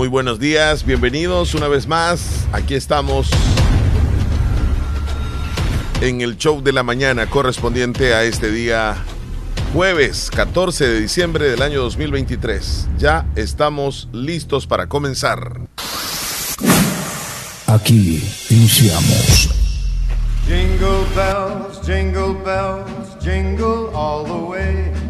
Muy buenos días, bienvenidos una vez más. Aquí estamos en el show de la mañana correspondiente a este día jueves 14 de diciembre del año 2023. Ya estamos listos para comenzar. Aquí iniciamos. Jingle bells, jingle bells, jingle all the way.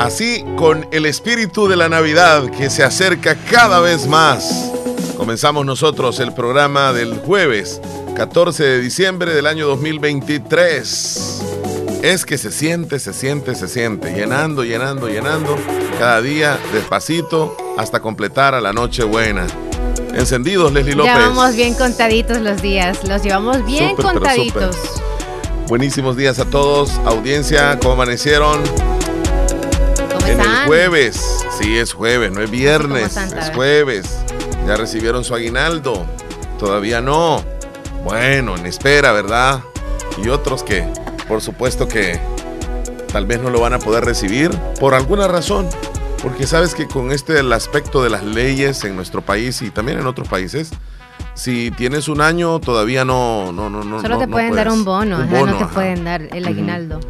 Así, con el espíritu de la Navidad que se acerca cada vez más, comenzamos nosotros el programa del jueves 14 de diciembre del año 2023. Es que se siente, se siente, se siente, llenando, llenando, llenando, cada día despacito hasta completar a la noche buena. Encendidos, Leslie López. Ya vamos bien contaditos los días, los llevamos bien contaditos. Buenísimos días a todos, audiencia, ¿cómo amanecieron? ¿Cómo En el jueves, sí es jueves, no es viernes, ¿Cómo están, es jueves. Ya recibieron su aguinaldo, todavía no. Bueno, en espera, ¿verdad? Y otros que, por supuesto que tal vez no lo van a poder recibir por alguna razón. Porque sabes que con este el aspecto de las leyes en nuestro país y también en otros países, si tienes un año todavía no no no no Solo no- te no pueden dar un bono, Un ajá, bono, no te ajá. pueden dar el aguinaldo.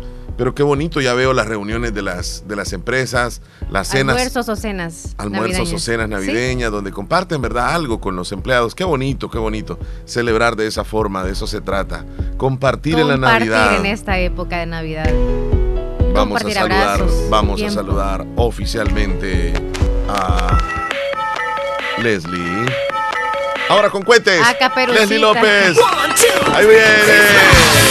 Pero qué bonito, ya veo las reuniones de las, de las empresas, las cenas. Almuerzos o cenas. Almuerzos o navideñas. cenas Sí, navideñas, donde comparten, ¿verdad? Algo con los empleados. Qué bonito, qué bonito. Celebrar de esa forma, de eso se trata. Compartir en la Compartir Navidad. en esta época de Navidad. Vamos a compartir saludar, abrazos, vamos tiempo. a saludar oficialmente a Leslie. Ahora con cuentes. Leslie López. Ahí viene.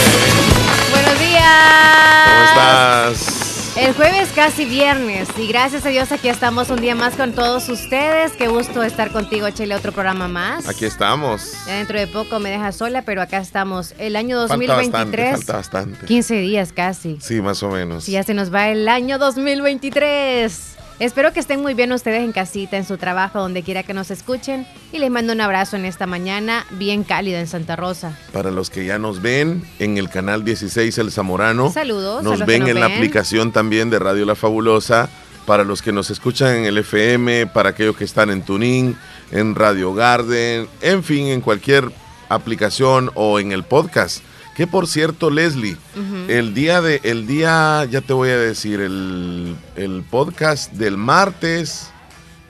¿Cómo estás? El jueves casi viernes y gracias a Dios aquí estamos un día más con todos ustedes. Qué gusto estar contigo, Chile, otro programa más. Aquí estamos. Ya dentro de poco me dejas sola, pero acá estamos. El año Falta 2023, bastante, falta bastante. 15 días casi. Sí, más o menos. Sí, ya se nos va el año 2023. Espero que estén muy bien ustedes en casita, en su trabajo, donde quiera que nos escuchen. Y les mando un abrazo en esta mañana bien cálida en Santa Rosa. Para los que ya nos ven en el canal 16 El Zamorano. Saludos Nos ven nos en la aplicación también de Radio La Fabulosa. Para los que nos escuchan en el FM, para aquellos que están en Tuning, en Radio Garden, en fin, en cualquier aplicación o en el podcast. Que por cierto, Leslie, el día de, el día, ya te voy a decir, el, el podcast del martes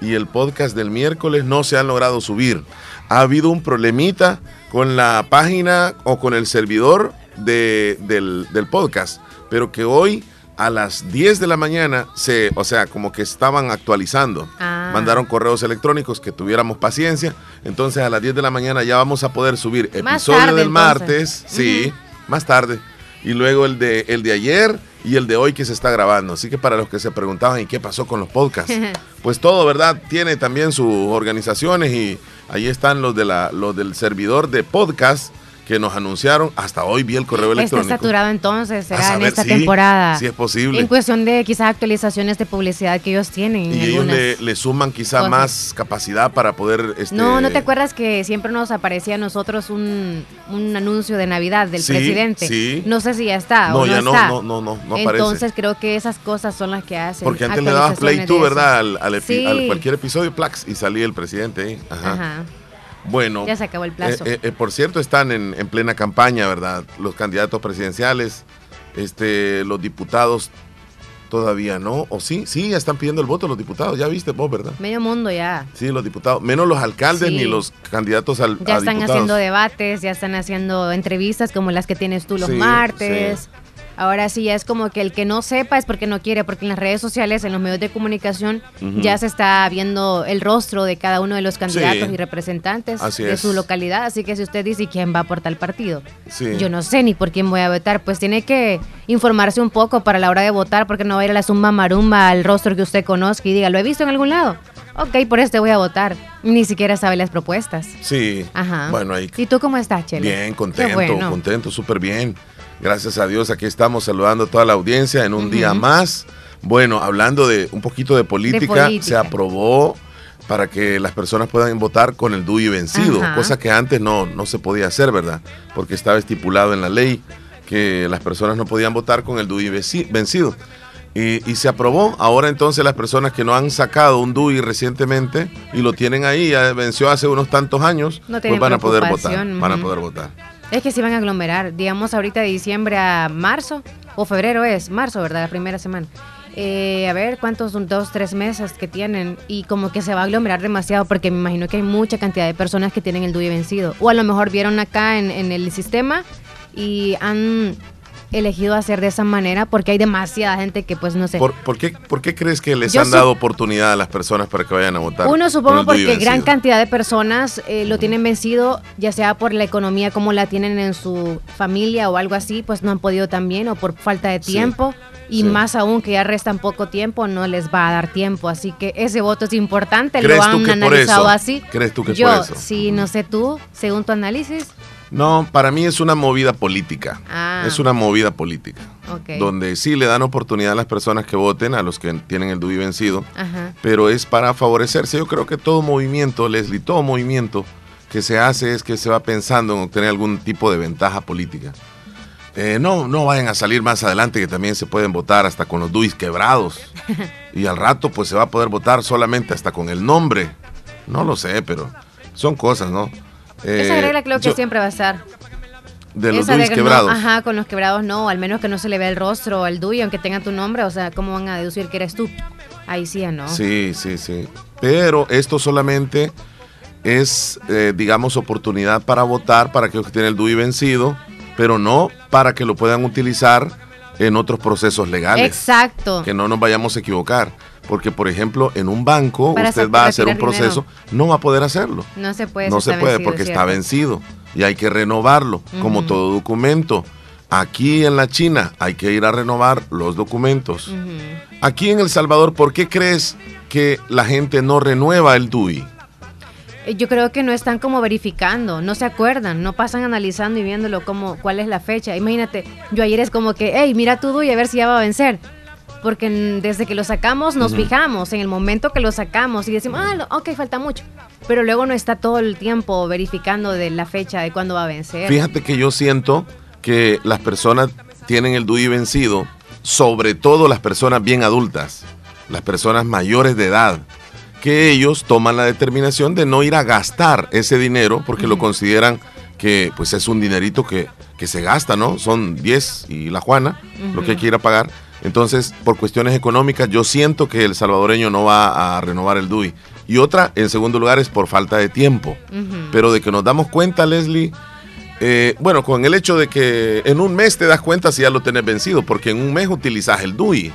y el podcast del miércoles no se han logrado subir. Ha habido un problemita con la página o con el servidor de- del, del podcast, pero que hoy a las 10 de la mañana se, o sea, como que estaban actualizando. Ah. Mandaron correos electrónicos que tuviéramos paciencia. Entonces a las 10 de la mañana ya vamos a poder subir Más episodio tarde, del entonces. martes, sí, más tarde. Y luego el de, el de ayer y el de hoy que se está grabando. Así que para los que se preguntaban, ¿y qué pasó con los podcasts? pues todo, ¿verdad? Tiene también sus organizaciones y ahí están los, de la, los del servidor de podcast que nos anunciaron. Hasta hoy vi el correo Está electrónico. saturado entonces, será en esta temporada. si es posible. En cuestión de quizás actualizaciones de publicidad que ellos tienen. en Y ellos le, le suman quizá cosas. más capacidad para poder... Este, No, ¿no te acuerdas que siempre nos aparecía a nosotros un, un anuncio de Navidad del Sí, presidente? sí. No sé si ya está No, o no ya no, está. no, no, no. Entonces creo que esas cosas son las que hacen. Porque antes le dabas play tú. ¿verdad? Al, al epi- Sí. al cualquier episodio, plax, y salía el presidente ahí. Ajá. Ajá. Bueno. Ya se acabó el plazo. eh, eh, por cierto, están en, en plena campaña, ¿verdad? Los candidatos presidenciales, este, los diputados todavía no. ¿O sí? Sí, ya están pidiendo el voto los diputados. Ya viste vos, ¿verdad? Medio mundo ya. Sí, los diputados. Menos los alcaldes Sí. ni los candidatos al, Ya a están diputados. haciendo debates, ya están haciendo entrevistas como las que tienes tú los Sí, martes. Ahora sí ya es como que el que no sepa es porque no quiere, porque en las redes sociales, en los medios de comunicación, ya se está viendo el rostro de cada uno de los candidatos Sí. y representantes Así de es. su localidad. Así que si usted dice quién va por tal partido, Sí. yo no sé ni por quién voy a votar, pues tiene que informarse un poco para la hora de votar, porque no va a ir a la zumba marumba al rostro que usted conozca y diga, ¿lo he visto en algún lado? Ok, por este voy a votar. Ni siquiera sabe las propuestas. Sí. Ajá. Bueno, ahí ¿Y tú cómo estás, Chelo? Bien, contento, bueno. contento, súper bien. Gracias a Dios, aquí estamos saludando a toda la audiencia en un día más. Bueno, hablando de un poquito de política, política. se aprobó para que las personas puedan votar con el DUI vencido, Ajá. cosa que antes no, no se podía hacer, ¿verdad? Porque estaba estipulado en la ley que las personas no podían votar con el DUI vencido. Y, y se aprobó. Ahora entonces las personas que no han sacado un DUI recientemente y lo tienen ahí, ya venció hace unos tantos años, No pues van a poder votar. Van a poder votar. Es que se van a aglomerar, digamos ahorita de diciembre a marzo, o febrero es, marzo, ¿verdad? La primera semana. Eh, a ver, ¿cuántos? Dos, tres meses que tienen y como que se va a aglomerar demasiado porque me imagino que hay mucha cantidad de personas que tienen el DUI vencido. O a lo mejor vieron acá en, en el sistema y han elegido hacer de esa manera porque hay demasiada gente que pues no sé. ¿Por, por qué, por qué crees que les Yo han dado oportunidad a las personas para que vayan a votar? Uno supongo porque gran cantidad de personas eh, lo tienen vencido, ya sea por la economía como la tienen en su familia o algo así, pues no han podido también o por falta de Sí, tiempo y sí. más aún que ya restan poco tiempo, no les va a dar tiempo, así que ese voto es importante, ¿Crees lo han analizado así. ¿Crees tú que Yo, por eso? sí, no sé tú, según tu análisis. No, para mí es una movida política. Ah. Es una movida política. Donde sí le dan oportunidad a las personas que voten, a los que tienen el DUI vencido, Ajá. pero es para favorecerse. Yo creo que todo movimiento, Leslie, todo movimiento que se hace es que se va pensando en obtener algún tipo de ventaja política. Eh, no, no vayan a salir más adelante que también se pueden votar hasta con los DUIs quebrados. Y al rato pues se va a poder votar solamente hasta con el nombre. No lo sé, pero son cosas, ¿no? Esa Eh, regla creo que yo- siempre va a estar. De los no- quebrados. ajá, con los quebrados no, al menos que no se le vea el rostro al DUI, aunque tenga tu nombre, o sea, ¿cómo van a deducir que eres tú? Ahí sí, no. Sí, sí, sí. Pero esto solamente es, eh, digamos, oportunidad para votar para aquellos que tienen el DUI vencido, pero no para que lo puedan utilizar en otros procesos legales. Exacto. Que no nos vayamos a equivocar. Porque, por ejemplo, en un banco Para usted va a hacer un proceso, no va a poder hacerlo. No se puede. no se puede vencido, porque es está vencido y hay que renovarlo, como todo documento. Aquí en la China hay que ir a renovar los documentos. Aquí en El Salvador, ¿por qué crees que la gente no renueva el DUI? Eh, Yo creo que no están como verificando, no se acuerdan, no pasan analizando y viéndolo como cuál es la fecha. Imagínate, yo ayer es como que, hey, mira tu DUI a ver si ya va a vencer. Porque desde que lo sacamos nos fijamos en el momento que lo sacamos y decimos, ah, lo- ok, falta mucho. Pero luego no está todo el tiempo verificando de la fecha de cuándo va a vencer. Fíjate que yo siento que las personas tienen el DUI vencido, sobre todo las personas bien adultas, las personas mayores de edad, que ellos toman la determinación de no ir a gastar ese dinero porque lo consideran que pues es un dinerito que, que se gasta, ¿no? Son 10 y la Juana, lo que hay que ir a pagar. Entonces, por cuestiones económicas, yo siento que el salvadoreño no va a renovar el DUI. Y otra, en segundo lugar, es por falta de tiempo. Pero de que nos damos cuenta, Leslie, eh, bueno, con el hecho de que en un mes te das cuenta si ya lo tenés vencido, porque en un mes utilizas el DUI.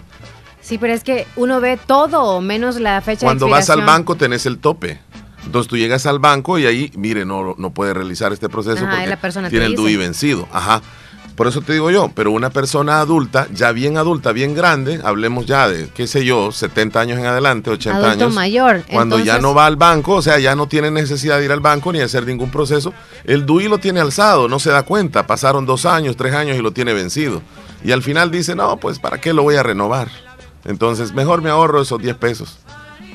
Sí, pero es que uno ve todo menos la fecha Cuando de vas al banco tenés el tope. Entonces tú llegas al banco y ahí, mire, no, no puede realizar este proceso Ajá, porque la persona tiene el. DUI vencido. Ajá. Por eso te digo yo, pero una persona adulta, ya bien adulta, bien grande, hablemos ya de, qué sé yo, 70 años en adelante, 80 Adulto años. mayor. Cuando ya no va al banco, o sea, ya no tiene necesidad de ir al banco ni hacer ningún proceso, el DUI lo tiene alzado, no se da cuenta, pasaron dos años, tres años y lo tiene vencido. Y al final dice, no, pues ¿para qué lo voy a renovar? Entonces, mejor me ahorro esos 10 pesos.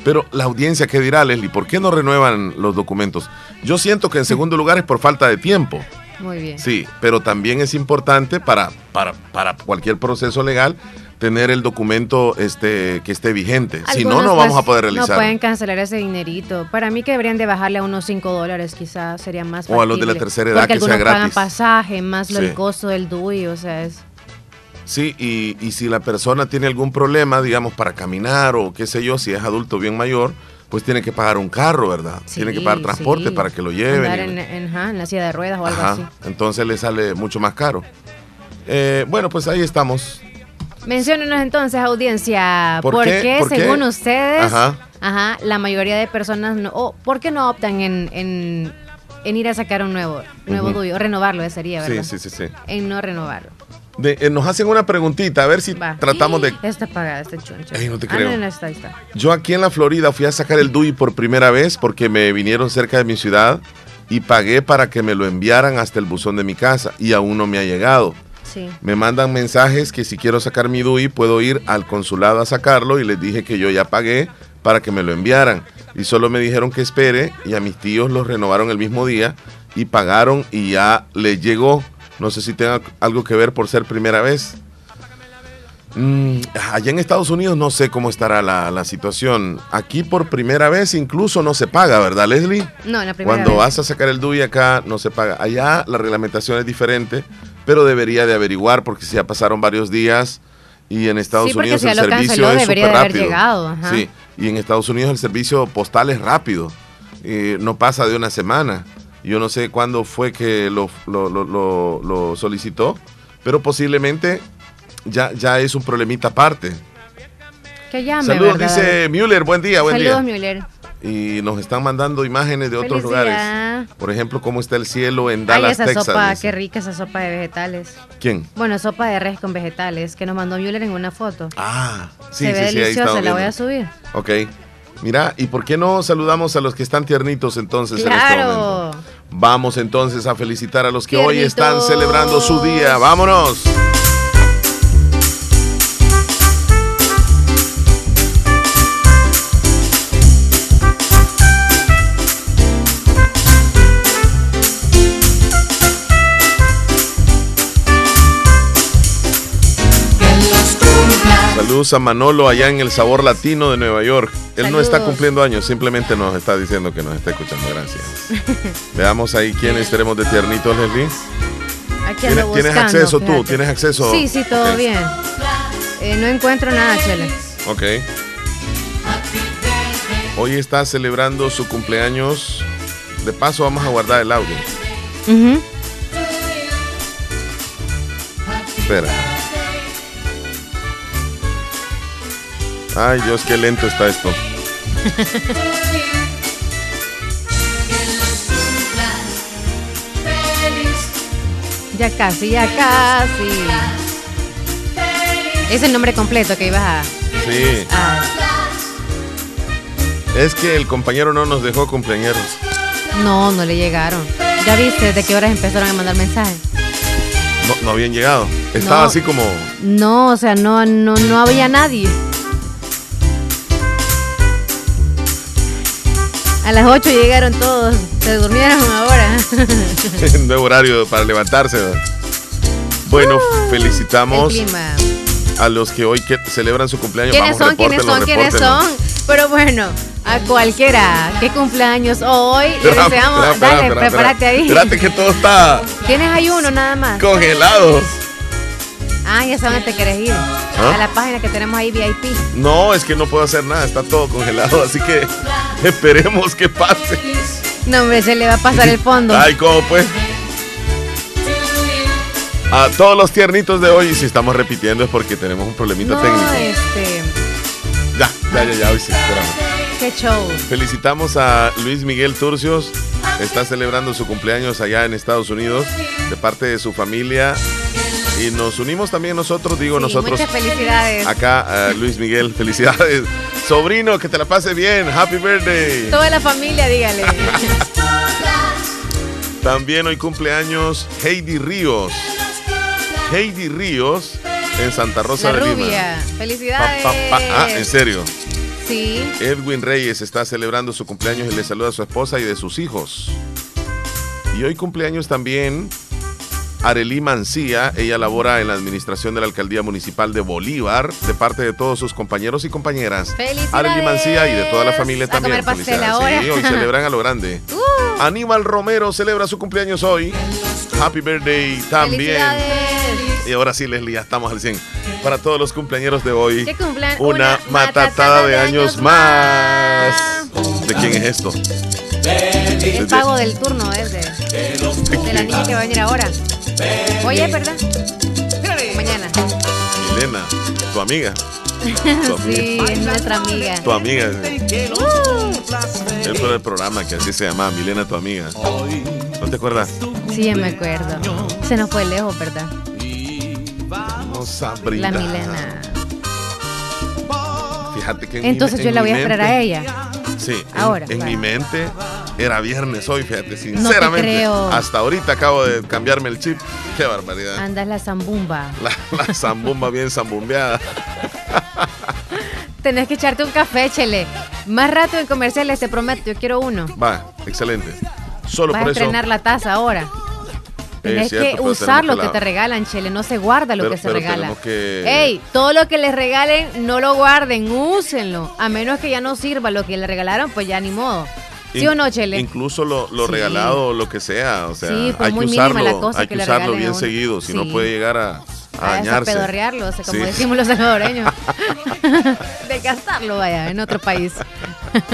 Pero la audiencia, ¿qué dirá, Leslie? ¿Por qué no renuevan los documentos? Yo siento que en segundo lugar es por falta de tiempo. Muy bien. Sí, pero también es importante para, para, para cualquier proceso legal tener el documento este, que esté vigente. si no, Algunos, no vamos pues, a poder No realizar. pueden cancelar ese dinerito. Para mí que deberían de bajarle a unos 5 dólares, quizás sería más O a los de la factible. tercera edad Porque que sea algunos pagan gratis. pasaje, más lo Sí. el costo del DUI, o sea, es... Sí, y, y si la persona tiene algún problema, digamos, para caminar o qué sé yo, si es adulto bien mayor, pues tiene que pagar un carro, ¿verdad? tiene que Sí, pagar transporte sí. para que lo lleven. Andar en, en- en la silla de ruedas o algo Ajá, así. Entonces le sale mucho más caro. Eh, bueno, pues ahí estamos. Menciónenos entonces, audiencia, ¿por, ¿Por qué, qué? ¿Por qué? según ustedes, Ajá. ajá, la mayoría de personas, no, o ¿por qué no optan en, en, en ir a sacar un nuevo, nuevo. DUI? O renovarlo, ese sería, Sí, ¿verdad? sí, sí, sí. En no renovarlo. De- eh, nos hacen una preguntita, a ver si Va. tratamos de... Está apagada, está chuncha. Ey, no te Ah, creo. no, no, está, ahí está. Yo aquí en la Florida fui a sacar el DUI por primera vez porque me vinieron cerca de mi ciudad y pagué para que me lo enviaran hasta el buzón de mi casa y aún no me ha llegado. Sí. Me mandan mensajes que si quiero sacar mi DUI puedo ir al consulado a sacarlo y les dije que yo ya pagué para que me lo enviaran. Y solo me dijeron que espere y a mis tíos los renovaron el mismo día y pagaron y ya les llegó. No sé si tenga algo que ver por ser primera vez. Mm, allá en Estados Unidos no sé cómo estará la, la situación. Aquí por primera vez incluso no se paga, ¿verdad, Leslie? No, la primera Cuando vez. vas a sacar el DUI acá no se paga. Allá la reglamentación es diferente, pero debería de averiguar porque si ya pasaron varios días y en Estados Sí, Unidos el servicio canceló, es súper rápido. llegado, ajá. Sí, y en Estados Unidos el servicio postal es rápido. Eh, no pasa de una semana. Yo no sé cuándo fue que lo, lo- lo- lo- solicitó, pero posiblemente ya, ya es un problemita aparte. Que llame, Saludos, ¿verdad? dice Müller, buen día, buen Saludos, día. Müller. Y nos están mandando imágenes de otros lugares. Por ejemplo, cómo está el cielo en Ay, Dallas, esa Texas. sopa, dice. qué rica esa sopa de vegetales. ¿Quién? Bueno, sopa de res con vegetales que nos mandó Müller en una foto. Ah, sí, Se sí, ve sí, ahí deliciosa, estamos la voy a viendo. subir. Ok. Mira, ¿y por qué no saludamos a los que están tiernitos entonces en este Claro. momento? Vamos entonces a felicitar a los que hoy están celebrando su día. ¡Vámonos! Saludos a Manolo allá en el Sabor Latino de Nueva York. Él no está cumpliendo años, simplemente nos está diciendo que nos está escuchando. Gracias. Veamos ahí quiénes tenemos de tiernitos, Leslie. Aquí ¿Tienes, ando tienes buscando, acceso tú? ¿Tienes acceso? Sí, sí, todo bien. Eh, no encuentro nada, Chele. Ok. Hoy está celebrando su cumpleaños. De paso, vamos a guardar el audio. Ujú. Espera. Ay, Dios, qué lento está esto. Ya casi, ya casi. Es el nombre completo que ibas a... Sí, a- es que el compañero no nos dejó cumpleañeros. No, no le llegaron. ¿Ya viste de qué horas empezaron a mandar mensajes? No, no habían llegado. Estaba No. así como. No, o sea, no, no, no había nadie. A las 8 llegaron todos. Se durmieron ahora. nuevo horario para levantarse. Bueno, El felicitamos a los que hoy que celebran su cumpleaños. ¿Quiénes Vamos, son? ¿Quiénes son? ¿Quiénes son? Pero bueno, a cualquiera que cumpleaños hoy, le deseamos. espera, dale, espera, prepárate ahí. Espérate que todo está Tienes ahí uno nada más. congelado. Ah, ya dónde te quieres ir. ¿Ah? A la página que tenemos ahí VIP. No, es que no puedo hacer nada, está todo congelado, así que esperemos que pase. No, hombre, se le va a pasar el fondo. Ay, ¿cómo pues? A todos los tiernitos de hoy, y si estamos repitiendo es porque tenemos un problemita no, técnico. este. Ya, ya, ya, ya, hoy sí, esperamos. Qué show. Felicitamos a Luis Miguel Turcios. Está celebrando su cumpleaños allá en Estados Unidos de parte de su familia. Y nos unimos también nosotros, digo Sí, nosotros, Muchas felicidades. acá a Luis Miguel. Felicidades. Sobrino, que te la pase bien. Happy birthday. Toda la familia, dígale. También hoy cumpleaños Heidi Ríos. Heidi Ríos en Santa Rosa la de rubia. Lima. Pa, Felicidades. pa, pa. Ah, en serio. Sí. Edwin Reyes está celebrando su cumpleaños y le saluda a su esposa y de sus hijos. Y hoy cumpleaños también Arelí Mancía. Ella labora en la administración de la alcaldía municipal de Bolívar, de parte de todos sus compañeros y compañeras. Felicidades. Arelí Mancía y de toda la familia A también. comer pastel Felicidades. ahora. Sí, hoy celebran a lo grande. Uh, Aníbal Romero celebra su cumpleaños hoy. Happy birthday también. Y ahora sí, Leslie, ya estamos al 100. Para todos los cumpleañeros de hoy, Que cumplan una, matatada de años más. ¿De quién es esto? El pago del turno es de, de la niña que va a venir ahora. Oye, ¿verdad? Milena, tu amiga. sí, es nuestra amiga. Tu amiga. Eso era el programa que así se llamaba, Milena, tu amiga. ¿No te acuerdas? Sí, me acuerdo. Se nos fue lejos, ¿verdad? Vamos a brindar. La Milena. Fíjate que en Entonces mi- yo en la mi voy a esperar a ella. Sí, Ahora, en, mi mente era viernes hoy, fíjate, sinceramente. creo. Hasta ahorita acabo de cambiarme el chip. Qué barbaridad. Andas la zambumba. La, la zambumba bien zambumbeada. Tenés que echarte un café, chele. Más rato en comerciales, te prometo. Yo quiero uno. Va, excelente. Solo Vas a por eso. estrenar la taza ahora. Tenés cierto, que usar lo que te regalan, Chele. No se guarda lo Pero- que se regala. que- Ey, todo lo que les regalen, no lo guarden, úsenlo. A menos que ya no sirva lo que le regalaron, pues ya ni modo. ¿Sí o no, Chele? Incluso lo, lo Sí. regalado o lo que sea. O sea, Sí, hay que usarlo, cosa hay que usarlo bien seguido, si no puede llegar a, a a dañarse. pedorrearlo, o sea, como decimos los salvadoreños. de gastarlo, vaya, en otro país.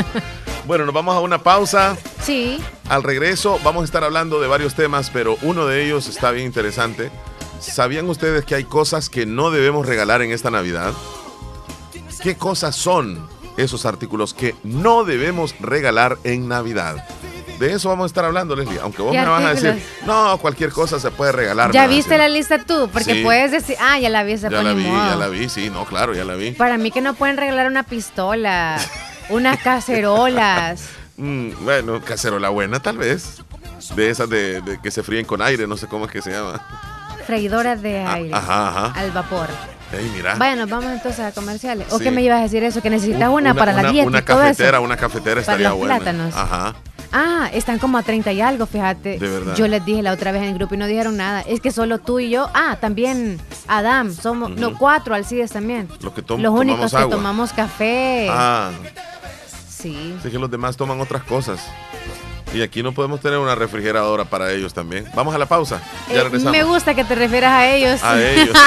Bueno, nos vamos a una pausa. Sí, Al regreso vamos a estar hablando de varios temas, pero uno de ellos está bien interesante. ¿Sabían ustedes que hay cosas que no debemos regalar en esta Navidad? ¿Qué cosas son esos artículos que no debemos regalar en Navidad? De eso vamos a estar hablando, Leslie. Aunque vos ¿Qué me vas a decir, artículos? no, cualquier cosa se puede regalar. ¿ya viste decir. la lista tú? Porque Sí. puedes decir, ah, ya la viste, Ya pues la vi, modo. ya la vi, sí, no, claro, ya la vi. Para mí que no pueden regalar una pistola, unas cacerolas. Mm, bueno, cacerola buena, tal vez. De esas de, de que se fríen con aire, no sé cómo es que se llama. Freidoras de Ah, aire. ajá, ajá. Al vapor. Ey, mira. Vaya, nos vamos entonces a comerciales. ¿O Sí. qué me ibas a decir eso? Que necesitas Un- una, para la dieta Una cafetera, una cafetera Para estaría los buena. plátanos. Ajá. Ah, están como a 30 y algo, fíjate. De verdad. Yo les dije la otra vez en el grupo y no dijeron nada. Es que solo tú y yo. Ah, también Adam. Somos, no, cuatro Alcides también. Los que tom- Los únicos que tomamos café. Ah, Sí. sé que los demás toman otras cosas. Y aquí no podemos tener una refrigeradora para ellos también. Vamos a la pausa. Ya Eh, regresamos. me gusta que te refieras a ellos. A ellos.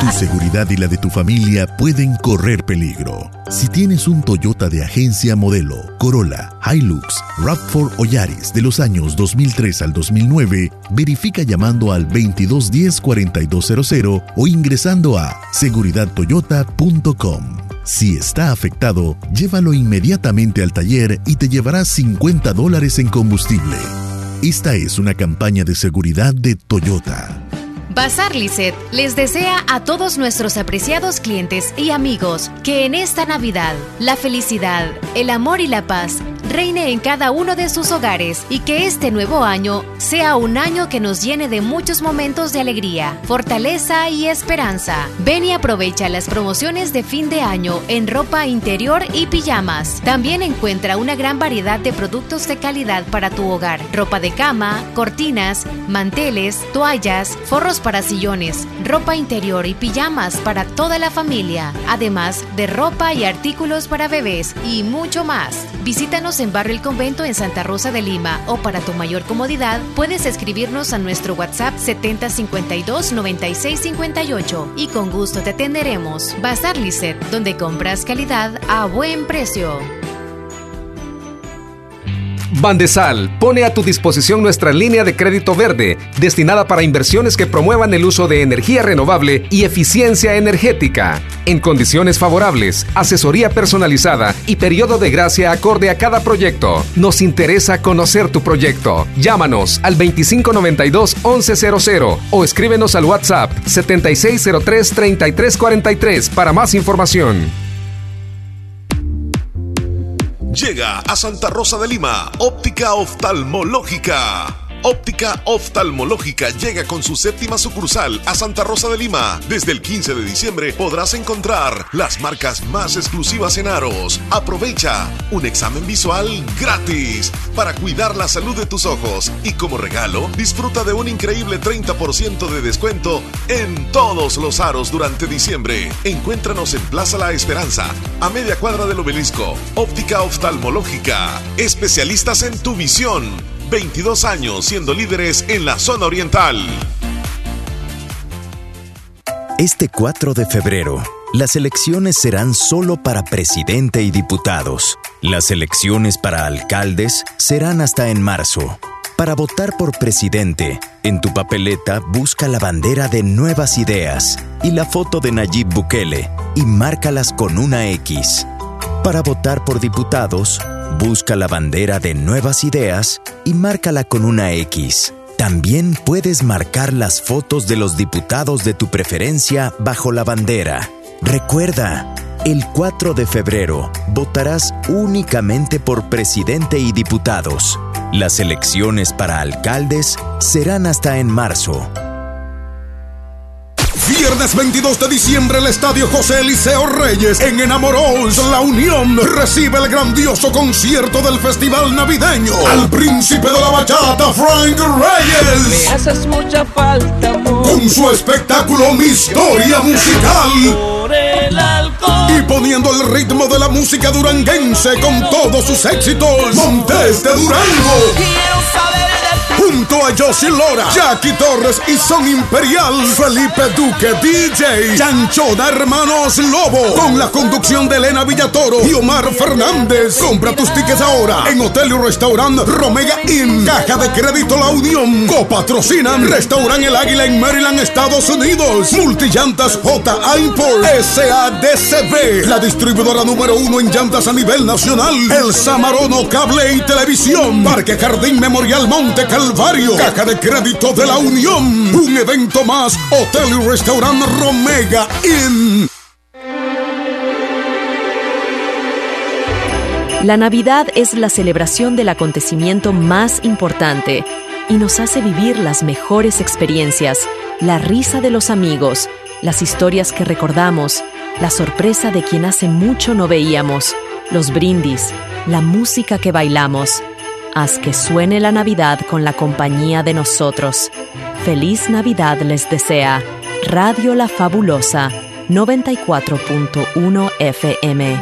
Tu seguridad y la de tu familia pueden correr peligro. Si tienes un Toyota de agencia modelo, Corolla, Hilux, RAV4 o Yaris de los años 2003 al 2009, verifica llamando al 2210-4200 o ingresando a seguridadtoyota.com. Si está afectado, llévalo inmediatamente al taller y te llevarás 50 dólares en combustible. Esta es una campaña de seguridad de Toyota. Bazar Lisset les desea a todos nuestros apreciados clientes y amigos que en esta Navidad la felicidad, el amor y la paz reine en cada uno de sus hogares y que este nuevo año sea un año que nos llene de muchos momentos de alegría, fortaleza y esperanza. Ven y aprovecha las promociones de fin de año en ropa interior y pijamas. También encuentra una gran variedad de productos de calidad para tu hogar, ropa de cama, cortinas, manteles, toallas, forros para sillones, ropa interior y pijamas para toda la familia, además de ropa y artículos para bebés y mucho más. Visítanos en Barrio El Convento en Santa Rosa de Lima o para tu mayor comodidad puedes escribirnos a nuestro WhatsApp 7052-9658 y con gusto te atenderemos. Bazar Lisset, donde compras calidad a buen precio. Bandesal pone a tu disposición nuestra línea de crédito verde, destinada para inversiones que promuevan el uso de energía renovable y eficiencia energética. En condiciones favorables, asesoría personalizada y periodo de gracia acorde a cada proyecto. Nos interesa conocer tu proyecto. Llámanos al 2592-1100 o escríbenos al WhatsApp 7603-3343 para más información. Llega a Santa Rosa de Lima, óptica oftalmológica. Óptica Oftalmológica llega con su séptima sucursal a Santa Rosa de Lima. Desde el 15 de diciembre podrás encontrar las marcas más exclusivas en aros. Aprovecha un examen visual gratis para cuidar la salud de tus ojos y como regalo disfruta de un increíble 30% de descuento en todos los aros durante diciembre. Encuéntranos en Plaza La Esperanza, a media cuadra del obelisco. Óptica Oftalmológica, especialistas en tu visión. 22 años siendo líderes en la zona oriental. Este 4 de febrero, las elecciones serán solo para presidente y diputados. Las elecciones para alcaldes serán hasta en marzo. Para votar por presidente, en tu papeleta busca la bandera de Nuevas Ideas y la foto de Nayib Bukele y márcalas con una X. Para votar por diputados, busca la bandera de Nuevas Ideas y márcala con una X. También puedes marcar las fotos de los diputados de tu preferencia bajo la bandera. Recuerda, el 4 de febrero votarás únicamente por presidente y diputados. Las elecciones para alcaldes serán hasta en marzo. Viernes 22 de diciembre, el Estadio José Eliseo Reyes en Enamoros, La Unión, recibe el grandioso concierto del Festival Navideño. Al príncipe de la bachata, Frank Reyes. Me haces mucha falta, amor. Con su espectáculo Mi Historia Musical. Por el alcohol. Y poniendo el ritmo de la música duranguense con todos sus éxitos. Montes de Durango. Quiero saber Junto a Josie Lora, Jackie Torres y Son Imperial, Felipe Duque, DJ, Chanchona Hermanos Lobo, con la conducción de Elena Villatoro y Omar Fernández. Compra tus tickets ahora en Hotel y Restaurant Romega Inn, Caja de Crédito La Unión, copatrocinan Restaurant El Águila en Maryland, Estados Unidos, Multillantas J. Import, SADCB, la distribuidora número uno en llantas a nivel nacional, El Samarono Cable y Televisión, Parque Jardín Memorial Monte Calvario, Caja de Crédito de la Unión, un evento más, Hotel y Restaurant Romega Inn. La Navidad es la celebración del acontecimiento más importante y nos hace vivir las mejores experiencias, la risa de los amigos, las historias que recordamos, la sorpresa de quien hace mucho no veíamos, los brindis, la música que bailamos. Haz que suene la Navidad con la compañía de nosotros. Feliz Navidad les desea Radio La Fabulosa 94.1 FM.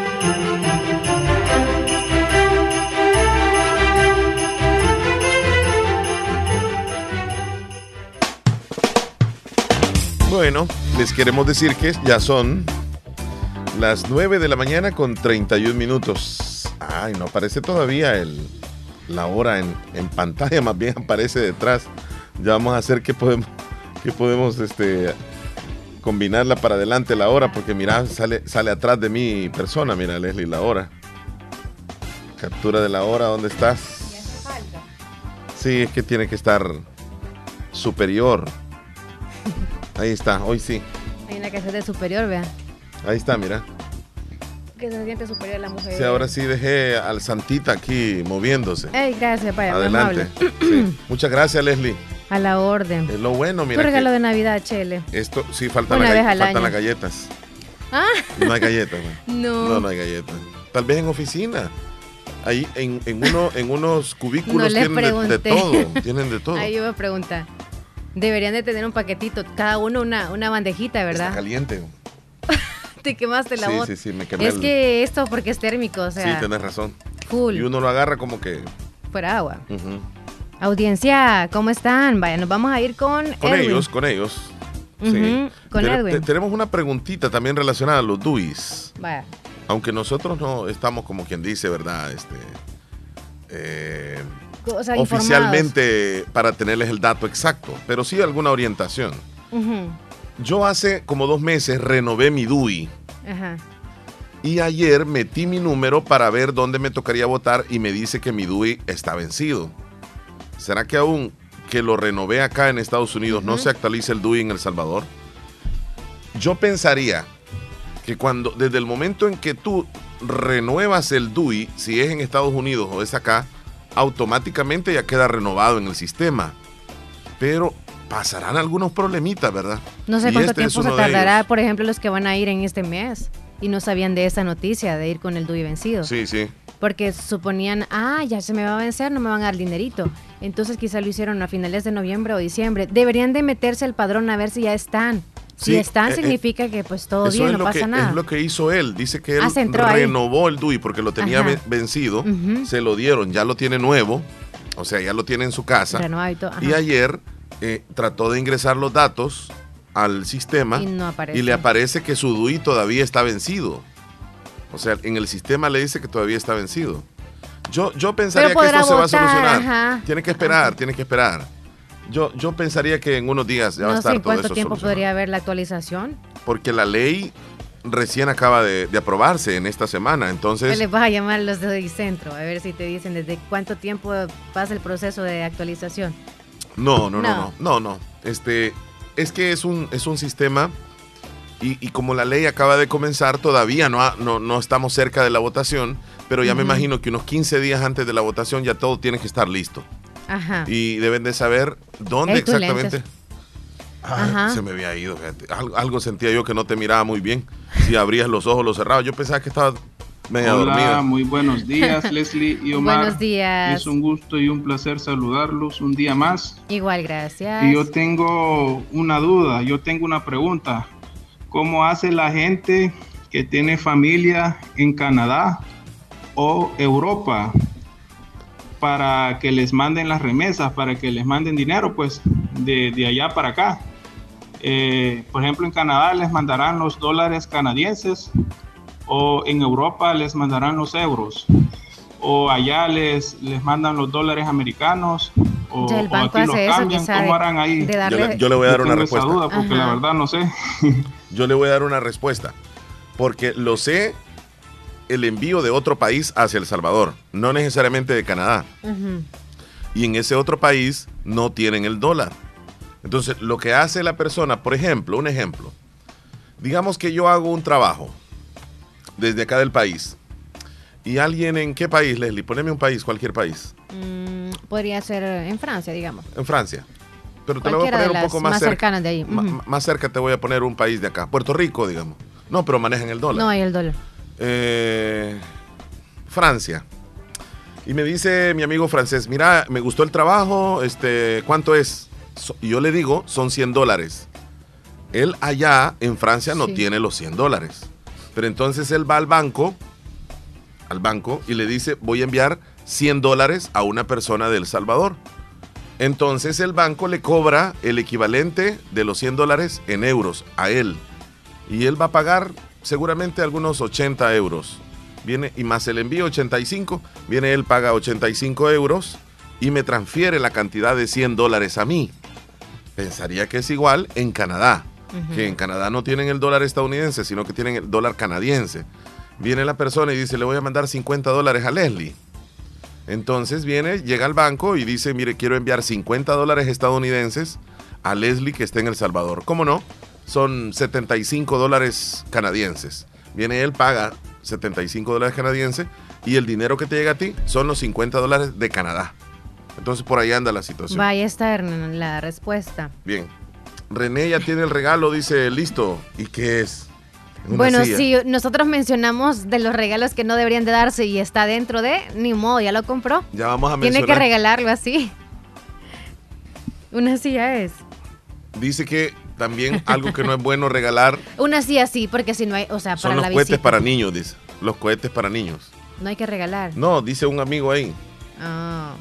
Bueno, les queremos decir que ya son las 9 de la mañana con 31 minutos. Ay, no aparece todavía el, la hora en, en pantalla, más bien aparece detrás. Ya vamos a hacer que podemos, que podemos este, combinarla para adelante la hora, porque mira, sale, sale atrás de mi persona, mira Leslie, la hora. Captura de la hora, ¿dónde estás? Sí, es que tiene que estar superior. Ahí está, hoy sí. Hay una que se de superior, vea. Ahí está, mira. Que se siente superior la mujer. Sí, ahora sí dejé al Santita aquí moviéndose. Ey, gracias, vaya, Adelante. Sí. Muchas gracias, Leslie. A la orden. Es lo bueno, mira. Un regalo de Navidad, Chele. Esto sí faltan, al faltan las galletas. Ah, No hay galletas. güey. no. No, no hay galletas. Tal vez en oficina. Ahí en, en uno, en unos cubículos No tienen de- todo. Tienen de todo. Ahí iba a preguntar. Deberían de tener un paquetito, cada uno una, una bandejita, Está ¿verdad? caliente. Te quemaste la Sí, voz. sí, sí, me quemé Es el- que esto porque es térmico, o sea, sí, tenés razón. full, Y uno lo agarra como que. fuera agua. Audiencia, ¿cómo están? Vaya, nos vamos a ir con Con Edwin. ellos, con ellos. Ujú, con Edwin. te- tenemos una preguntita también relacionada a los DUIs. Vaya. Aunque nosotros no estamos como quien dice, ¿verdad? Este, eh, O sea, oficialmente para tenerles el dato exacto, pero sí alguna orientación. informados. Yo hace como dos meses renové mi DUI Ajá. y ayer metí mi número para ver dónde me tocaría votar y me dice que mi DUI está vencido. ¿Será que aún que lo renové acá en Estados Unidos no se actualiza el DUI en El Salvador? Yo pensaría que cuando, desde el momento en que tú renuevas el DUI, si es en Estados Unidos o es acá, automáticamente ya queda renovado en el sistema. Pero pasarán algunos problemitas, ¿verdad? No sé Y cuánto este es tiempo se tardará, por ejemplo, los que van a ir en este mes y no sabían de esa noticia de ir con el DUI vencido. Sí, sí. Porque suponían, ah, ya se me va a vencer, no me van a dar dinerito. Entonces quizá lo hicieron a finales de noviembre o diciembre. Deberían de meterse al padrón a ver si ya están. Si Sí, están, eh, eh, significa que pues todo bien, no pasa que, nada. Es lo que hizo él. Dice que él Ah, entró ahí. renovó el DUI porque lo tenía Ajá. vencido. Se lo dieron, ya lo tiene nuevo. O sea, ya lo tiene en su casa. Renovado y todo, ajá. Y ayer eh, trató de ingresar los datos al sistema Y no le aparece que su DUI todavía está vencido. O sea, en el sistema le dice que todavía está vencido. Yo, yo pensaría que esto se va a solucionar. ajá. Tiene que esperar, tiene que esperar. Yo, yo pensaría que en unos días ya va a No estar sé todo cuánto eso tiempo podría haber la actualización. Porque la ley recién acaba de, de aprobarse en esta semana. ¿Qué Entonces, les vas a llamar los de Dicentro? A ver si te dicen desde cuánto tiempo pasa el proceso de actualización. No, no, no, No. no, no. Este, es que es un, es un sistema y, y como la ley acaba de comenzar, todavía no, ha- no, no estamos cerca de la votación, pero ya me imagino que unos 15 días antes de la votación ya todo tiene que estar listo. Ajá. Y deben de saber dónde exactamente. Ay, se me había ido. Algo, algo sentía yo que no te miraba muy bien. Si abrías los ojos, los cerrabas. Yo pensaba que estaba Hola, muy buenos días, Leslie y Omar. Buenos días. Es un gusto y un placer saludarlos un día más. Igual, gracias. Y yo tengo una duda, yo tengo una pregunta. ¿Cómo hace la gente que tiene familia en Canadá o Europa para que les manden las remesas, para que les manden dinero, pues, de, de allá para acá? Eh, por ejemplo, en Canadá les mandarán los dólares canadienses o en Europa les mandarán los euros o allá les, les mandan los dólares americanos o, Ya el o banco aquí los hace eso, cambian, quizá, ¿cómo de- harán ahí? de Yo le, yo le voy a dar una respuesta. duda porque la verdad no sé. Yo le voy a dar una respuesta. Porque lo sé el envío de otro país hacia El Salvador, no necesariamente de Canadá. Y en ese otro país no tienen el dólar. Entonces, lo que hace la persona, por ejemplo, un ejemplo. Digamos que yo hago un trabajo desde acá del país. Y alguien en qué país, Leslie? Poneme un país, cualquier país. Mm, podría ser en Francia, digamos. En Francia. Pero te lo voy a poner un poco más, más cerca. cercanas de ahí. Más cerca te voy a poner un país de acá. Puerto Rico, digamos. No, pero manejan el dólar. No hay el dólar. Eh, Francia. Y me dice mi amigo francés, mira, me gustó el trabajo, este, ¿cuánto es? Y yo le digo, son 100 dólares. Él allá en Francia no Sí. tiene los 100 dólares. Pero entonces él va al banco, al banco, y le dice, voy a enviar 100 dólares a una persona de El Salvador. Entonces el banco le cobra el equivalente de los 100 dólares en euros a él. Y él va a pagar seguramente algunos 80 euros. Viene, y más el envío 85, viene él, paga 85 euros y me transfiere la cantidad de 100 dólares a mí. Pensaría que es igual en Canadá, Que en Canadá no tienen el dólar estadounidense, sino que tienen el dólar canadiense. Viene la persona y dice, le voy a mandar 50 dólares a Leslie. Entonces viene, llega al banco y dice, mire, quiero enviar 50 dólares estadounidenses a Leslie que está en El Salvador. ¿Cómo no? Son 75 dólares canadienses. Viene él, paga 75 dólares canadienses y el dinero que te llega a ti son los 50 dólares de Canadá. Entonces por ahí anda la situación. Vaya está la respuesta. Bien. René ya tiene el regalo, dice, listo. ¿Y qué es? Una bueno, si nosotros mencionamos de los regalos que no deberían de darse y está dentro de, ni modo, ya lo compró. Ya vamos a Tiene mencionar. que regalarlo así. Una silla es. Dice que también algo que no es bueno regalar Una silla sí, porque si no hay, o sea, son para los la cohetes visita. para niños, dice. Los cohetes para niños. No hay que regalar. No, dice un amigo ahí. Ah.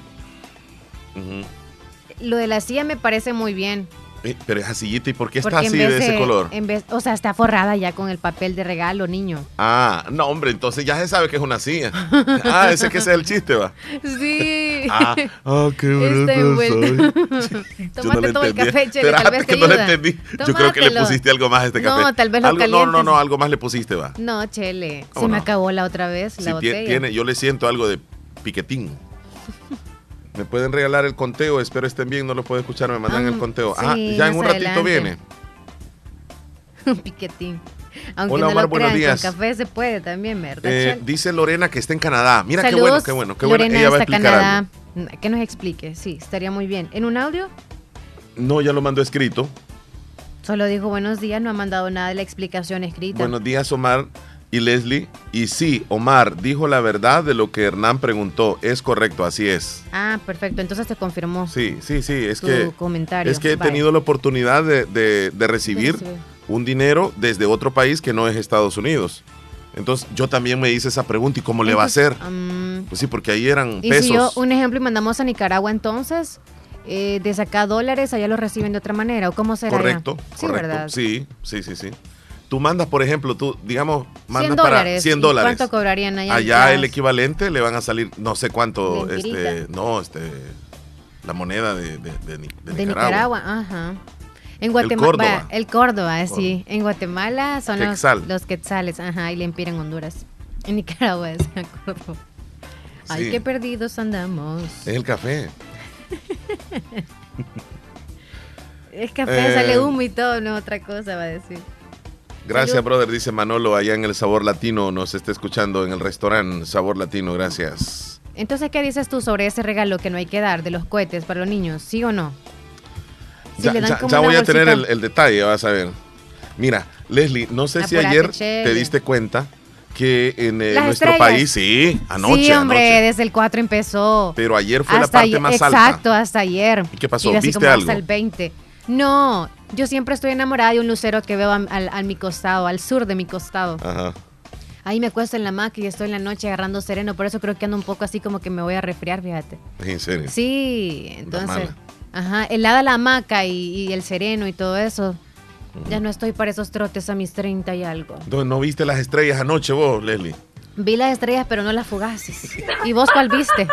Lo de la silla me parece muy bien. Eh, pero esa sillita, ¿y por qué está porque en así de ese color? En vez, o sea, está forrada ya con el papel de regalo, niño. Ah, no, hombre, entonces ya se sabe que es una silla. Ah, ese que ese es el chiste, va. Sí. Ah, ah, qué Está bruto envuelto. soy. Yo Tómate le todo el café, Chele, tal Espérate vez que te no le ayuda. entendí. Yo creo que le Tómatelo. pusiste algo más a este café. No, tal vez lo algo, No, no, calientes. no, algo más le pusiste, va. No, Chele. ¿Cómo Se me no? acabó la otra vez la tie- botella. tiene, yo le siento algo de piquetín. Me pueden regalar el conteo, espero estén bien, no lo puedo escuchar, me mandan Ah, el conteo. sí, ah, ya en un ratito adelante. viene. Un piquetín. Aunque Hola, no Omar, lo buenos días. con café se puede también, ¿verdad, Eh, dice Lorena que está en Canadá. Mira qué bueno, qué bueno, qué bueno. Lorena Ella va a explicar Canadá. algo. Que nos explique, sí, estaría muy bien. ¿En un audio? No, ya lo mandó escrito. Solo dijo buenos días, no ha mandado nada de la explicación escrita. Buenos días, Omar y Leslie. Y sí, Omar dijo la verdad de lo que Hernán preguntó. Es correcto, así es. Ah, perfecto, entonces te confirmó. Sí, sí, sí. Es Tu que, comentario, es que he tenido la oportunidad de, de- de recibir un dinero desde otro país que no es Estados Unidos. Entonces yo también me hice esa pregunta, ¿y cómo le va a hacer? Pues sí, porque ahí eran y pesos. si yo, un ejemplo, y mandamos a Nicaragua entonces, eh, de sacar dólares, allá los reciben de otra manera, ¿o cómo será? allá? Correcto, Sí, correcto. ¿verdad? Sí, sí, sí, sí. Tú mandas, por ejemplo, tú, digamos, 100 mandas para dólares. 100 ¿Y dólares. ¿Cuánto cobrarían allá? Allá en el equivalente le van a salir no sé cuánto, Mentirita. este, no, este, la moneda de, de- de de De Nicaragua. Nicaragua, ajá. En Guatemala, Córdoba. el Córdoba, sí. En Guatemala son los, los quetzales, ajá, y le en Honduras. En Nicaragua es Córdoba. Ay, Sí. qué perdidos andamos. Es el café. Es café, Eh, sale humo y todo, no otra cosa va a decir. Gracias, Salud. brother, dice Manolo, allá en el Sabor Latino, nos está escuchando en el restaurante Sabor Latino, gracias. Entonces, ¿qué dices tú sobre ese regalo que no hay que dar de los cohetes para los niños? ¿Sí o no? Si ya voy a tener el, detalle, vas a ver. Mira, Leslie, no sé si ayer te diste cuenta que en eh, nuestro estrellas. país, sí, anoche, sí, hombre, anoche. desde el 4 empezó. Pero ayer fue la parte ayer- más Exacto, alta. hasta ayer. ¿Y qué pasó? ¿Viste algo? Hasta el 20. No, yo siempre estoy enamorada de un lucero que veo a, al- a mi costado, al sur de mi costado. Ajá. Ahí me acuesto en la hamaca y estoy en la noche agarrando sereno, por eso creo que ando un poco así como que me voy a resfriar, fíjate. En serio. Sí, entonces, ajá, helada la hamaca y, y el sereno y todo eso. Ya no estoy para esos trotes a mis 30 y algo. Entonces, ¿no viste las estrellas anoche vos, Leslie? Vi las estrellas, pero no las fugaces. ¿Y vos cuál viste?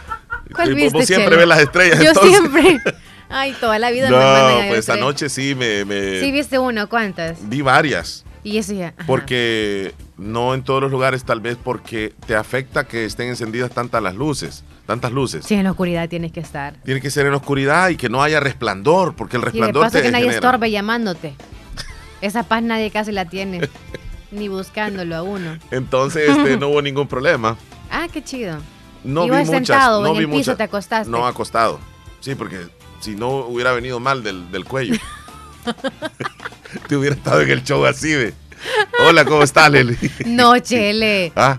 ¿Cuál Sí, viste? vos siempre Chele? ves las estrellas, Yo entonces. siempre. Ay, toda la vida me No, a pues ver anoche sí me, me- Sí, viste uno, ¿cuántas? vi varias. Y eso ya. ajá. Porque no en todos los lugares, tal vez porque te afecta que estén encendidas tantas las luces, tantas luces. Sí, en la oscuridad tienes que estar. Tiene que ser en oscuridad y que no haya resplandor, porque el Y de resplandor paso te que nadie genera. estorbe llamándote. Esa paz nadie casi la tiene. Ni buscándolo a uno. Entonces este, no hubo ningún problema. Ah, qué chido. No vi muchas. sentado no en vi el piso, muchas. te acostaste. No acostado. Sí, porque si no hubiera venido mal del, del cuello. te hubiera estado en el show así de. Hola, ¿cómo estás, Leli? No, Chele. ah,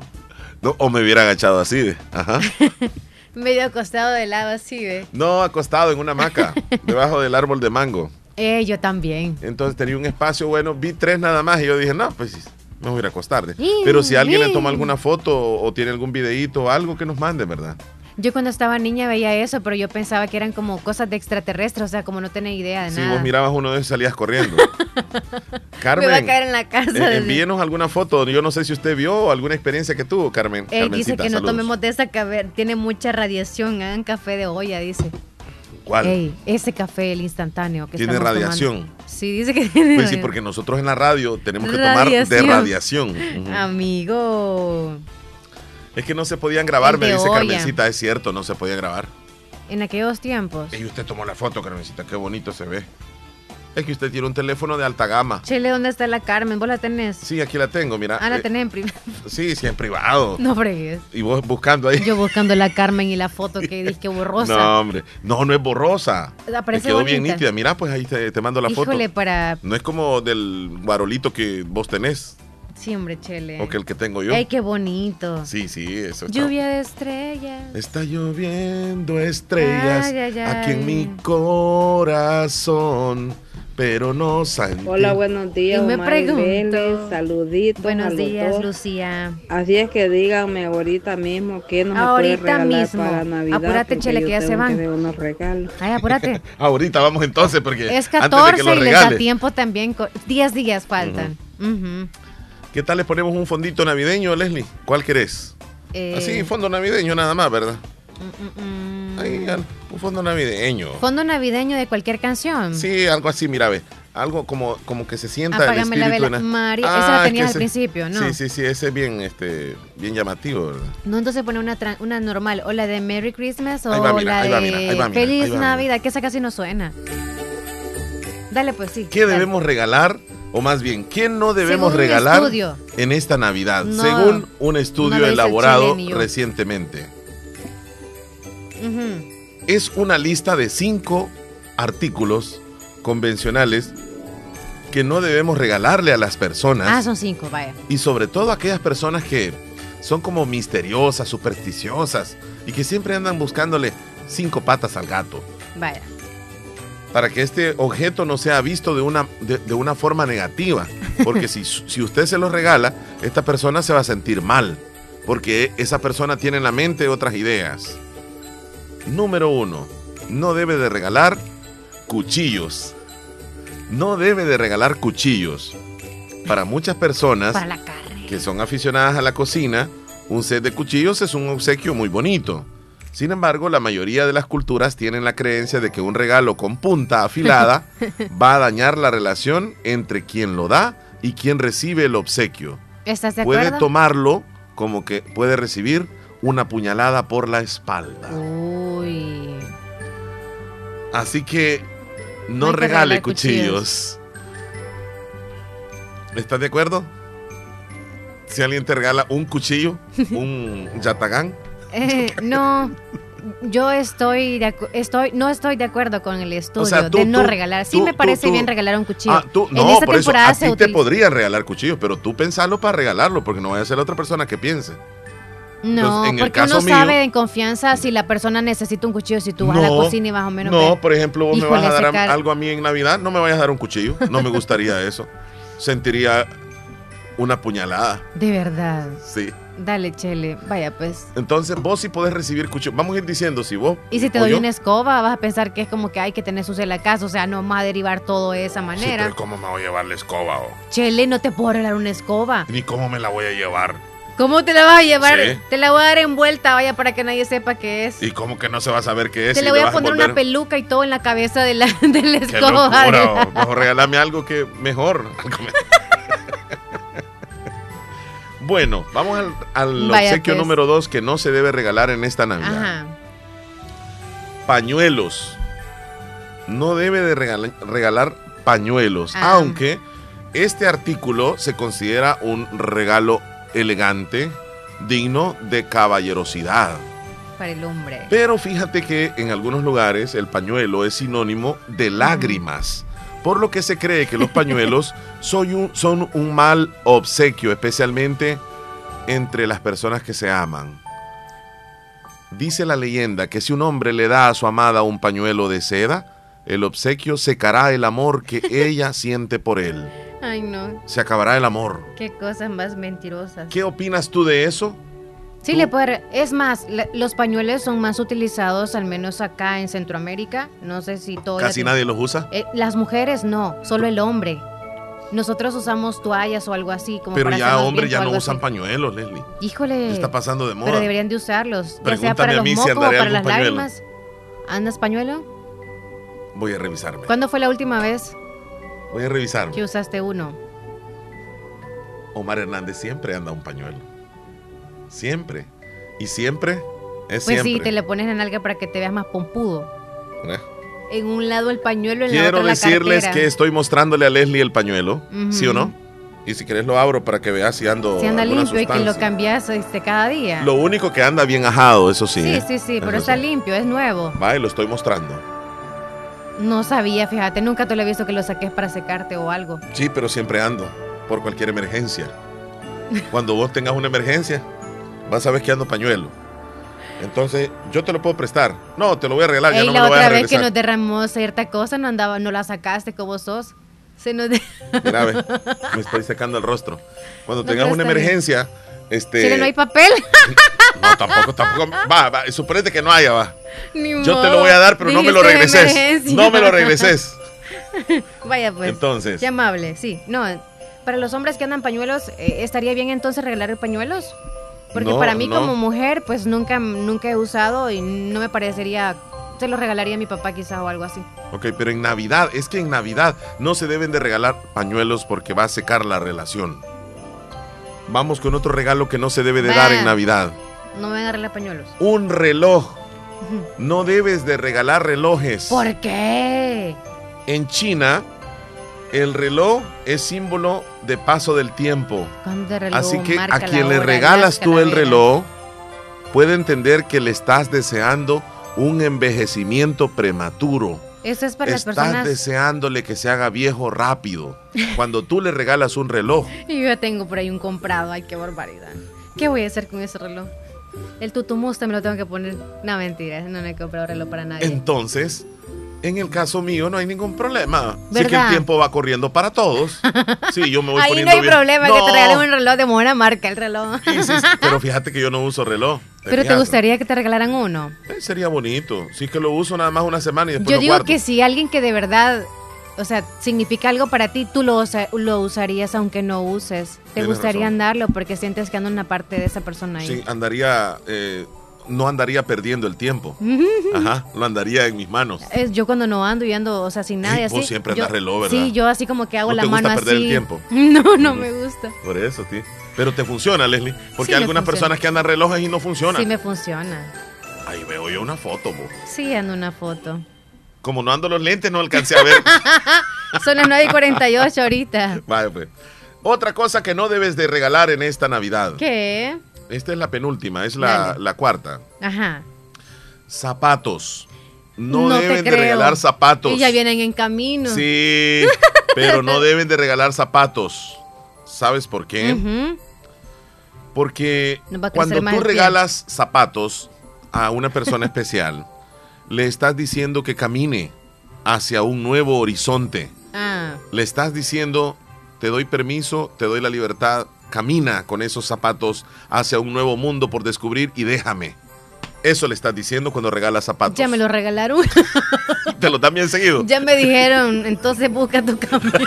no, o me hubiera agachado así de. Ajá. Medio acostado de lado así, ve. No, acostado en una hamaca, debajo del árbol de mango. Eh, yo también. Entonces tenía un espacio bueno, vi tres nada más y yo dije, no, pues me voy a ir a acostar. de. Pero si alguien le toma alguna foto o, o tiene algún videíto o algo que nos mande, ¿verdad? Yo cuando estaba niña veía eso, pero yo pensaba que eran como cosas de extraterrestres, o sea, como no tenía idea de Si nada. vos mirabas uno de esos salías corriendo. Carmen, Me va a caer en la casa. eh, envíenos alguna foto. Yo no sé si usted vio alguna experiencia que tuvo, Carmen. Él dice que no tomemos de esa café, tiene mucha radiación, hagan café de olla, dice. ¿Cuál? Ey, ese café, el instantáneo que Tiene tomando. radiación. Sí, dice que tiene Pues sí, porque nosotros en la radio tenemos que tomar de Radiación. Amigo, Es que no se podían grabar, me dice olla. Carmencita. Es cierto, no se podía grabar. en aquellos tiempos. Y usted tomó la foto, Carmencita, qué bonito se ve. Es que usted tiene un teléfono de alta gama. Chele, ¿dónde está la Carmen? ¿Vos la tenés? Sí, aquí la tengo, mira. Ah, la Eh, tenés en privado. sí, sí, en privado. No fregues. Y vos buscando ahí. Yo buscando la Carmen y la foto que dice que borrosa. No, hombre. No, no es borrosa. Aparece quedó bien nítida. Mira, pues ahí te, te mando la Híjole, foto. para... No es como del guarolito que vos tenés Sí, hombre, Chele. o que el que tengo yo. Ay, qué bonito. Sí, sí, eso está. Lluvia de estrellas. Está lloviendo estrellas Ay, ay, aquí en ay. mi corazón, pero no sentí. Hola, buenos días. Y me Omar pregunto- Vélez, saluditos. Buenos días. Lucía. Así es que díganme ahorita mismo qué nos me Ahorita puede regalar mismo. para Navidad. Apúrate, Chele, que ya se van. ver unos regalos. Ay, apúrate. Ahorita vamos entonces porque Es antes de 14 que lo y les da tiempo también. co- 10 días faltan. ¿Qué tal le ponemos un fondito navideño, Leslie? ¿Cuál querés? Eh, Así, fondo navideño nada más, ¿verdad? mm, Ahí, al- un fondo navideño. Fondo navideño de cualquier canción. Sí, algo así, mira, ve. Algo como, como que se sienta el Apágame la espíritu vela. de na- María, esa Ah, la es tenías al principio, ¿no? Sí, sí, sí, ese es bien, este, bien llamativo, ¿verdad? No, entonces pone una, una normal. O la de Merry Christmas o Ahí va, mira, la de va, mira, Feliz va, Navidad, que esa casi no suena. Dale, pues sí. ¿Qué dale. debemos regalar? O más bien, ¿qué no debemos Según regalar en esta Navidad? No, según un estudio elaborado Chile recientemente. Es una lista de cinco artículos convencionales que no debemos regalarle a las personas. Ah, son cinco, vaya. Y sobre todo a aquellas personas que son como misteriosas, supersticiosas y que siempre andan buscándole cinco patas al gato. Vaya. Para que este objeto no sea visto de una, de, de una forma negativa. Porque si, si usted se lo regala, esta persona se va a sentir mal. Porque esa persona tiene en la mente otras ideas. Número uno, no debe de regalar cuchillos. No debe de regalar cuchillos. para muchas personas Para que son aficionadas a la cocina, un set de cuchillos es un obsequio muy bonito. Sin embargo, la mayoría de las culturas tienen la creencia de que un regalo con punta afilada va a dañar la relación entre quien lo da y quien recibe el obsequio. ¿Estás de Puede acuerdo? tomarlo como que puede recibir una puñalada por la espalda. Uy. Así que no, hay regale regalar cuchillos. ¿Estás de acuerdo? Si alguien te regala un cuchillo, un yatagán, Eh, no, yo estoy, de estoy, no estoy de acuerdo con el estudio sea, tú- de no tú- regalar. Sí tú- me parece bien regalar un cuchillo. Ah, en no, esta por eso a ti te utiliza- podría regalar cuchillos, pero tú pensalo para regalarlo, porque no vaya a ser la otra persona que piense. No, Entonces, porque uno mío- sabe en confianza si la persona necesita un cuchillo, si tú vas a la cocina y más o menos No, por ejemplo, vos me vas a dar algo a mí en Navidad, no me vayas a dar un cuchillo, no me gustaría eso. Sentiría una puñalada, De verdad. sí. Dale, Chele. Vaya, pues. Entonces vos sí podés recibir cuchillo. Vamos a ir diciendo si vos... Y si te doy yo- una escoba, vas a pensar que es como que hay que tener sucia la casa. O sea, no vamos a derivar todo de esa Sí, manera. pero ¿cómo me voy a llevar la escoba? o? Chele, no te puedo regalar una escoba. Ni cómo me la voy a llevar. ¿Cómo te la vas a llevar? Sí. Te la voy a dar envuelta, vaya, para que nadie sepa qué es. Y cómo que no se va a saber qué es. Te le voy a vas poner envolver- una peluca y todo en la cabeza de la, de la Qué escoba. locura. o. Mejor regálame algo que mejor. Bueno, vamos al, obsequio pues. número dos que no se debe regalar en esta Navidad. Ajá. Pañuelos. No debe de regala- regalar pañuelos, Ah. aunque este artículo se considera un regalo elegante, digno de caballerosidad. Para el hombre. Pero fíjate que en algunos lugares el pañuelo es sinónimo de lágrimas, por lo que se cree que los pañuelos son un, son un mal obsequio, especialmente entre las personas que se aman. Dice la leyenda que si un hombre le da a su amada un pañuelo de seda, el obsequio secará el amor que ella siente por él. Ay, no. Se acabará el amor. Qué cosas más mentirosas. ¿Qué opinas tú de eso? Sí, le puede. Es más, los pañuelos son más utilizados, al menos acá en Centroamérica. No sé si todo. Casi nadie los usa. Eh, las mujeres no, solo el hombre. Nosotros usamos toallas o algo así. Como Pero para ya hombres ya no usan así. pañuelos, Leslie. Híjole. Ya está pasando de moda. Pero deberían de usarlos. Ya sea Pregúntame para a los mí si o para las pañuelo. lágrimas. ¿Andas pañuelo? Voy a revisarme. ¿Cuándo fue la última vez Voy a revisarme. que usaste uno? Omar Hernández siempre anda un pañuelo. Siempre. Y siempre es Pues sí, siempre. te le pones en alga para que te veas más pompudo. Eh. En un lado el pañuelo, en la Quiero otra la decirles cartera. que estoy mostrándole a Leslie el pañuelo. ¿sí o no? Y si querés lo abro para que veas si ando Si anda limpio y que lo cambias este, cada día. Lo único que anda bien ajado, eso sí. sí, ¿eh? sí, sí, pero está sí. limpio, es nuevo. Va, y lo estoy mostrando. No sabía, fíjate, nunca te lo he visto que lo saques para secarte o algo. Sí, pero siempre ando por cualquier emergencia. Cuando vos tengas una emergencia, vas a ver que ando pañuelo. Entonces, yo te lo puedo prestar. No, te lo voy a regalar, ya Ey, no me la lo voy a otra vez que nos derramó cierta cosa, no andaba, no la sacaste como sos. Se nos de- Mira, ve, me estoy secando el rostro. Cuando No, tengas una está bien. emergencia, este. Chile, no hay papel. No, tampoco, tampoco. Va, va, suponete que no haya, va. Ni Yo te modo. lo voy a dar, pero no me lo Dijiste regreses. emergencia. No me lo regreses. Vaya pues. Entonces. Qué amable, sí. No, para los hombres que andan pañuelos, eh, ¿estaría bien entonces regalar pañuelos? Porque No, para mí no. como mujer, pues nunca, nunca he usado y no me parecería... Se los regalaría a mi papá quizá o algo así. Ok, pero en Navidad, es que en Navidad no se deben de regalar pañuelos porque va a secar la relación. Vamos con otro regalo que no se debe de dar en Navidad. No me van a regalar pañuelos. Un reloj. No debes de regalar relojes. ¿Por qué? En China, el reloj es símbolo de paso del tiempo. Así que a quien le regalas las tú el reloj, puede entender que le estás deseando un envejecimiento prematuro. Eso es para las Estás personas... deseándole que se haga viejo rápido. Cuando tú le regalas un reloj, Y yo ya tengo por ahí un comprado. Ay, qué barbaridad. ¿Qué voy a hacer con ese reloj? El tutumusta me lo tengo que poner. No, mentira. No me he comprado reloj para nadie. entonces, en el caso mío no hay ningún problema. Sí que el tiempo va corriendo para todos. Sí, yo me voy Ahí no poniendo hay bien- problema que No, te regalen un reloj de buena marca, el reloj. sí, sí, sí, pero fíjate que yo no uso reloj. Pero te gustaría que te regalaran uno. Eh, Sería bonito. Sí que lo uso nada más una semana y después Yo lo digo guardo. que si alguien que de verdad o sea, significa algo para ti, tú lo, usa- lo usarías aunque no uses. Te Tienes gustaría razón. andarlo porque sientes que anda una parte de esa persona ahí. Sí, andaría, eh, no andaría perdiendo el tiempo. Ajá, lo andaría en mis manos. Es, yo cuando no ando y ando, o sea, sin nada y Sí, así. vos siempre yo- andas reloj, ¿verdad? Sí, yo así como que hago ¿No la te mano gusta perder así. el tiempo? No, no me gusta. Por eso, sí. Pero te funciona, Leslie. Porque Sí, hay algunas personas que andan relojes y no funcionan. Sí me funciona. Ahí veo yo una foto, bo. Sí, ando una foto. Como no ando los lentes, no alcancé a ver. Son las 9 y 48 ahorita. Vaya, pues. Otra cosa que no debes de regalar en esta Navidad. ¿Qué? Esta es la penúltima, es la, la cuarta. Ajá. Zapatos. No, deben de regalar zapatos. Y ya vienen en camino. Sí, pero no deben de regalar zapatos. ¿Sabes por qué? Porque cuando tú regalas zapatos a una persona especial, le estás diciendo que camine hacia un nuevo horizonte. Ah, Le estás diciendo, te doy permiso, te doy la libertad, camina con esos zapatos hacia un nuevo mundo por descubrir y déjame. Eso le estás diciendo cuando regalas zapatos. ya me lo regalaron. Te lo dan bien seguido. ya me dijeron, entonces busca tu camino.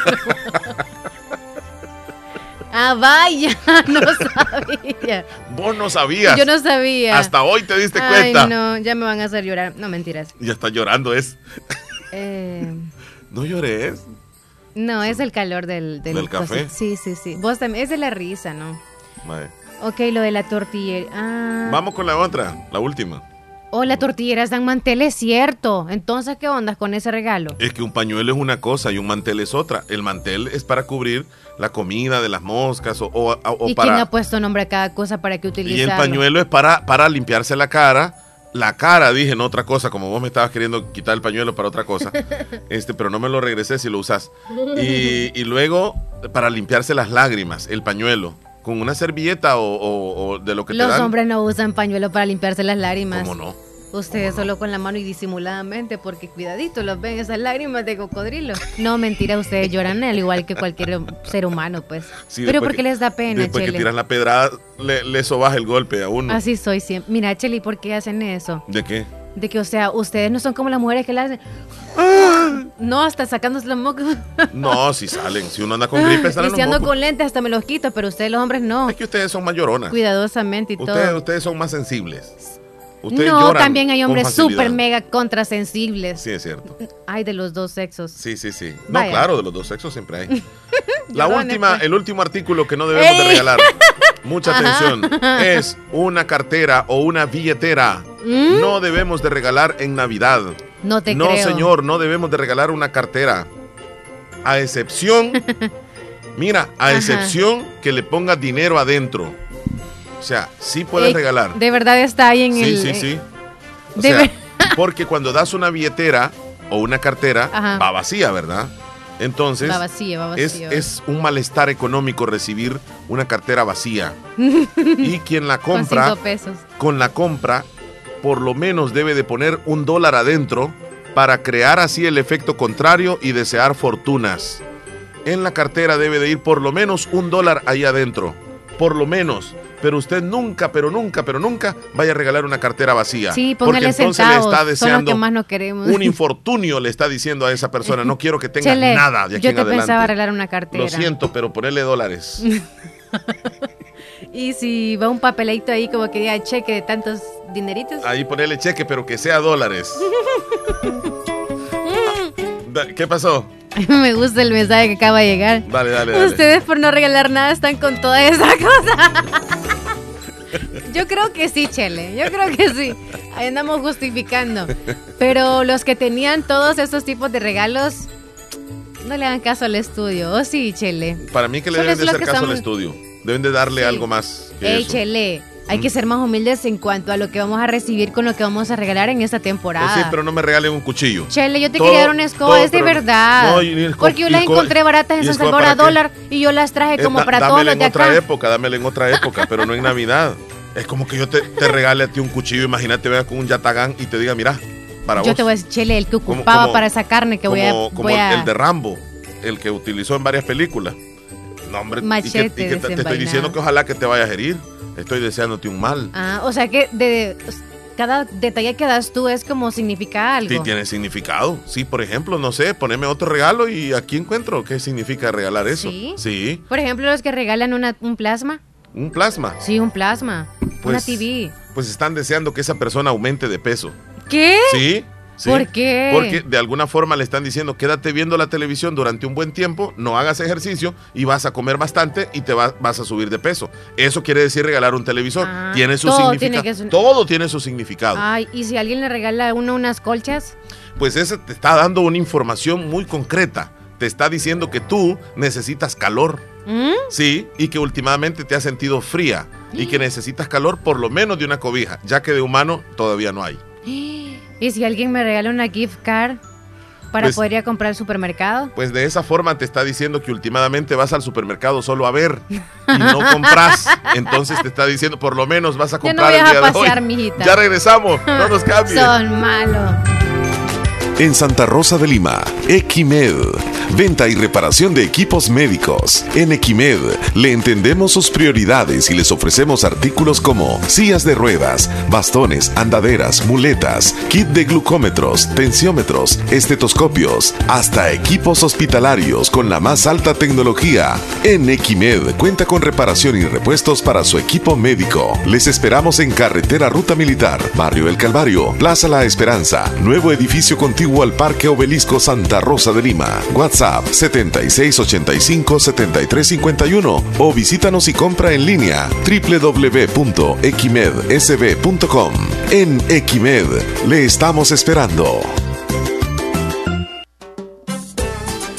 ah, vaya, no sabía. Vos no sabías. Yo no sabía. Hasta hoy te diste Ay, cuenta. no, ya me van a hacer llorar. No, mentiras. Ya está llorando, es. Eh, No llores. No, es el calor del, del, ¿Del café? Sí, sí, sí. Vos también, es de la risa, ¿no? Mae. Ok, lo de la tortillera. Ah. Vamos con la otra, la última. Oh, las tortilleras dan manteles, cierto. Entonces, ¿qué ondas con ese regalo? Es que un pañuelo es una cosa y un mantel es otra. El mantel es para cubrir la comida de las moscas o, o- o ¿Y quién para... ha puesto nombre a cada cosa para que Y utilizarlo? el pañuelo es para, para limpiarse la cara. La cara, dije, no otra cosa, como vos me estabas queriendo quitar el pañuelo para otra cosa. este, pero no me lo regresé si lo usas. Y, y luego, para limpiarse las lágrimas, el pañuelo. Con una servilleta o, o- o de lo que Los te dan. hombres no usan pañuelo para limpiarse las lágrimas. ¿Cómo no? Ustedes solo con la mano y disimuladamente, porque cuidadito, los ven esas lágrimas de cocodrilo. No, mentira, ustedes lloran al igual que cualquier ser humano, pues. Sí, Pero porque que- les da pena, Después que tiras la pedrada, le, le sobas el golpe a uno. Así soy siempre. Mira, Cheli, ¿por qué hacen eso? ¿De qué? De que, o sea, ustedes no son como las mujeres que la hacen. No, hasta sacándose los mocos. No, si salen. Si uno anda con gripe, salen y los si ando mocos. con lentes, hasta me los quito, pero ustedes, los hombres, no. Es que ustedes son mayoronas. Cuidadosamente y Ustedes, todo. ustedes son más sensibles. Ustedes No, lloran también hay hombres súper mega contrasensibles. Sí, es cierto. Hay de los dos sexos. Sí, sí, sí. No, Vaya. claro, de los dos sexos siempre hay. La última, pues. el último artículo que no debemos de regalar. Mucha Ajá. atención. Es una cartera o una billetera. ¿Mm? No debemos de regalar en Navidad. No te no, creo. señor, no debemos de regalar una cartera. A excepción, mira, a Ajá. excepción que le pongas dinero adentro. O sea, sí puedes Ey, regalar. De verdad está ahí en Sí, el. sí, sí. O De sea, ver- porque cuando das una billetera o una cartera, Ajá. va vacía, ¿verdad? Entonces, Va vacío, va es, vacío. es un malestar económico recibir una cartera vacía. y quien la Con compra, cinco pesos. con la compra, por lo menos debe de poner un dólar adentro para crear así el efecto contrario y desear fortunas. En la cartera debe de ir por lo menos un dólar ahí adentro. Por lo menos. Pero usted nunca, pero nunca, pero nunca vaya a regalar una cartera vacía. Sí, porque póngale entonces centavos. le está deseando que más no queremos. un infortunio, le está diciendo a esa persona. No quiero que tenga Chele, nada de aquí yo en te adelante. pensaba arreglar una cartera. Lo siento, pero ponerle dólares. Y si va un papelito ahí como que diga cheque de tantos dineritos. Ahí ponerle cheque, pero que sea dólares. ¿Qué pasó? Me gusta el mensaje que acaba de llegar. Dale, dale, dale. Ustedes por no regalar nada están con toda esa cosa. Yo creo que sí, Chele. Yo creo que sí. Ahí andamos justificando. Pero los que tenían todos esos tipos de regalos, no le hagan caso al estudio. ¿O sí, Chele? Para mí que le deben de hacer caso al estudio. Deben de darle Sí. algo más que Ey, eso. Chele, hay que ser más humildes en cuanto a lo que vamos a recibir con lo que vamos a regalar en esta temporada. Pues sí, pero no me regalen un cuchillo. Chele, yo te Todo- quería dar una escoba, todo, es de verdad. No, Porque yo las encontré baratas en ¿y San Salvador a qué? dólar y yo las traje Eh, como para todos dámela los en de otra acá. época, dámela en otra época, pero no en Navidad. Es como que yo te, te regale a ti un cuchillo, imagínate, veas con un yatagán y te diga, mira, para Yo vos. te voy a decir, Chele, el que ocupaba como- para esa carne que voy a... como, voy a- el de Rambo, el que utilizó en varias películas. No, hombre, y que- Machete y que, te- te estoy diciendo que ojalá que te vayas a herir. Estoy deseándote un mal. Ah, o sea que de, cada detalle que das tú es como significa algo. Sí, tiene significado. Sí, por ejemplo, no sé, poneme otro regalo y aquí encuentro qué significa regalar eso. ¿Sí? Sí, Por ejemplo, los que regalan una- un plasma. Un plasma. Sí, un plasma. una Pues- TV. Pues están deseando que esa persona aumente de peso. ¿Qué? Sí. sí. ¿Por qué? Porque de alguna forma le están diciendo, quédate viendo la televisión durante un buen tiempo, no hagas ejercicio y vas a comer bastante y te va- vas a subir de peso. Eso quiere decir regalar un televisor. Ah, tiene su todo significado. tiene que Todo tiene su significado. Ay, ¿y si alguien le regala a uno unas colchas? Pues ese te está dando una información muy concreta. Te está diciendo que tú necesitas calor. ¿Mm? Sí, y que últimamente te has sentido fría y que necesitas calor por lo menos de una cobija, ya que de humano todavía no hay. ¿Y si alguien me regala una gift card para Pues- poder ir a comprar al supermercado? Pues de esa forma te está diciendo que últimamente vas al supermercado solo a ver y no compras. Entonces te está diciendo, por lo menos vas a no comprar el día a de hoy. mijita. Ya regresamos, no nos cambien. Son malos. En Santa Rosa de Lima, Equimed. Venta y reparación de equipos médicos. En Equimed le entendemos sus prioridades y les ofrecemos artículos como sillas de ruedas, bastones, andaderas, muletas, kit de glucómetros, tensiómetros, estetoscopios, hasta equipos hospitalarios con la más alta tecnología. En Equimed cuenta con reparación y repuestos para su equipo médico. Les esperamos en Carretera Ruta Militar, Barrio El Calvario, Plaza La Esperanza, nuevo edificio contiguo al Parque Obelisco Santa Rosa de Lima. 7685-7351 o visítanos y compra en línea www.equimedsb.com. En Equimed le estamos esperando.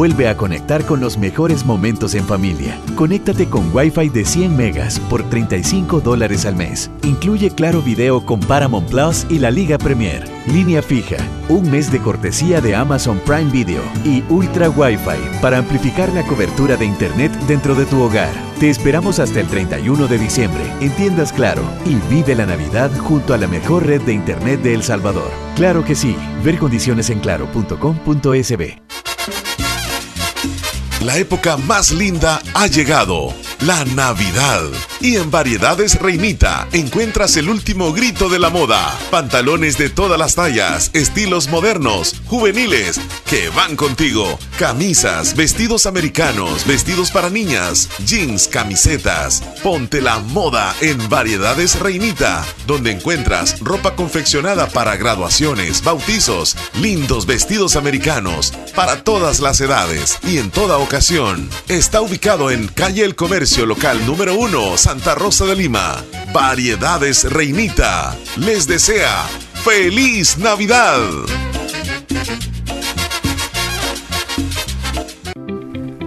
vuelve a conectar con los mejores momentos en familia. Conéctate con Wi-Fi de 100 megas por 35 dólares al mes. Incluye Claro Video con Paramount Plus y la Liga Premier. Línea fija, un mes de cortesía de Amazon Prime Video y Ultra Wi-Fi para amplificar la cobertura de Internet dentro de tu hogar. Te esperamos hasta el 31 de diciembre en Tiendas Claro y vive la Navidad junto a la mejor red de Internet de El Salvador. Claro que sí. Ver condiciones en claro.com.sb. La época más linda ha llegado, la Navidad. Y en Variedades Reinita encuentras el último grito de la moda. Pantalones de todas las tallas, estilos modernos, juveniles, que van contigo. Camisas, vestidos americanos, vestidos para niñas, jeans, camisetas. Ponte la moda en Variedades Reinita, donde encuentras ropa confeccionada para graduaciones, bautizos, lindos vestidos americanos, para todas las edades y en toda ocasión. Está ubicado en Calle El Comercio Local número 1, Santa Rosa de Lima. Variedades Reinita. Les desea feliz Navidad.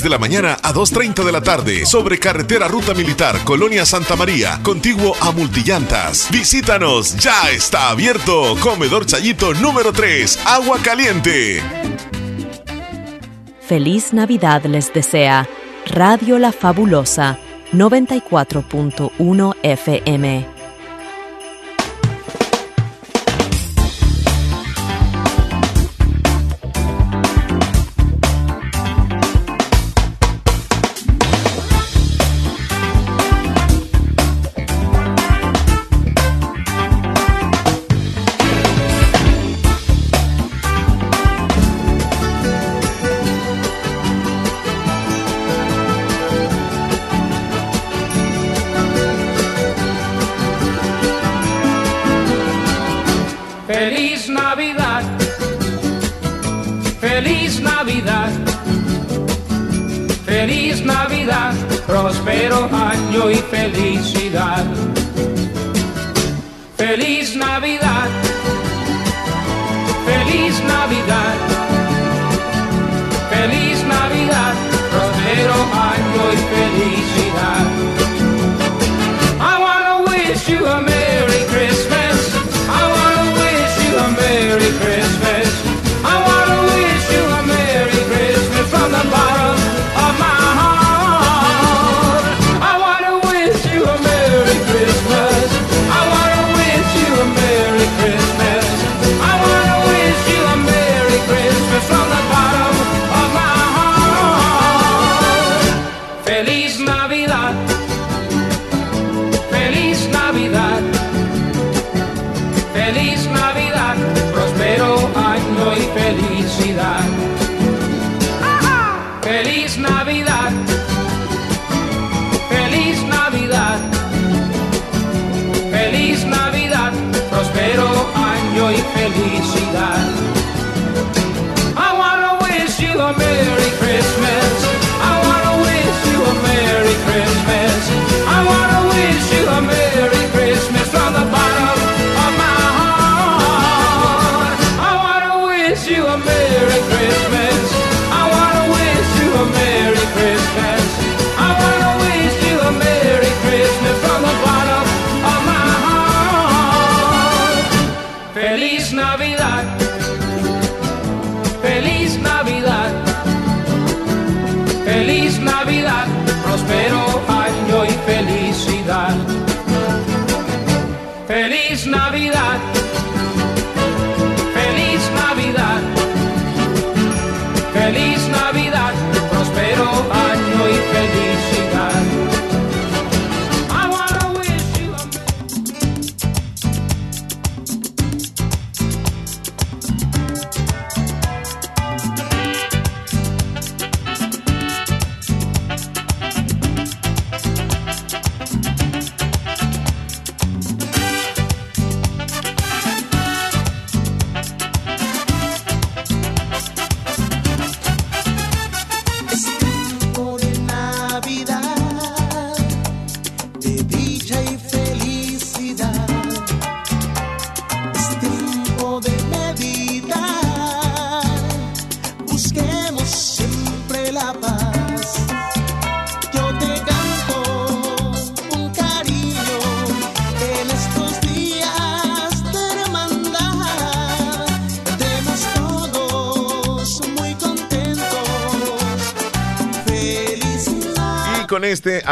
de la mañana a 2.30 de la tarde, sobre carretera Ruta Militar, Colonia Santa María, contiguo a Multillantas. Visítanos, ya está abierto. Comedor Chayito número 3, Agua Caliente. Feliz Navidad les desea Radio La Fabulosa 94.1 FM.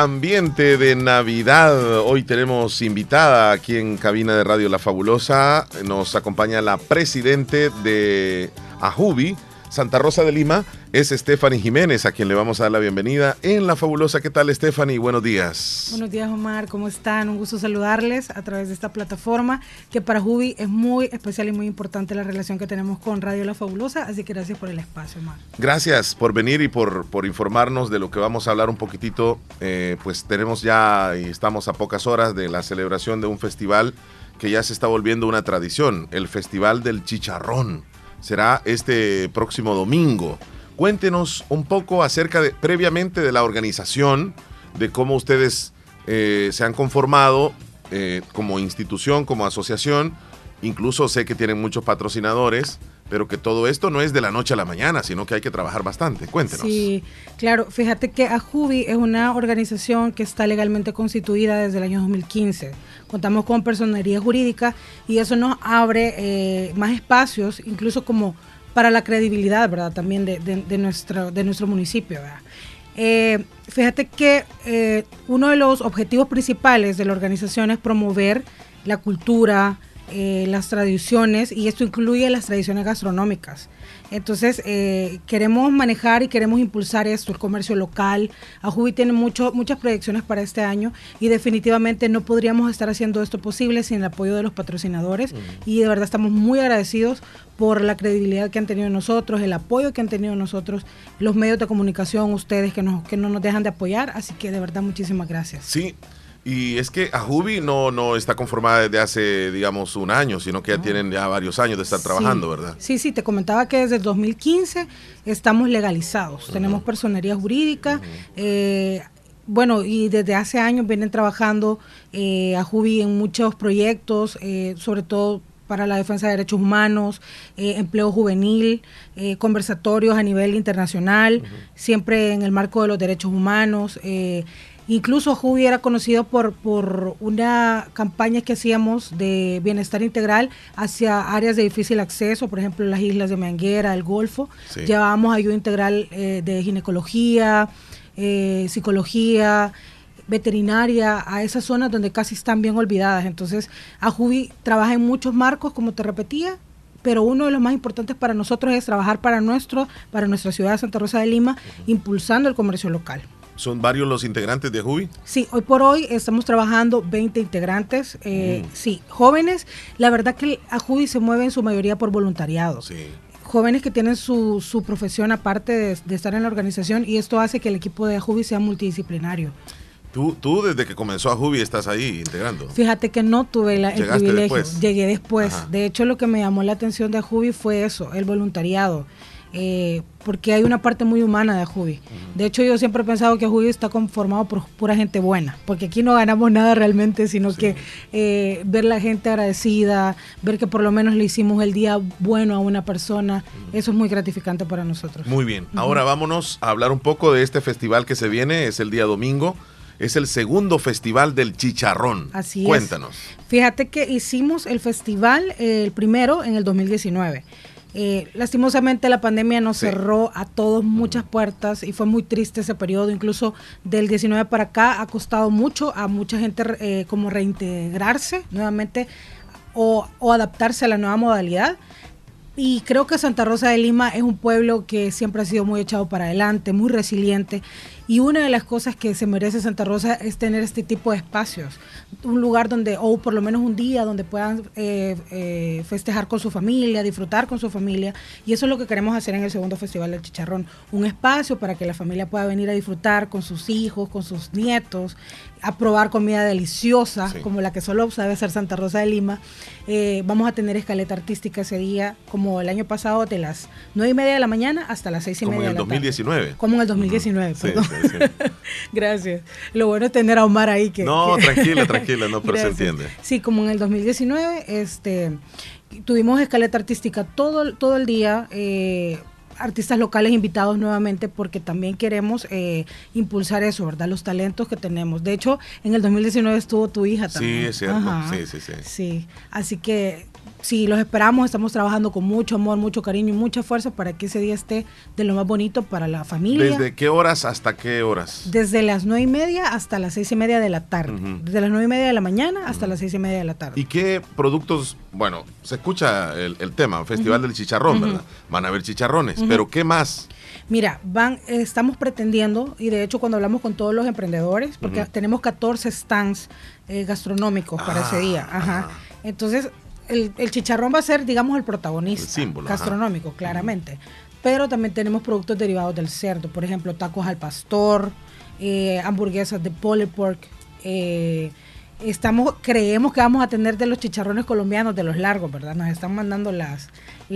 Ambiente de Navidad, hoy tenemos invitada aquí en cabina de Radio La Fabulosa. Nos acompaña la presidente de AJUBI, Santa Rosa de Lima es Stephanie Jiménez, a quien le vamos a dar la bienvenida en La Fabulosa. ¿Qué tal, Stephanie? Buenos días. Buenos días, Omar. ¿Cómo están? Un gusto saludarles a través de esta plataforma, que para Jubi es muy especial y muy importante la relación que tenemos con Radio La Fabulosa. Así que gracias por el espacio, Omar. Gracias por venir y por, por informarnos de lo que vamos a hablar un poquitito. Eh, pues tenemos ya y estamos a pocas horas de la celebración de un festival que ya se está volviendo una tradición, el Festival del Chicharrón. Será este próximo domingo. Cuéntenos un poco acerca de, previamente de la organización, de cómo ustedes eh, se han conformado eh, como institución, como asociación. Incluso sé que tienen muchos patrocinadores, pero que todo esto no es de la noche a la mañana, sino que hay que trabajar bastante. Cuéntenos. Sí, claro. Fíjate que AJUBI es una organización que está legalmente constituida desde el año 2015. Contamos con personería jurídica y eso nos abre eh, más espacios, incluso como para la credibilidad, ¿verdad? También de, nuestro, de nuestro municipio. Eh, fíjate que eh, uno de los objetivos principales de la organización es promover la cultura, eh, las tradiciones, y esto incluye las tradiciones gastronómicas. Entonces, eh, queremos manejar y queremos impulsar esto, el comercio local. Ajubi tiene mucho, muchas proyecciones para este año y definitivamente no podríamos estar haciendo esto posible sin el apoyo de los patrocinadores. Y de verdad estamos muy agradecidos por la credibilidad que han tenido nosotros, el apoyo que han tenido nosotros, los medios de comunicación, ustedes que, nos, que no nos dejan de apoyar. Así que de verdad muchísimas gracias. Sí, y es que Ajubi no, no está conformada desde hace, digamos, un año, sino que ya tienen ya varios años de estar trabajando, Sí. ¿verdad? Sí, sí, te comentaba que desde el 2015 estamos legalizados, tenemos personería jurídica. eh, bueno, y desde hace años vienen trabajando eh, a Jubi en muchos proyectos, eh, sobre todo para la defensa de derechos humanos, eh, empleo juvenil, eh, conversatorios a nivel internacional, siempre en el marco de los derechos humanos. eh, Incluso Jubi era conocido por, por una campaña que hacíamos de bienestar integral hacia áreas de difícil acceso, por ejemplo, las islas de Manguera, el Golfo. Sí. Llevábamos ayuda integral eh, de ginecología, eh, psicología, veterinaria, a esas zonas donde casi están bien olvidadas. Entonces, Ajubi trabaja en muchos marcos, como te repetía, pero uno de los más importantes para nosotros es trabajar para nuestro, para nuestra ciudad de Santa Rosa de Lima, impulsando el comercio local. ¿Son varios los integrantes de Ajubi? Sí, hoy por hoy estamos trabajando 20 integrantes, eh, Mm. sí, jóvenes. La verdad que el Ajubi se mueve en su mayoría por voluntariado. Jóvenes que tienen su, su profesión aparte de, de estar en la organización y esto hace que el equipo de Ajubi sea multidisciplinario. Tú, tú desde que comenzó Ajubi estás ahí integrando. Fíjate que no tuve la- el privilegio, después. llegué después. Ajá. De hecho, lo que me llamó la atención de Ajubi fue eso, el voluntariado. Eh, porque hay una parte muy humana de Ajubi. De hecho, yo siempre he pensado que Ajubi está conformado por pura gente buena, porque aquí no ganamos nada realmente, sino que eh, ver la gente agradecida, ver que por lo menos le hicimos el día bueno a una persona, eso es muy gratificante para nosotros. Muy bien. Ahora vámonos a hablar un poco de este festival que se viene. Es el día domingo. Es el segundo festival del chicharrón. Así es. Cuéntanos. Fíjate que hicimos el festival, eh, el primero, en el 2019. Eh, lastimosamente la pandemia nos Sí. cerró a todos muchas puertas y fue muy triste ese periodo. Incluso del 19 para acá ha costado mucho a mucha gente eh, como reintegrarse nuevamente o, o adaptarse a la nueva modalidad. Y creo que Santa Rosa de Lima es un pueblo que siempre ha sido muy echado para adelante, muy resiliente. Y una de las cosas que se merece Santa Rosa es tener este tipo de espacios. Un lugar donde, o por lo menos un día, donde puedan eh, eh, festejar con su familia, disfrutar con su familia. Y eso es lo que queremos hacer en el segundo Festival del Chicharrón. Un espacio para que la familia pueda venir a disfrutar con sus hijos, con sus nietos, a probar comida deliciosa, como la que solo sabe hacer Santa Rosa de Lima. Eh, vamos a tener escaleta artística ese día, como el año pasado, de las nueve y media de la mañana hasta las seis y Como media en el de la tarde. 2019. Como en el 2019, Sí, perdón. sí, sí. Gracias. Lo bueno es tener a Omar ahí que... No, que- tranquila, tranquila, no, pero se Gracias. entiende. Sí, como en el 2019, este, tuvimos escaleta artística todo, todo el día. eh, artistas locales invitados nuevamente porque también queremos eh, impulsar eso, ¿verdad? Los talentos que tenemos. De hecho, en el 2019 estuvo tu hija también. Sí, es cierto. Ajá. Sí, sí, sí. Sí, así que sí, los esperamos, estamos trabajando con mucho amor, mucho cariño y mucha fuerza para que ese día esté de lo más bonito para la familia. ¿Desde qué horas hasta qué horas? Desde las nueve y media hasta las seis y media de la tarde. Ujú. Desde las nueve y media de la mañana hasta las seis y media de la tarde. ¿Y qué productos? Bueno, se escucha el, el tema, Festival del Chicharrón. ¿verdad? Van a haber chicharrones, pero ¿qué más? Mira, van, estamos pretendiendo, y de hecho cuando hablamos con todos los emprendedores, porque tenemos 14 stands eh, gastronómicos para ese día. Ah, Ajá. Entonces, el, el chicharrón va a ser, digamos, el protagonista. El símbolo, ajá. Gastronómico, claramente. Pero también tenemos productos derivados del cerdo, por ejemplo, tacos al pastor, eh, hamburguesas de pulled pork. eh, estamos, creemos que vamos a tener de los chicharrones colombianos, de los largos, ¿verdad? Nos están mandando las...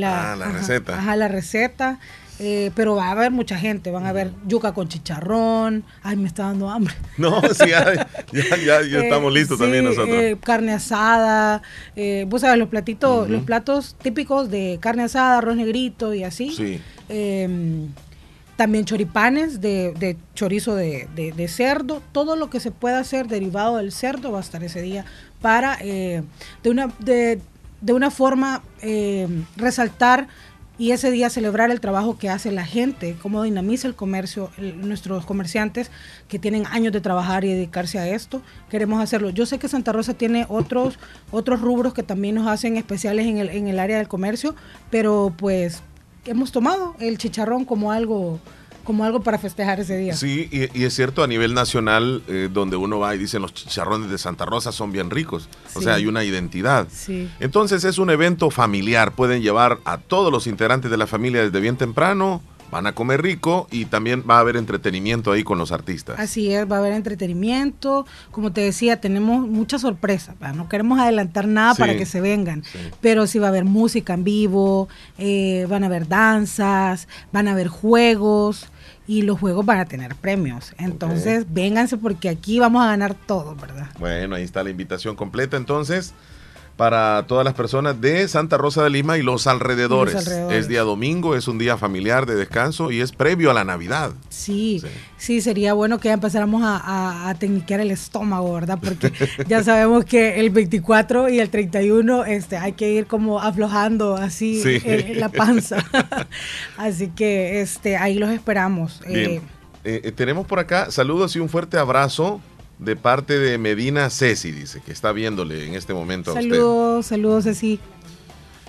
Ah, la receta. Ajá, la receta. Eh, pero va a haber mucha gente, van a haber yuca con chicharrón. Ay, me está dando hambre. No, sí, ya, ya, ya- ya Eh, estamos listos también nosotros. eh, carne asada, eh, vos sabes, los platitos, los platos típicos de carne asada, arroz negrito y así. Sí. Eh, también choripanes de, de chorizo de, de- de cerdo, todo lo que se pueda hacer derivado del cerdo va a estar ese día para eh, de una de, de una forma eh, resaltar y ese día celebrar el trabajo que hace la gente, cómo dinamiza el comercio, nuestros comerciantes que tienen años de trabajar y dedicarse a esto, queremos hacerlo. Yo sé que Santa Rosa tiene otros, otros rubros que también nos hacen especiales en el, en el área del comercio, pero pues hemos tomado el chicharrón como algo, como algo para festejar ese día. Sí, y, y es cierto, a nivel nacional, eh, donde uno va y dicen los chicharrones de Santa Rosa son bien ricos. O sea, hay una identidad. Sí. Entonces es un evento familiar. Pueden llevar a todos los integrantes de la familia desde bien temprano. Van a comer rico y también va a haber entretenimiento ahí con los artistas. Así es, va a haber entretenimiento. Como te decía, tenemos muchas sorpresas. No queremos adelantar nada Sí, para que se vengan. sí. Pero sí va a haber música en vivo, eh, van a haber danzas, van a haber juegos y los juegos van a tener premios. Entonces, vénganse porque aquí vamos a ganar todo, ¿verdad? Bueno, ahí está la invitación completa entonces para todas las personas de Santa Rosa de Lima y los alrededores. Los alrededores. Es día domingo, es un día familiar de descanso y es previo a la Navidad. Sí, sí, sería bueno que ya empezáramos a, a, a tecniquear el estómago, ¿verdad? Porque ya sabemos que el 24 y el 31 este, hay que ir como aflojando así Sí. el- la panza. así que este, ahí los esperamos. Bien. Eh, Eh, eh, tenemos por acá saludos y un fuerte abrazo de parte de Medina Ceci, dice, que está viéndole en este momento a usted. saludos, saludos así.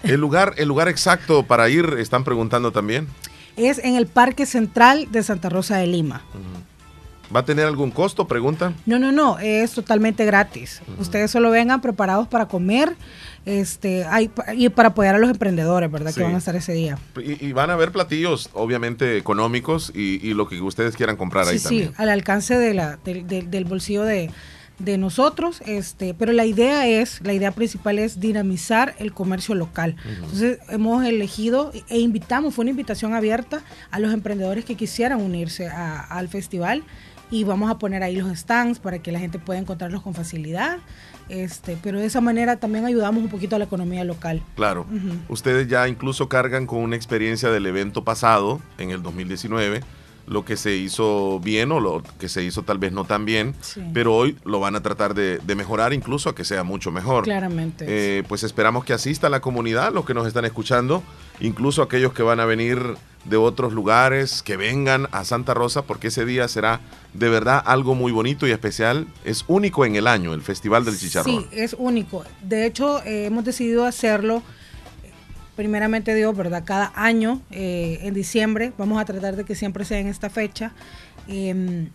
El lugar, el lugar exacto para ir, están preguntando también. Es en el Parque Central de Santa Rosa de Lima. ¿Va a tener algún costo? Preguntan. No, no, no, es totalmente gratis. Ustedes solo vengan preparados para comer este, hay, y para apoyar a los emprendedores, ¿verdad? Sí. Que van a estar ese día. Y, y van a haber platillos, obviamente, económicos y, y lo que ustedes quieran comprar ahí sí, también. sí, al alcance de la, del- del- del bolsillo de, de nosotros, este, pero la idea es, la idea principal es dinamizar el comercio local. Entonces hemos elegido e invitamos, fue una invitación abierta a los emprendedores que quisieran unirse a- al festival y vamos a poner ahí los stands para que la gente pueda encontrarlos con facilidad. Este, pero de esa manera también ayudamos un poquito a la economía local. Claro. Ustedes ya incluso cargan con una experiencia del evento pasado, en el 2019, lo que se hizo bien o lo que se hizo tal vez no tan bien, Sí. pero hoy lo van a tratar de, de mejorar incluso a que sea mucho mejor. Claramente. Eh, pues esperamos que asista la comunidad, los que nos están escuchando, incluso aquellos que van a venir de otros lugares, que vengan a Santa Rosa, porque ese día será de verdad algo muy bonito y especial. Es único en el año, el Festival del Chicharrón. Sí, es único. De hecho, eh, hemos decidido hacerlo, primeramente Dios, ¿verdad? Cada año, eh, en diciembre, vamos a tratar de que siempre sea en esta fecha. Eh,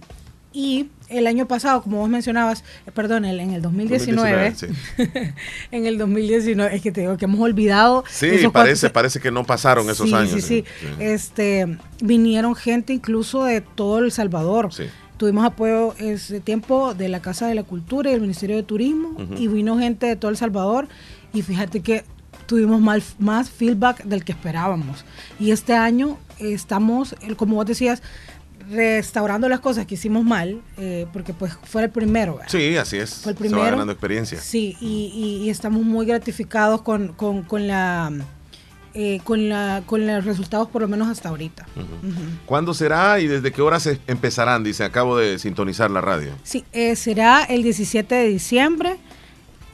y el año pasado, como vos mencionabas, eh, perdón, el- en el 2019, 2019, en el 2019, es que te digo que hemos olvidado. Sí, esos parece, parece que no pasaron esos sí, años. Sí, sí, Este, vinieron gente incluso de todo El Salvador. Tuvimos apoyo ese tiempo de la Casa de la Cultura y del Ministerio de Turismo y vino gente de todo El Salvador y fíjate que tuvimos mal- más feedback del que esperábamos. Y este año estamos, el- como vos decías, restaurando las cosas que hicimos mal, eh, porque pues fue el primero. ¿verdad? Sí, así es. Fue el Se va primero. ganando experiencia. Sí, y, y- y estamos muy gratificados con, con, con la... eh, con, la, con los resultados por lo menos hasta ahorita. Ujú. ¿Cuándo será y desde qué horas se empezarán? Dice, acabo de sintonizar la radio. Sí, eh, será el 17 de diciembre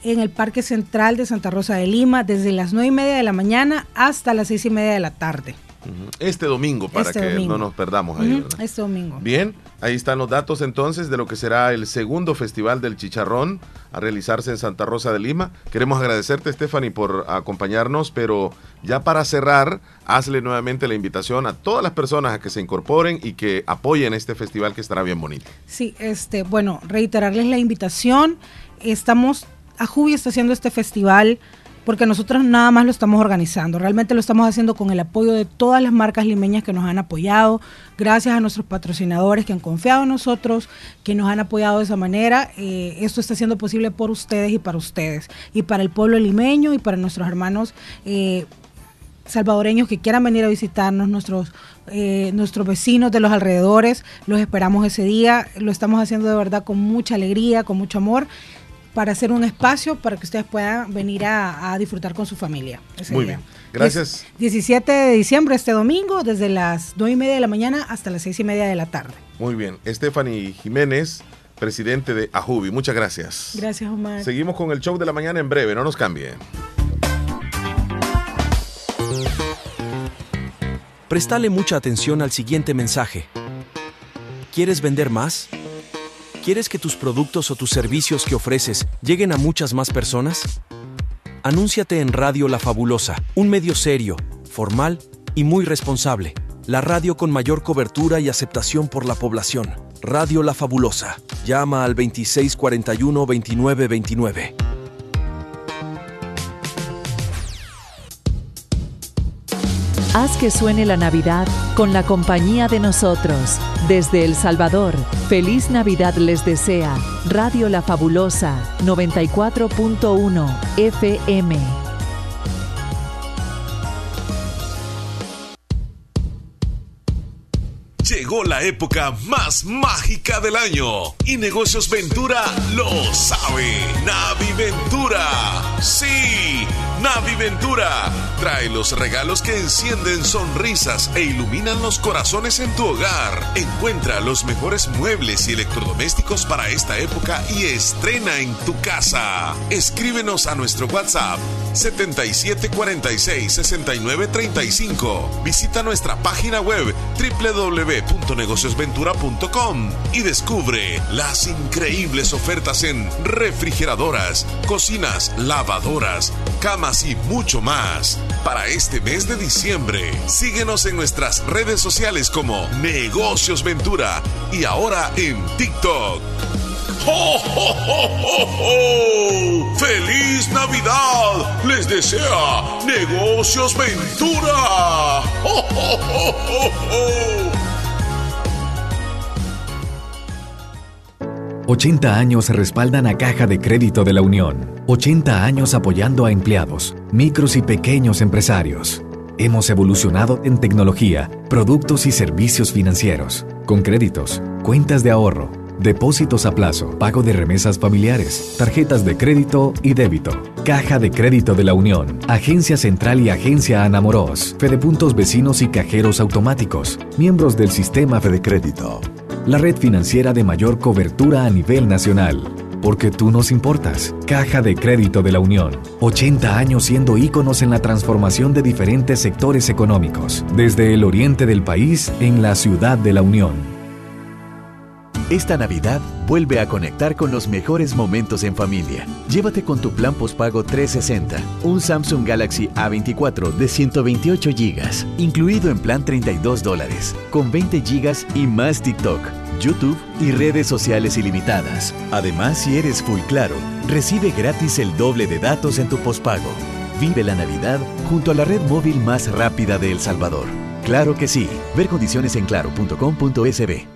en el Parque Central de Santa Rosa de Lima desde las 9 y media de la mañana hasta las 6 y media de la tarde. Este domingo, para Este que domingo. no nos perdamos ahí. Ujú, ¿verdad? Este domingo. Bien, ahí están los datos entonces de lo que será el segundo Festival del Chicharrón a realizarse en Santa Rosa de Lima. Queremos agradecerte, Stephanie, por acompañarnos, pero ya para cerrar, hazle nuevamente la invitación a todas las personas a que se incorporen y que apoyen este festival que estará bien bonito. Sí, este, bueno, reiterarles la invitación. Estamos, Ajubi está haciendo este festival porque nosotros nada más lo estamos organizando. Realmente lo estamos haciendo con el apoyo de todas las marcas limeñas que nos han apoyado, gracias a nuestros patrocinadores que han confiado en nosotros, que nos han apoyado de esa manera. Eh, esto está siendo posible por ustedes y para ustedes, y para el pueblo limeño y para nuestros hermanos. eh, salvadoreños que quieran venir a visitarnos, nuestros, eh, nuestros vecinos de los alrededores, los esperamos ese día, lo estamos haciendo de verdad con mucha alegría, con mucho amor, para hacer un espacio para que ustedes puedan venir a, a disfrutar con su familia. ese Muy día. bien, gracias. Diez- 17 de diciembre, este domingo, desde las 9 y media de la mañana hasta las 6 y media de la tarde. Muy bien, Stephanie Jiménez, presidente de Ajubi, muchas gracias. Gracias, Omar. Seguimos con el show de la mañana en breve, no nos cambien. Prestale mucha atención al siguiente mensaje. ¿Quieres vender más? ¿Quieres que tus productos o tus servicios que ofreces lleguen a muchas más personas? Anúnciate en Radio La Fabulosa, un medio serio, formal y muy responsable. La radio con mayor cobertura y aceptación por la población. Radio La Fabulosa. Llama al 2641-2929. Haz que suene la Navidad con la compañía de nosotros. Desde El Salvador, feliz Navidad les desea Radio La Fabulosa 94.1 FM. Llegó la época más mágica del año y Negocios Ventura lo sabe. Navi Ventura. Sí, Navi Ventura trae los regalos que encienden sonrisas e iluminan los corazones en tu hogar. Encuentra los mejores muebles y electrodomésticos para esta época y estrena en tu casa. Escríbenos a nuestro WhatsApp 77466935. Visita nuestra página web www.negociosventura.com y descubre las increíbles ofertas en refrigeradoras, cocinas, lavadoras, camas y mucho más. Para este mes de diciembre, síguenos en nuestras redes sociales como Negocios Ventura y ahora en TikTok. ¡Ho, ho, ho, ho! ¡Feliz Navidad! Les desea Negocios Ventura. ¡Ho, ho, ho, ho, ho! 80 años respaldan a Caja de Crédito de la Unión. 80 años apoyando a empleados, micros y pequeños empresarios. Hemos evolucionado en tecnología, productos y servicios financieros, con créditos, cuentas de ahorro, depósitos a plazo, pago de remesas familiares, tarjetas de crédito y débito. Caja de Crédito de la Unión, Agencia Central y Agencia Anamoros, Fedepuntos Vecinos y Cajeros Automáticos, miembros del Sistema Fede Crédito. La red financiera de mayor cobertura a nivel nacional. Porque tú nos importas. Caja de Crédito de la Unión. 80 años siendo íconos en la transformación de diferentes sectores económicos. Desde el oriente del país en la ciudad de la Unión. Esta Navidad vuelve a conectar con los mejores momentos en familia. Llévate con tu plan postpago 360 un Samsung Galaxy A24 de 128 GB, incluido en plan 32 dólares, con 20 GB y más TikTok, YouTube y redes sociales ilimitadas. Además, si eres Full Claro, recibe gratis el doble de datos en tu postpago. Vive la Navidad junto a la red móvil más rápida de El Salvador. Claro que sí. Ver condiciones en claro.com.sb.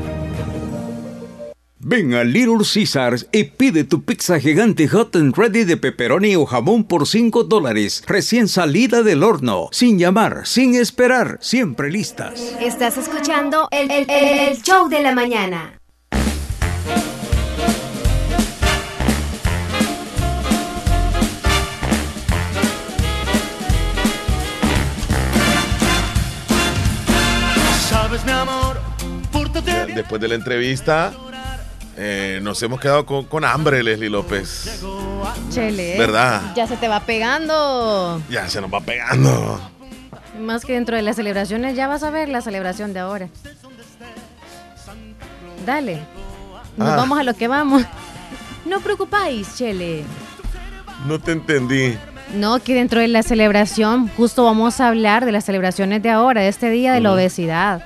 Ven a Little Caesars y pide tu pizza gigante hot and ready de pepperoni o jamón por 5 dólares, recién salida del horno, sin llamar, sin esperar, siempre listas. Estás escuchando el, el- el- el show de la mañana. Sabes, mi amor, pórtate bien. Después de la entrevista, eh, nos hemos quedado con, con hambre, Leslie López. Chele. ¿Verdad? Ya se te va pegando. Ya se nos va pegando. Más que dentro de las celebraciones, ya vas a ver la celebración de ahora. Dale. Nos Ah. vamos a lo que vamos. No preocupáis, Chele. No te entendí. No, que dentro de la celebración, justo vamos a hablar de las celebraciones de ahora, de este día de la Mm. obesidad.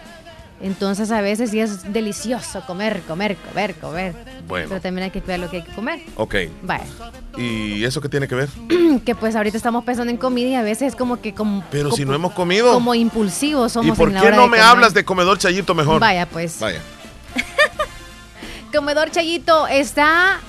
Entonces a veces sí es delicioso comer, comer, comer, comer. Bueno. Pero también hay que cuidar lo que hay que comer. Ok. Vaya. ¿Y eso qué tiene que ver? que pues ahorita estamos pensando en comida y a veces es como que como, Pero si como- no hemos comido. como impulsivos ¿Y somos por en la qué hora no me comer. hablas de comedor Chayito mejor? Vaya, pues. Vaya. Comedor Chayito está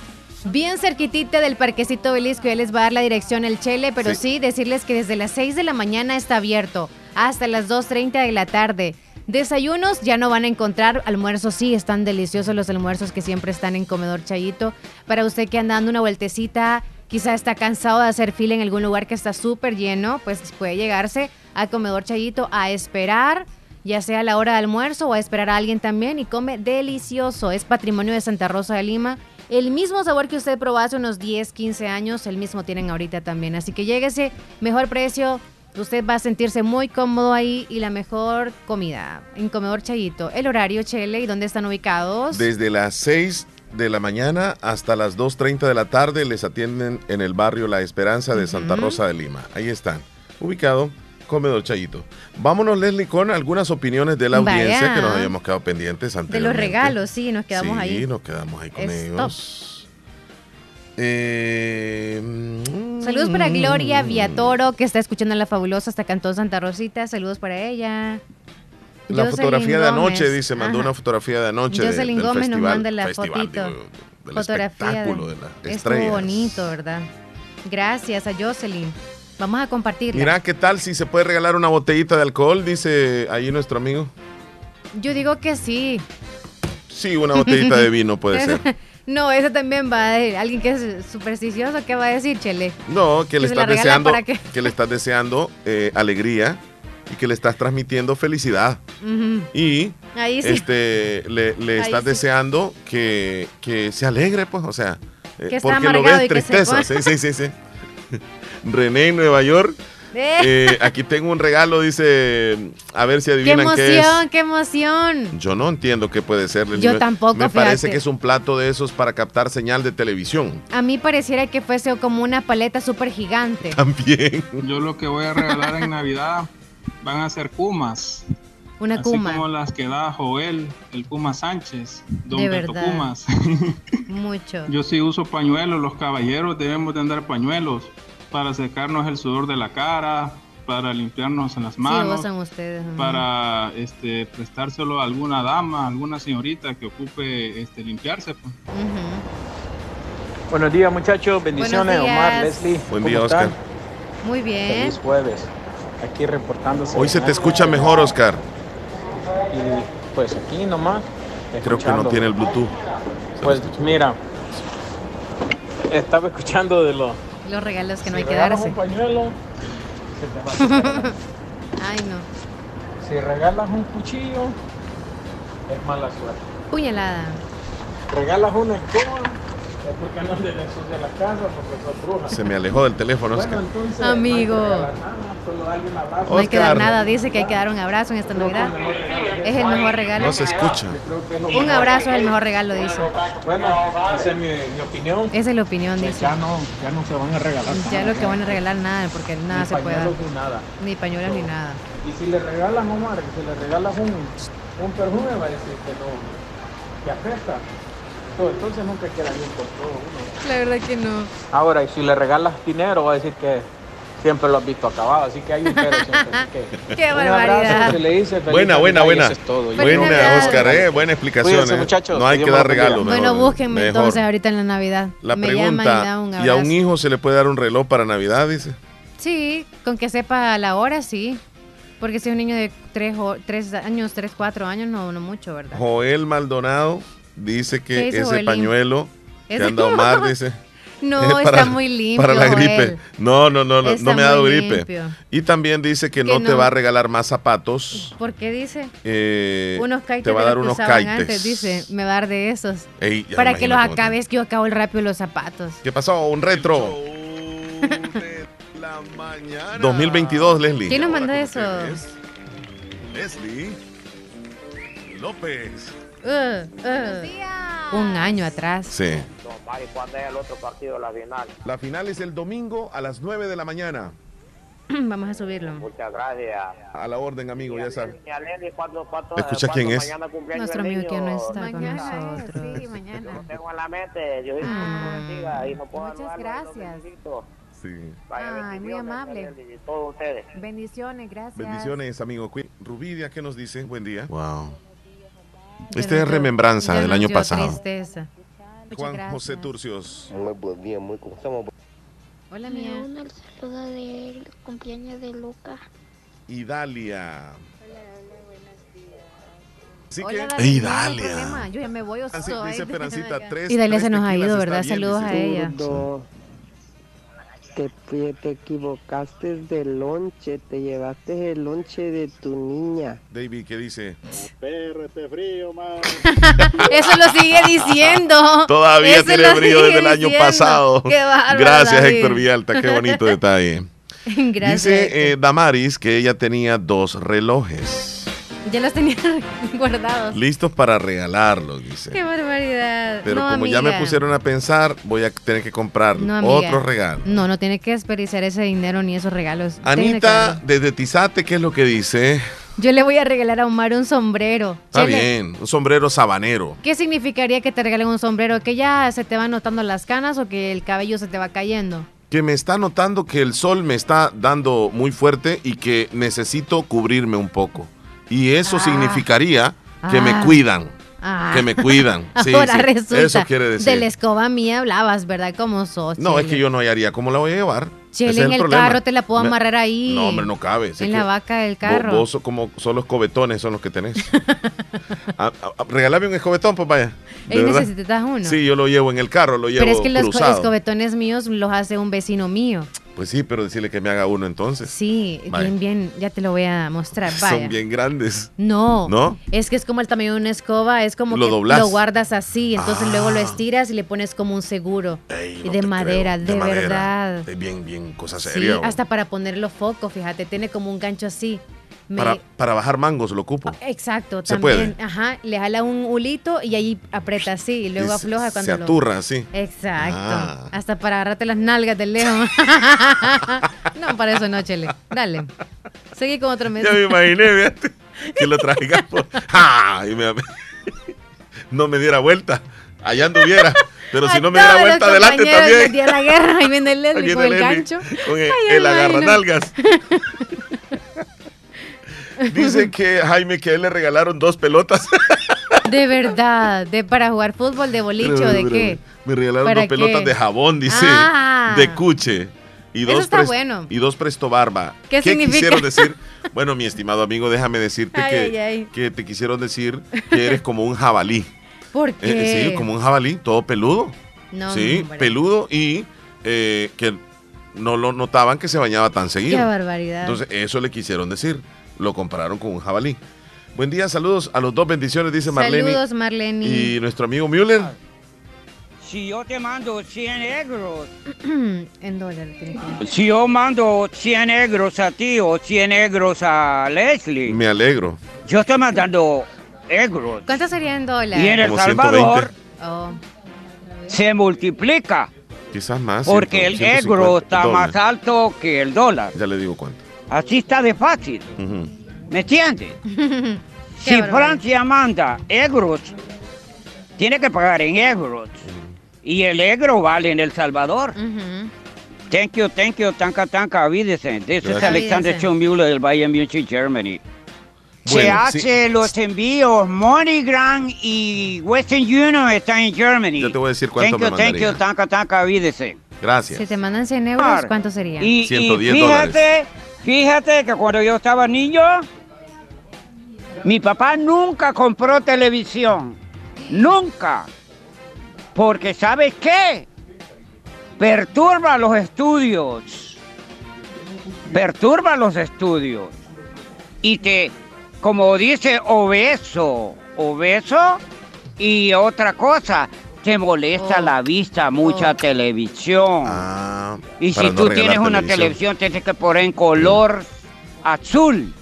bien cerquitita del parquecito Belisco. Ya les va a dar la dirección el Chele, pero sí. Sí. decirles que desde las 6 de la mañana está abierto hasta las 2.30 de la tarde. Desayunos ya no van a encontrar, almuerzos sí, están deliciosos los almuerzos que siempre están en Comedor Chayito. Para usted que anda dando una vueltecita, quizá está cansado de hacer fila en algún lugar que está súper lleno, pues puede llegarse a Comedor Chayito a esperar ya sea a la hora de almuerzo o a esperar a alguien también y come delicioso. Es patrimonio de Santa Rosa de Lima. El mismo sabor que usted probó hace unos 10, 15 años, el mismo tienen ahorita también. Así que lléguese, mejor precio. Usted va a sentirse muy cómodo ahí y la mejor comida en Comedor Chayito. El horario, Chele, ¿y dónde están ubicados? Desde las 6 de la mañana hasta las 2.30 de la tarde les atienden en el barrio La Esperanza de Santa. Rosa de Lima. Ahí están. Ubicado Comedor Chayito. Vámonos, Leslie, con algunas opiniones de la Vaya. audiencia que nos habíamos quedado pendientes De los regalos, sí, nos quedamos sí, ahí. nos quedamos ahí con Stop. ellos. Eh, mm, Saludos para Gloria Viatoro, que está escuchando la fabulosa hasta Cantón Santa Rosita. Saludos para ella. La Jocelyn fotografía de anoche, Gómez. dice, mandó Ajá. una fotografía de anoche. de- Jocelyn del Gómez festival, nos manda la festival, fotito. digo, del fotografía. espectáculo de las Estuvo estrellas. bonito, ¿verdad? Gracias a Jocelyn. Vamos a compartirla. Mira, ¿qué tal si se puede regalar una botellita de alcohol? Dice ahí nuestro amigo. Yo digo que sí. Sí, una botellita de vino puede ser. No, eso también va a decir. Alguien que es supersticioso, ¿qué va a decir, Chele? No, que le estás deseando, para qué? que le estás deseando eh, alegría y que le estás transmitiendo felicidad. Y Ahí sí. este le, estás sí. deseando que, que se alegre, pues, o sea, eh, Que porque lo ves que se tristeza. Sí, sí, sí, sí. René en Nueva York. Eh. eh, aquí tengo un regalo, dice, a ver si ¡Qué adivinan qué es. emoción, qué emoción! Yo no entiendo qué puede ser. Yo Me- tampoco, Me parece fíjate. que es un plato de esos para captar señal de televisión. A mí pareciera que fuese como una paleta súper gigante. También. Yo lo que voy a regalar en Navidad van a ser Kumas. Una Así Kuma. como las que da Joel, el Kuma Sánchez, Don De Beto verdad. Kumas. Mucho. Yo sí uso pañuelos, los caballeros debemos de andar pañuelos para secarnos el sudor de la cara, para limpiarnos en las manos, ustedes. para este, prestárselo a alguna dama, alguna señorita que ocupe este, limpiarse. pues. Buenos días muchachos, bendiciones, Omar. Leslie. Buen ¿cómo día, están? Oscar. Muy bien. Feliz jueves. Aquí reportándose. Hoy se te escucha mejor, Oscar. Y pues aquí nomás. Creo que no tiene el Bluetooth. Pues mira, estaba escuchando de lo. Los regalos que no si hay que regalas darse. un pañuelo, se te va a. Ay, no. Si regalas un cuchillo, es mala suerte. Puñalada. Regalas una escoba, Es porque no le ensucia la casa, porque sos bruja. Se me alejó del teléfono. Bueno, Oscar. entonces, Amigo. No hay que regalar nada, solo darle un abrazo. No hay que dar nada, dice que hay que dar un abrazo en esta Navidad. Es el mejor regalo. No se escucha. Un abrazo es el mejor regalo, dice. Bueno, esa es mi, mi opinión. Esa es la opinión, dice. Ya no, ya no se van a regalar. Ya nada. lo que van a regalar nada, porque nada Ni se puede dar. ni nada. Ni pañuelos ni nada. Y si le regalan, Omar, si le regalas un, un perfume, va a decir que no, que apesta. Todo, entonces nunca queda bien con todo uno. La verdad que no. Ahora, y si le regalas dinero, va a decir que siempre lo has visto acabado, así que hay un pero siempre. así que- Qué un barbaridad. abrazo, que le dice, feliz Buena, buena, buena. es todo. Buena, me- Oscar, eh, buena explicación. Cuídense, eh. muchachos, No hay que dar regalos. Bueno, búsquenme mejor. entonces ahorita en la Navidad. La Me llaman y pregunta, un ¿y a un hijo se le puede dar un reloj para Navidad? Dice. Sí, con que sepa la hora, sí. Porque si es un niño de 3, años, 3, 4 años, no, no mucho, ¿verdad? Joel Maldonado dice ¿Qué que dice ese Joelín? pañuelo que anda Omar, dice. No, es está muy limpio, Para la gripe. Joel. No, no, no, no, no me ha dado gripe. limpio. Y también dice que, Que no, te va a regalar más zapatos. ¿Por qué dice? eh, unos kites te va a de dar unos kites. antes, dice. Me va a dar de esos. Ey, Para que los acabes, que yo acabo el rápido los zapatos. ¿Qué pasó? Un retro. 2022, Leslie. ¿Quién nos mandó eso? Leslie López. Uh, uh. Un año atrás. Sí. Mari, ¿cuándo es el otro partido, la final? La final es el domingo a las 9 de la mañana. Vamos a subirlo. Muchas gracias. A la orden, amigo, ya sabes. Y a Lenny, ¿cuándo, cuándo, Escucha quién es. Nuestro amigo que no está con Mañana nosotros. Sí, mañana. Lo tengo en la mente. Dios Ah. y no puedo Muchas gracias. Sí. Vaya, Ay, muy bendiciones, amable. Todos ustedes. Bendiciones, gracias. Bendiciones, amigo. Rubidia, ¿qué nos dice? Buen día. Wow. Nos es remembranza del año pasado. tristeza. Juan gracias. José Turcios. Muy buen día, muy. Hola, Me mía. uno al saludo del cumpleaños de Luca. Y Dalia. Así que. Hola, problema. Yo ya me voy o Así soy. dice Esperancita, tres- Y Dalia tres se nos ha ido, ¿verdad? bien, Saludos dice. a ella. Te, te equivocaste del lonche, te llevaste el lonche de tu niña. David, ¿qué dice? Pérrete frío, man. Eso lo sigue diciendo. Todavía Eso tiene sigue desde el año diciendo. pasado. Qué bárbaro, Gracias, David. Héctor Villalta. Qué bonito detalle. Gracias. Dice eh, Damaris que ella tenía dos relojes Ya los tenía guardados. listos para regalarlos, dice. Qué barbaridad. Pero No, como ya me pusieron a pensar, voy a tener que comprar No, otro regalo. No, no tiene que desperdiciar ese dinero ni esos regalos. Anita, desde Tizate, ¿qué es lo que dice? Yo le voy a regalar a Omar un sombrero. Está Chele, bien, un sombrero sabanero. ¿Qué significaría que te regalen un sombrero? ¿Que ya se te van notando las canas o que el cabello se te va cayendo? Que me está notando que el sol me está dando muy fuerte y que necesito cubrirme un poco. Y eso Ah. significaría que me Ah. cuidan. Ah. Que me cuidan. Sí, Ahora sí, resulta. Eso quiere decir. De la escoba mía hablabas, ¿verdad? Como sos. No, es que yo no hallaría cómo la voy a llevar. Chele, Ese en el problema. carro te la puedo amarrar ahí. No, hombre, no cabe. En la vaca del carro. Vos, sos como son los cobetones, son los que tenés. Ah, ah, ah, regálame un escobetón, pues vaya. ¿De necesitas uno. Sí, yo lo llevo en el carro, lo llevo Pero es que los cruzado. escobetones míos los hace un vecino mío. Pues sí, pero decirle que me haga uno entonces. Sí, Vaya. bien, bien. Ya te lo voy a mostrar. Vaya. Son bien grandes. No, ¿No? es que es como el tamaño de una escoba, es como Lo que doblás. lo guardas así, entonces luego lo Ah. estiras y le pones como un seguro. Ey, y no de madera, creo. de, madera. verdad. Es bien, cosa seria. hasta para poner los focos, fíjate, tiene como un gancho así. Me- para, para bajar mangos lo ocupo. Exacto, ¿Se también. puede? Ajá, le jala un hulito y ahí aprieta así y luego Y afloja cuando se lo- aturra así. Exacto. Ah. Hasta para agarrarte las nalgas del lejos. no, para eso no, Chele. Dale. Seguí con otro Ya me mensaje. imaginé, fíjate, que lo traigamos. ¡Ja! Y me- no me diera vuelta. Allá anduviera. Pero si no me diera vuelta adelante también. día de la guerra, ahí viene el Leslie con el gancho. Con el, Ay, el agarranalgas. Dice que Jaime que a él le regalaron dos pelotas. De verdad, de para jugar fútbol, de boliche o de qué. Me regalaron ¿Para dos pelotas qué? de jabón, dice. Ah. De cuche. Y Eso dos, está bueno. y dos presto barba. ¿Qué significa? quisieron decir? Bueno, mi estimado amigo, déjame decirte Ay, que, ay, ay. que te quisieron decir que eres como un jabalí. ¿Por Eh, qué? sí, como un jabalí, todo peludo. No, sí, hombre. peludo y eh, que no lo notaban que se bañaba tan seguido. Qué barbaridad. Entonces, eso le quisieron decir. Lo compararon con un jabalí. Buen día, saludos a los dos bendiciones, dice Marlene. Saludos, Marlene. Y nuestro amigo Müller. si yo te mando 100 euros, en dólares. si yo mando 100 euros a ti o 100 euros a Leslie, Me alegro. yo estoy mandando euros. ¿Cuánto sería en dólares? Y en El Como Salvador 120. Oh. se multiplica Quizás más. porque 100, el 150 euro está dólares. más alto que el dólar. Ya le digo cuánto. Así está de fácil. ¿Me entiendes? Si Francia manda euros, tiene que pagar en euros. Y el euro vale en El Salvador. Thank you, thank you, tanka, tanka, Wiedersehen. This is Gracias. Alexander Wiedersehen. Schumüller del Bayern Munich, Germany. Se Bueno, hace los envíos MoneyGram y Western Union está en Germany. Yo te voy a decir cuánto Thank you, me thank you, tanka, tanka, Wiedersehen. Gracias. Si te mandan 100 euros, ¿cuánto sería? Y, y 110 fíjate, fíjate que cuando yo estaba niño, mi papá nunca compró televisión. Nunca. Porque ¿sabes qué? Perturba los estudios. Perturba los estudios. Y te, como dice obeso, obeso y otra cosa, te molesta la vista, mucha televisión. y Oh. para si no tú tienes una televisión. televisión, tienes que poner en color azul.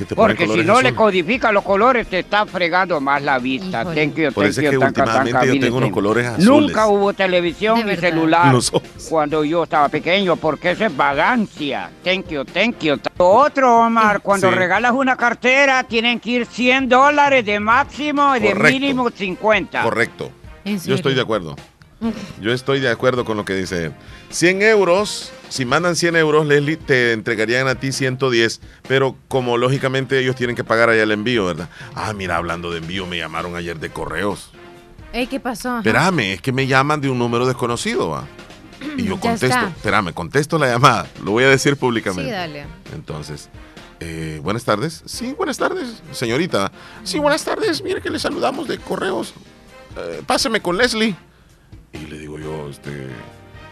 Si te ponen Porque si no le codifica los colores, te está fregando más la vista. Thank you, Por thank eso es que tanca, últimamente tanca, yo tengo unos colores azules. Nunca hubo televisión ni celular cuando yo estaba pequeño, porque eso es vagancia. Thank you, thank you. Lo Otro, Omar, cuando Sí. regalas una cartera, tienen que ir 100 dólares de máximo y de Correcto. mínimo 50. Correcto. ¿En Yo estoy de acuerdo. Yo estoy de acuerdo con lo que dice él. 100 euros, si mandan 100 euros, Leslie, te entregarían a ti 110, pero como lógicamente ellos tienen que pagar allá el envío, ¿verdad? Ah, mira, hablando de envío, me llamaron ayer de correos. Ey, ¿qué pasó? Espérame, es que me llaman de un número desconocido, ¿va? Y yo Ya contesto, está. espérame, contesto la llamada, lo voy a decir públicamente. Sí, dale. Entonces, eh, buenas tardes. Sí, buenas tardes, señorita. Sí, buenas tardes. Mire que le saludamos de correos. Eh, páseme con Leslie. Y le digo yo, este.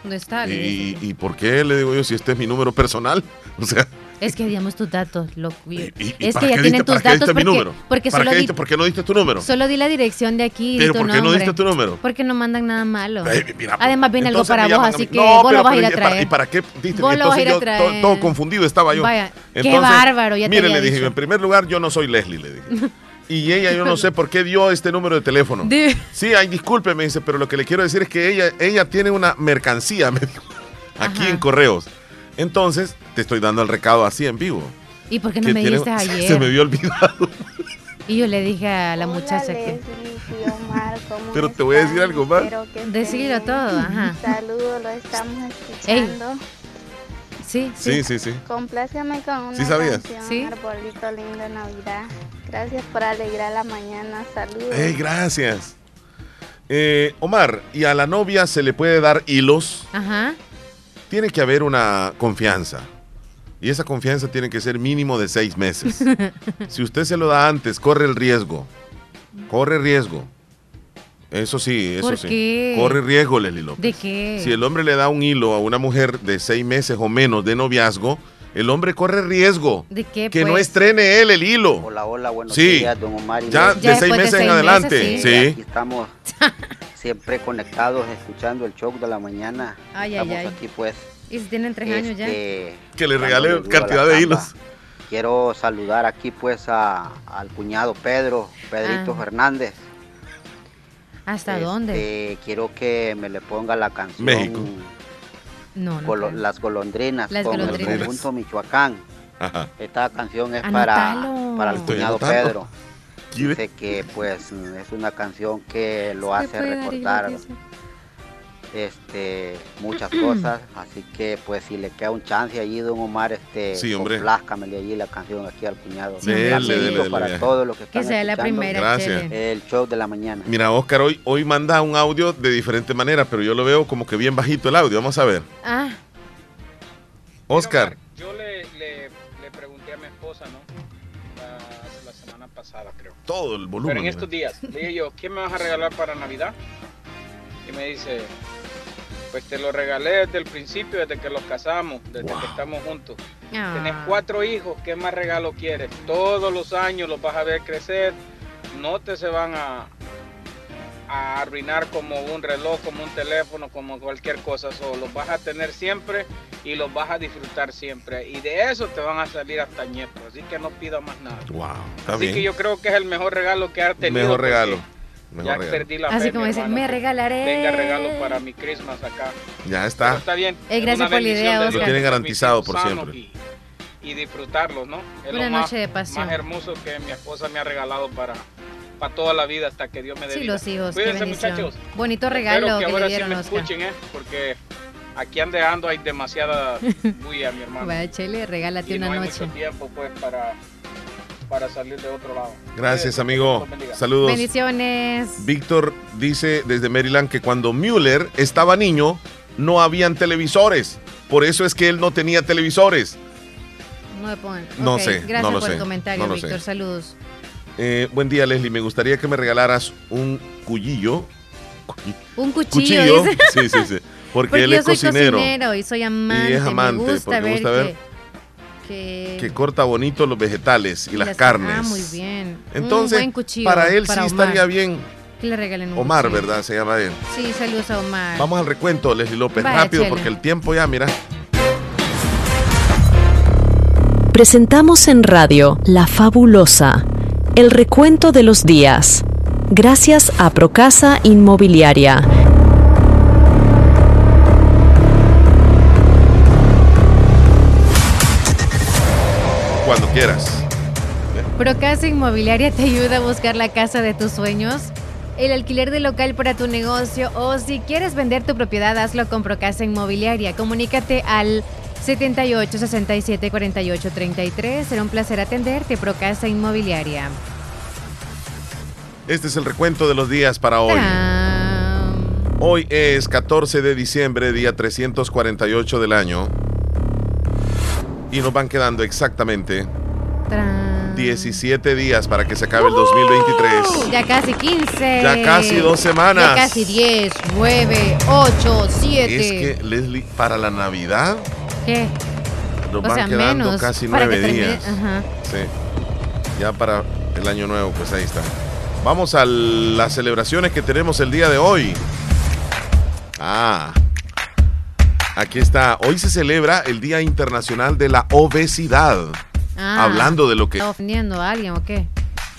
¿Dónde está? ¿Y, y por qué le digo yo si este es mi número personal? O sea, Es que digamos tus datos. Lo, ¿y es que ya qué tienen diste- tus datos diste mi porque, número? porque ¿Para solo, qué, di, diste- ¿Por qué no diste tu número? solo di la dirección de aquí ¿Pero por qué no nombre. diste tu número? Porque no mandan nada malo. Ay, mira, pues, Además viene algo entonces para vos, así que No, vos lo vas a ir a ¿y para- traer. ¿Y para qué diste? Vos lo vas a ir a Entonces yo traer. todo, todo confundido estaba yo. Vaya, qué bárbaro, ya te Mire, había le dije, dicho. en primer lugar, yo no soy Leslie, le dije. Y ella, yo no sé por qué dio este número de teléfono. Sí, ay, disculpe, me dice, pero lo que le quiero decir es que ella, ella tiene una mercancía, me dijo, aquí en correos. Entonces, te estoy dando el recado así en vivo. ¿Y por qué no me tiene- dijiste ayer? Se me había olvidado. Y yo le dije a la muchacha que... Pero te voy a decir algo más. Decirlo todo, ajá. Saludos, lo estamos Ey. Sí, Sí, sí, sí. Compláciame con una ¿Sí sabías? canción, Sí. Arbolito lindo de Navidad. Gracias por alegrar la mañana. Saludos. Ey, gracias. Eh, Omar, ¿y a la novia se le puede dar hilos? Ajá. Tiene que haber una confianza. Y esa confianza tiene que ser mínimo de seis meses. Si usted se lo da antes, corre el riesgo. Corre riesgo. Eso sí, eso ¿Por sí. qué? Corre riesgo, Leslie López. ¿De qué? Si el hombre le da un hilo a una mujer de seis meses o menos de noviazgo, el hombre corre riesgo. ¿De qué, Que no pues? estrene él el hilo. Hola, hola, buenos Sí. días, don Omar. y Ya Leslie. de Ya seis después de meses en seis adelante, meses, sí. Y sí. Aquí estamos siempre conectados, escuchando el show de la mañana. Ay, ay, estamos ay. aquí, pues. Y si tienen tres años ya. este, Que le regale cantidad de hilos. Quiero saludar aquí, pues, a- al cuñado Pedro, Pedrito Ah. Fernández. ¿Hasta dónde? Este, Quiero que me le ponga la canción México. No, no. Golo-. Las golondrinas Las con golondrinas. el conjunto Michoacán. Ajá. Esta canción es para, para el Estoy cuñado anotando. Pedro. Dice que pues es una canción que lo Se hace recordar. Este muchas cosas, así que pues si le queda un chance allí don Omar este Sí, hombre. complázcamele allí la canción aquí al cuñado. Sí, Dele, Rapidito dele, dele, para dele. todos los que Que están sea la primera, Gracias. El show de la mañana. Mira, Oscar hoy, hoy manda un audio de diferente manera, pero yo lo veo como que bien bajito el audio. Vamos a ver. Ah, Oscar. Yo le, le, le pregunté a mi esposa, ¿no? La, la semana pasada, creo. Todo el volumen. Pero en estos días, le dije yo, ¿qué me vas a regalar para Navidad? Y me dice, pues te lo regalé desde el principio, desde que los casamos, desde que estamos juntos. Ah. Tenés cuatro hijos, ¿qué más regalo quieres? Todos los años los vas a ver crecer, no te se van a, a arruinar como un reloj, como un teléfono, como cualquier cosa. So, los vas a tener siempre y los vas a disfrutar siempre. Y de eso te van a salir hasta ñepos. Así que no pido más nada. Wow, está Así bien. que yo creo que es el mejor regalo que has tenido. Mejor porque regalo. Mejor ya regalo. perdí la Así fe, como dicen, me regalaré. Venga regalo para mi Christmas acá. Ya está. Pero está bien. Eh, es gracias por la idea, de Oscar. Lo tienen que garantizado por siempre. Y, y disfrutarlos, ¿no? Es Una lo más, noche de pasión. más hermoso que mi esposa me ha regalado para, para toda la vida hasta que Dios me dé Sí, vida. los hijos, Cuídense, muchachos. Bonito Espero regalo que que, ahora le dieron, sí me Oscar. escuchen, ¿eh? Porque aquí ande ando hay demasiada bulla, mi hermano. Vaya, Chele, regálate y una no hay noche. mucho tiempo, pues, para, para salir de otro lado. Gracias, amigo. Saludos. Bendiciones. Víctor dice desde Maryland que cuando Müller estaba niño no habían televisores. Por eso es que él no tenía televisores. No me pongan. No sé, Gracias no lo por sé, el comentario, no Víctor. Saludos. Eh, buen día, Leslie. Me gustaría que me regalaras un cuchillo. Un cuchillo, Cuchillo. Sí, sí, sí. Porque, Porque él yo es soy cocinero. cocinero y soy amante. Y es amante, Me gusta porque ver, gusta ver que, que- Que corta bonito los vegetales y, las, las- carnes. Ah, muy bien. Entonces, un buen cuchillo para él para sí Omar. estaría bien. Que le regalen un Omar, cuchillo. ¿verdad? Se llama él. Sí, saludos a Omar. Vamos al recuento, Leslie López. Vaya, Rápido, porque el tiempo ya, mira. Presentamos en radio La Fabulosa, el recuento de los días. Gracias a Procasa Inmobiliaria. Quieras. Procasa Inmobiliaria te ayuda a buscar la casa de tus sueños, el alquiler de local para tu negocio o si quieres vender tu propiedad, hazlo con Procasa Inmobiliaria. Comunícate al 78 67 48 33. Será un placer atenderte, Procasa Inmobiliaria. Este es el recuento de los días para hoy. Hoy es 14 de diciembre, día 348 del año. Y nos van quedando exactamente 17 días para que se acabe el 2023. Ya casi 15. Ya casi dos semanas. Ya casi 10, 9, 8, 7. Es que, Leslie, para la Navidad ¿Qué? nos O van sea, quedando menos, casi para que nueve termine- días. Ajá. Sí. Ya para el año nuevo, pues ahí está. Vamos a las celebraciones que tenemos el día de hoy. Ah, aquí está. Hoy se celebra el Día Internacional de la Obesidad. Ah, Hablando de lo que... ¿Está ofendiendo a alguien o qué?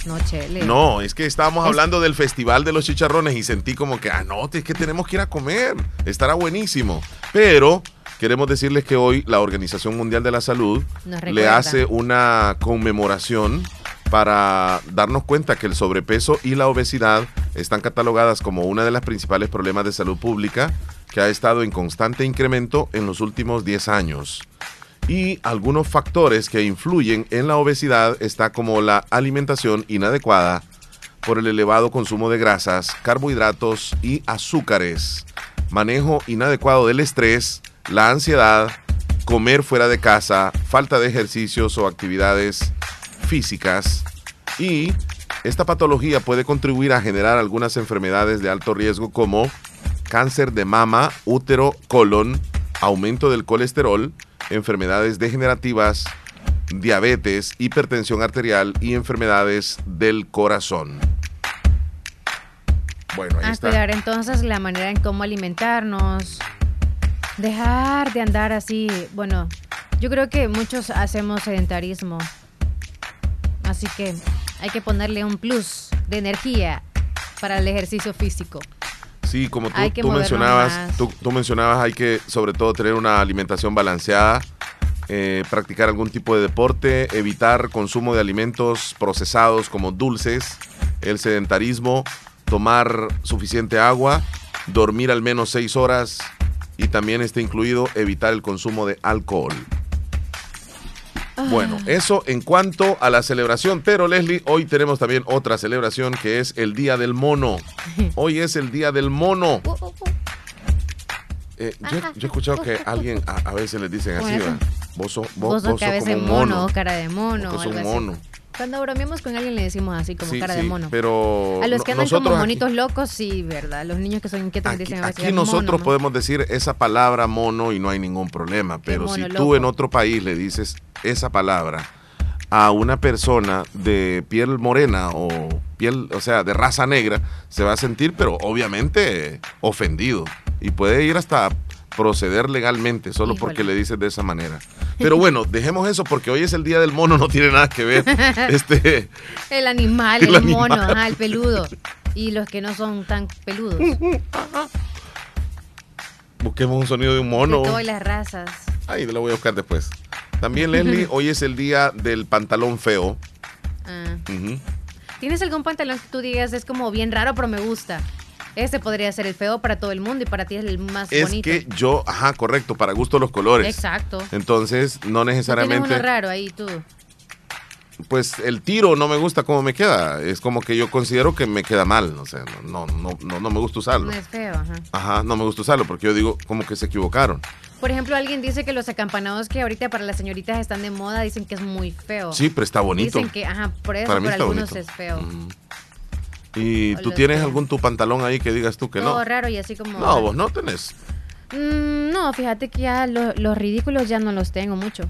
No, Chele. No, es que estábamos Es- hablando del Festival de los Chicharrones y sentí como que, ah, no, es que tenemos que ir a comer. Estará buenísimo. Pero queremos decirles que hoy la Organización Mundial de la Salud le hace una conmemoración para darnos cuenta que el sobrepeso y la obesidad están catalogadas como una de las principales problemas de salud pública que ha estado en constante incremento en los últimos 10 años. Y algunos factores que influyen en la obesidad está como la alimentación inadecuada por el elevado consumo de grasas, carbohidratos y azúcares, manejo inadecuado del estrés, la ansiedad, comer fuera de casa, falta de ejercicios o actividades físicas y esta patología puede contribuir a generar algunas enfermedades de alto riesgo como cáncer de mama, útero, colon, aumento del colesterol, enfermedades degenerativas, diabetes, hipertensión arterial y enfermedades del corazón. Bueno, ahí A está. cuidar entonces la manera en cómo alimentarnos. Dejar de andar así. Bueno, yo creo que muchos hacemos sedentarismo. Así que hay que ponerle un plus de energía para el ejercicio físico. Sí, como tú, mencionabas, tú mencionabas, hay que sobre todo tener una alimentación balanceada, eh, practicar algún tipo de deporte, evitar consumo de alimentos procesados como dulces, el sedentarismo, tomar suficiente agua, dormir al menos seis horas y también está incluido evitar el consumo de alcohol. Bueno, eso en cuanto a la celebración, pero Leslie, hoy tenemos también otra celebración que es el Día del Mono. Hoy es el Día del Mono. Eh, yo, yo he escuchado que alguien a, a veces les dicen así, ¿va? vos sos, vos, Vos sos sos cabeza como un mono, mono. cara de mono. Vos sos un así. Cuando bromeamos con alguien le decimos así, como Sí, cara sí, de mono. pero a los que andan como aquí- monitos locos, sí, ¿verdad? Los niños que son inquietos Aquí, dicen a veces aquí nosotros ¿no? podemos decir esa palabra mono y no hay ningún problema, pero si tú loco. en otro país le dices esa palabra a una persona de piel morena o piel, o sea, de raza negra, se va a sentir, pero obviamente ofendido. Y puede ir hasta proceder legalmente solo porque le dices de esa manera. Pero bueno, dejemos eso porque hoy es el día del mono, no tiene nada que ver. Este, El animal, El el, mono, ajá, el peludo. Y los que no son tan peludos. busquemos un sonido de un mono. De todas las razas. Ahí lo voy a buscar después. También, Leslie, hoy es el día del pantalón feo. Ah. ¿Tienes algún pantalón que tú digas es como bien raro, pero me gusta? Este podría ser el feo para todo el mundo y para ti es el más Es bonito. que yo, ajá, correcto, para gusto los colores. Exacto. Entonces, no ¿Tú tienes necesariamente. uno raro ahí tú. pues el tiro no me gusta cómo me queda. Es como que yo considero que me queda mal. O sea, no, no, no, no me gusta usarlo. No es feo, ajá. Ajá, no me gusta usarlo porque yo digo como que se equivocaron. Por ejemplo, alguien dice que los acampanados que ahorita para las señoritas están de moda dicen que es muy feo. Sí, pero está bonito. Dicen que, ajá, por eso, Para mí para está algunos bonito. es feo. ¿Y O tú tienes algún tu pantalón ahí que digas tú que Todo no? raro y así como... No, vos no tenés. Mm, no, fíjate que ya lo- los ridículos ya no los tengo mucho.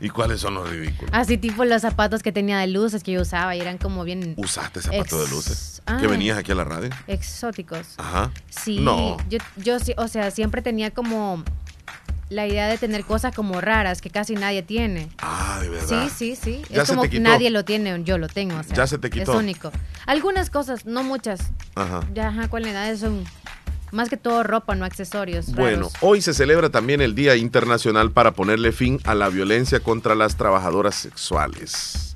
¿Y cuáles son los ridículos? Así tipo los zapatos que tenía de luces que yo usaba y eran como bien ¿Usaste zapatos de luces? Ah. Que venías aquí a la radio. exóticos. Ajá. Sí, No. yo, yo o sea, siempre tenía como la idea de tener cosas como raras que casi nadie tiene. Ah, de verdad. Sí, sí, sí. Ya es como que nadie lo tiene, yo lo tengo. o sea, Ya se te quitó. Es único. Algunas cosas, no muchas. Ajá. Ya, ajá, cualidades son más que todo ropa, no accesorios. Bueno, raros. hoy se celebra también el Día Internacional para ponerle fin a la violencia contra las trabajadoras sexuales.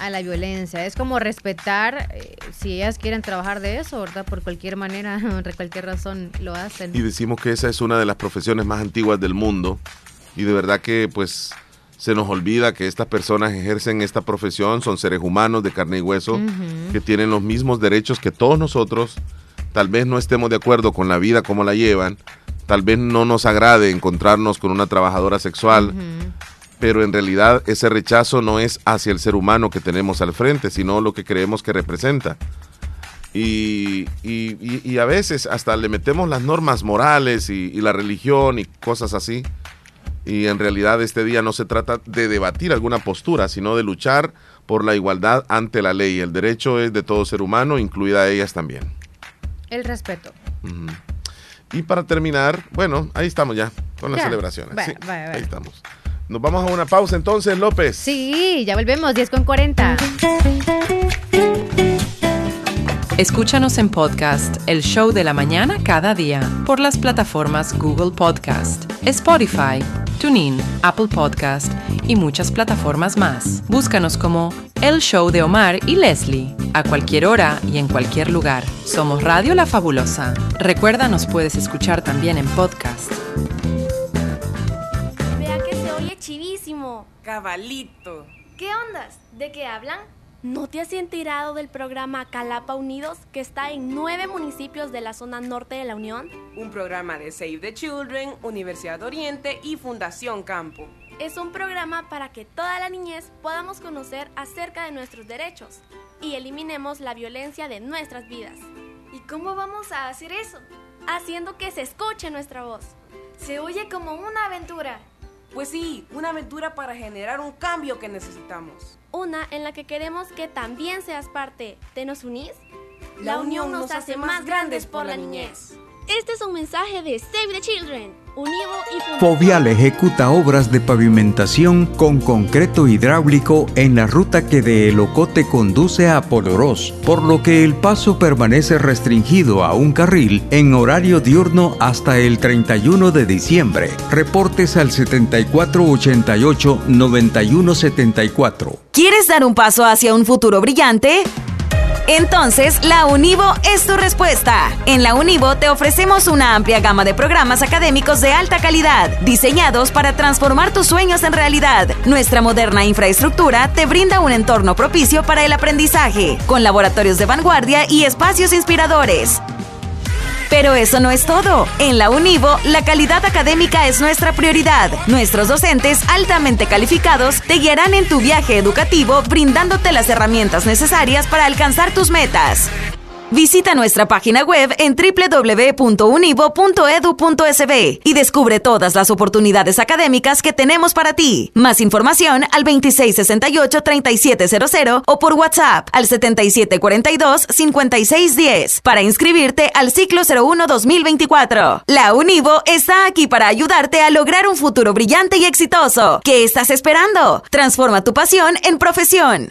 A la violencia. Es como respetar eh, si ellas quieren trabajar de eso, ¿verdad? Por cualquier manera, por cualquier razón lo hacen. Y decimos que esa es una de las profesiones más antiguas del mundo. Y de verdad que pues se nos olvida que estas personas ejercen esta profesión, son seres humanos de carne y hueso, que tienen los mismos derechos que todos nosotros. Tal vez no estemos de acuerdo con la vida como la llevan, tal vez no nos agrade encontrarnos con una trabajadora sexual, pero en realidad ese rechazo no es hacia el ser humano que tenemos al frente, sino lo que creemos que representa. Y, y- y- y a veces hasta le metemos las normas morales y, la religión y cosas así. Y en realidad este día no se trata de debatir alguna postura, sino de luchar por la igualdad ante la ley. El derecho es de todo ser humano, incluida ellas también. El respeto. Ujú. Y para terminar, bueno, ahí estamos ya con las Ya. celebraciones. Va, Sí. Ahí estamos. Nos vamos a una pausa entonces, López. Sí, ya volvemos, 10 con 40. Escúchanos en podcast El Show de la Mañana cada día por las plataformas Google Podcast, Spotify, TuneIn, Apple Podcast y muchas plataformas más. Búscanos como El Show de Omar y Leslie a cualquier hora y en cualquier lugar. Somos Radio La Fabulosa. Recuerda, nos puedes escuchar también en podcast. Cabalito. ¿Qué ondas? ¿De qué hablan? ¿No te has enterado del programa Calapa Unidos que está en nueve municipios de la zona norte de la Unión? Un programa de Save the Children, Universidad Oriente y Fundación Campo. Es un programa para que toda la niñez podamos conocer acerca de nuestros derechos y eliminemos la violencia de nuestras vidas. ¿Y cómo vamos a hacer eso? Haciendo que se escuche nuestra voz. Se oye como una aventura. Pues sí, una aventura para generar un cambio que necesitamos. Una en la que queremos que también seas parte. ¿Te nos unís? La unión nos hace más grandes por la niñez. Este es un mensaje de Save the Children, Univo y. Fovial ejecuta obras de pavimentación con concreto hidráulico en la ruta que de El Ocote conduce a Polorós, por lo que el paso permanece restringido a un carril en horario diurno hasta el 31 de diciembre. Reportes al 7488-9174. ¿Quieres dar un paso hacia un futuro brillante? Entonces, la Univo es tu respuesta. En la Univo te ofrecemos una amplia gama de programas académicos de alta calidad, diseñados para transformar tus sueños en realidad. Nuestra moderna infraestructura te brinda un entorno propicio para el aprendizaje, con laboratorios de vanguardia y espacios inspiradores. Pero eso no es todo. En la Univo, la calidad académica es nuestra prioridad. Nuestros docentes altamente calificados te guiarán en tu viaje educativo brindándote las herramientas necesarias para alcanzar tus metas. Visita nuestra página web en www.univo.edu.sb y descubre todas las oportunidades académicas que tenemos para ti. Más información al 2668-3700 o por WhatsApp al 7742-5610 para inscribirte al ciclo 01 2024. La Univo está aquí para ayudarte a lograr un futuro brillante y exitoso. ¿Qué estás esperando? Transforma tu pasión en profesión.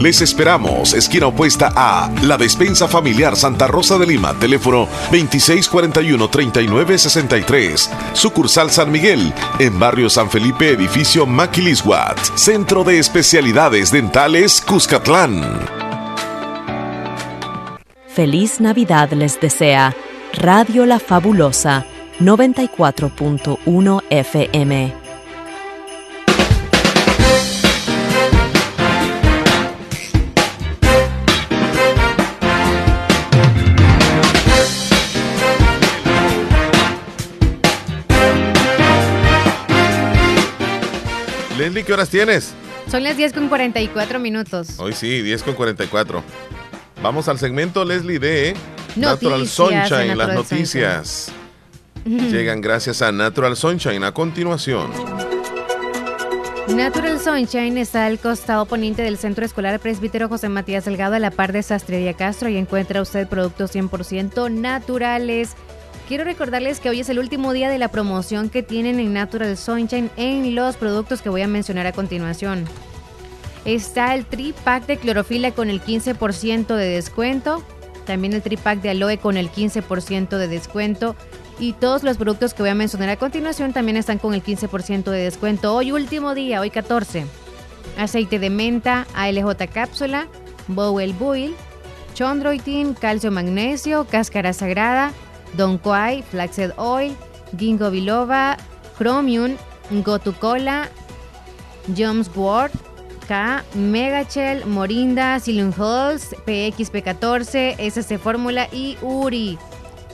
les esperamos, esquina opuesta a La Despensa Familiar Santa Rosa de Lima, teléfono 2641-3963, sucursal San Miguel, en barrio San Felipe, edificio Maquilisguat, Centro de Especialidades Dentales Cuscatlán. Feliz Navidad les desea Radio La Fabulosa 94.1 FM. Leslie, ¿qué horas tienes? Son las 10 con 44 minutos. Hoy sí, 10 con 44. Vamos al segmento, Leslie, de Natural Sunshine. de Las Natural noticias llegan gracias a Natural Sunshine. A continuación. Natural Sunshine está al costado poniente del Centro Escolar Presbítero José Matías Delgado a la par de Sastrería Castro y encuentra usted productos 100% naturales. Quiero recordarles que hoy es el último día de la promoción que tienen en Natural Sunshine en los productos que voy a mencionar a continuación. Está el tri-pack de clorofila con el 15% de descuento. También el tri-pack de aloe con el 15% de descuento. Y todos los productos que voy a mencionar a continuación también están con el 15% de descuento. Hoy último día, hoy 14. Aceite de menta, ALJ cápsula, Bowel Buil, Chondroitin, calcio magnesio, cáscara sagrada, Don Quai, Flaxseed Oil, Ginkgo biloba, Chromium, Gotucola, Jones Ward, K, Megachel, Morinda, Silum Halls, PXP14, SC Fórmula y Uri.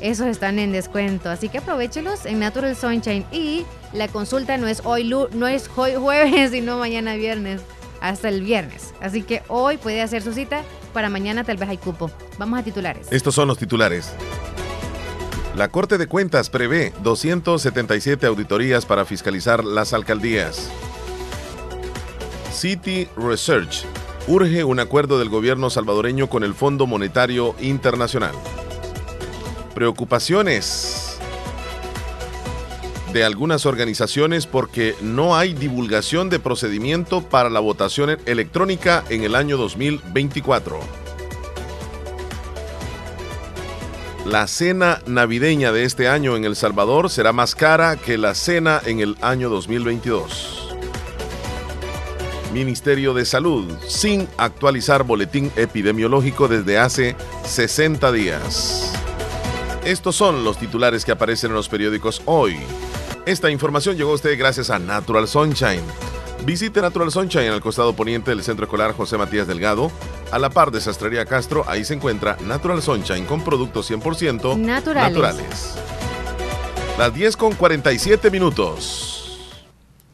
Esos están en descuento, así que aprovechelos en Natural Sunshine. Y la consulta no es hoy, no es hoy jueves, sino mañana viernes, hasta el viernes. Así que hoy puede hacer su cita, para mañana tal vez hay cupo. Vamos a titulares. Estos son los titulares. La Corte de Cuentas prevé 277 auditorías para fiscalizar las alcaldías. City Research urge un acuerdo del gobierno salvadoreño con el Fondo Monetario Internacional. Preocupaciones de algunas organizaciones porque no hay divulgación de procedimiento para la votación electrónica en el año 2024. La cena navideña de este año en El Salvador será más cara que la cena en el año 2022. Ministerio de Salud, sin actualizar boletín epidemiológico desde hace 60 días. Estos son los titulares que aparecen en los periódicos hoy. Esta información llegó a usted gracias a Natural Sunshine. Visite Natural Sunshine al costado poniente del Centro Escolar José Matías Delgado, a la par de Sastrería Castro. Ahí se encuentra Natural Sunshine con productos 100% Naturales. naturales. Las 10 con 47 minutos.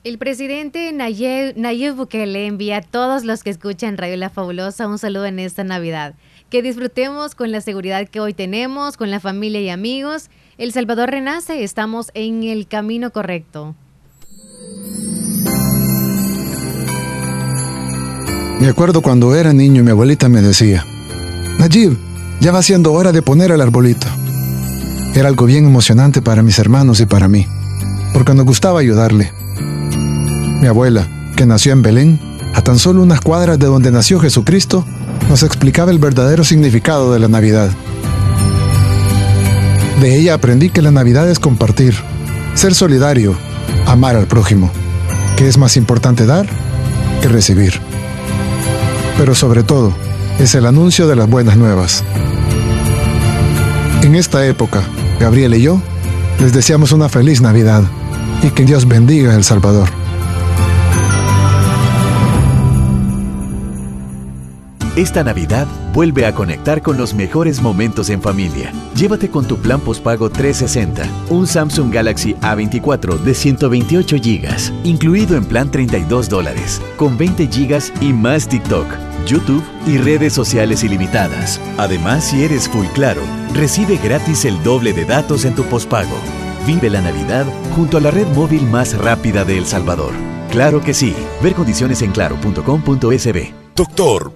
El presidente Nayib, Nayib Bukele envía a todos los que escuchan Radio La Fabulosa un saludo en esta Navidad. Que disfrutemos con la seguridad que hoy tenemos, con la familia y amigos. El Salvador renace, estamos en el camino correcto. Me acuerdo cuando era niño mi abuelita me decía, Najib, ya va siendo hora de poner el arbolito. Era algo bien emocionante para mis hermanos y para mí, porque nos gustaba ayudarle. Mi abuela, que nació en Belén, a tan solo unas cuadras de donde nació Jesucristo, nos explicaba el verdadero significado de la Navidad. De ella aprendí que la Navidad es compartir, ser solidario, amar al prójimo, que es más importante dar que recibir. Pero sobre todo, es el anuncio de las buenas nuevas. En esta época, Gabriel y yo les deseamos una feliz Navidad y que Dios bendiga a El Salvador. Esta Navidad vuelve a conectar con los mejores momentos en familia. Llévate con tu plan postpago 360 un Samsung Galaxy A24 de 128 GB, incluido en plan 32 dólares, con 20 GB y más TikTok, YouTube y redes sociales ilimitadas. Además, si eres full claro, recibe gratis el doble de datos en tu postpago. Vive la Navidad junto a la red móvil más rápida de El Salvador. Claro que sí. Ver condiciones en claro.com.sb. Doctor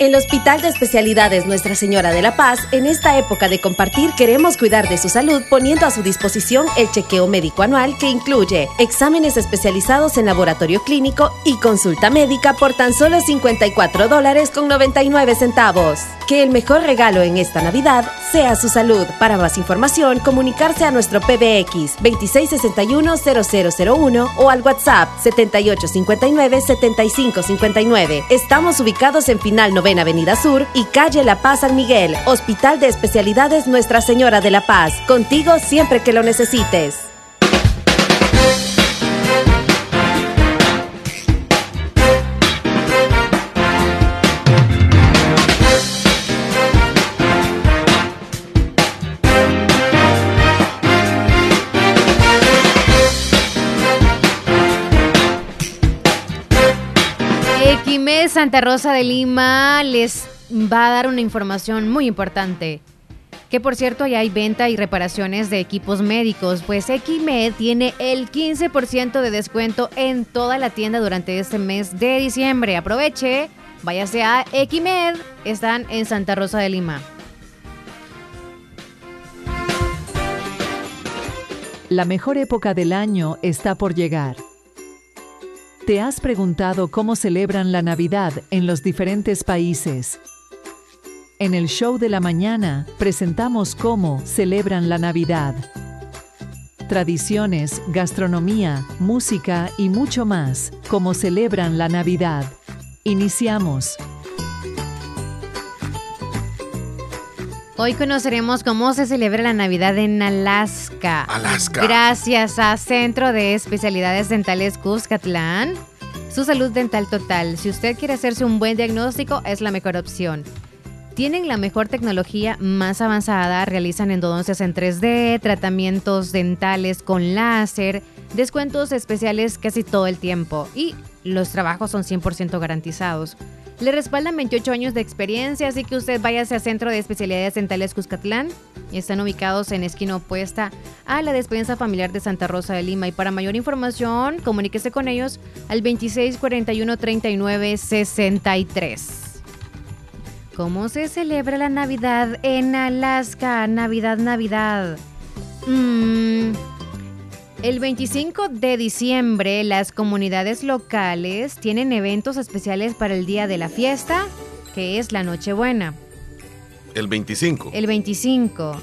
El Hospital de Especialidades Nuestra Señora de la Paz, en esta época de compartir, queremos cuidar de su salud poniendo a su disposición el chequeo médico anual que incluye exámenes especializados en laboratorio clínico y consulta médica por tan solo 54 dólares con 99 centavos. Que el mejor regalo en esta Navidad sea su salud. Para más información, comunicarse a nuestro PBX 2661-0001 o al WhatsApp 7859-7559. Estamos ubicados en Final 9 Avenida Sur y Calle La Paz San Miguel, Hospital de Especialidades Nuestra Señora de la Paz. Contigo siempre que lo necesites. Santa Rosa de Lima les va a dar una información muy importante. Que por cierto, ya hay venta y reparaciones de equipos médicos, pues Equimed tiene el 15% de descuento en toda la tienda durante este mes de diciembre. Aproveche, váyase a Equimed, están en Santa Rosa de Lima. La mejor época del año está por llegar. ¿Te has preguntado cómo celebran la Navidad en los diferentes países? En el show de la mañana presentamos cómo celebran la Navidad. Tradiciones, gastronomía, música y mucho más, cómo celebran la Navidad. Iniciamos. Hoy conoceremos cómo se celebra la Navidad en Alaska. Alaska. Gracias a Centro de Especialidades Dentales Cuscatlán. Su salud dental total. Si usted quiere hacerse un buen diagnóstico, es la mejor opción. Tienen la mejor tecnología más avanzada, realizan endodoncias en 3D, tratamientos dentales con láser, descuentos especiales casi todo el tiempo y los trabajos son 100% garantizados. Le respaldan 28 años de experiencia, así que usted váyase a Centro de Especialidades Dentales Cuscatlán. Están ubicados en esquina opuesta a la despensa familiar de Santa Rosa de Lima. Y para mayor información, comuníquese con ellos al 2641 39 63. ¿Cómo se celebra la Navidad en Alaska? Navidad, Navidad. Mm, el 25 de diciembre, las comunidades locales tienen eventos especiales para el día de la fiesta, que es la Nochebuena. El 25. El 25.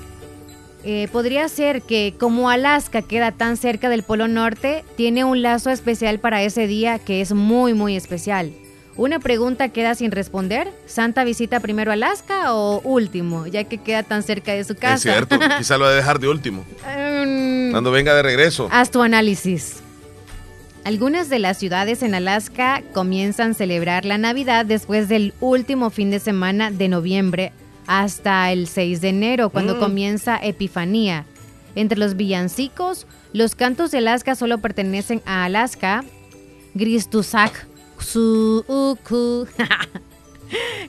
Eh, podría ser que como Alaska queda tan cerca del Polo Norte, tiene un lazo especial para ese día que es muy, muy especial. Una pregunta queda sin responder. ¿Santa visita primero Alaska o último, ya que queda tan cerca de su casa? Es cierto, quizá lo va a dejar de último. Mm, Cuando venga de regreso. Haz tu análisis. Algunas de las ciudades en Alaska comienzan a celebrar la Navidad después del último fin de semana de noviembre hasta el 6 de enero, cuando Mm. comienza Epifanía. Entre los villancicos, los cantos de Alaska solo pertenecen a Alaska. Gristusak, Suuku.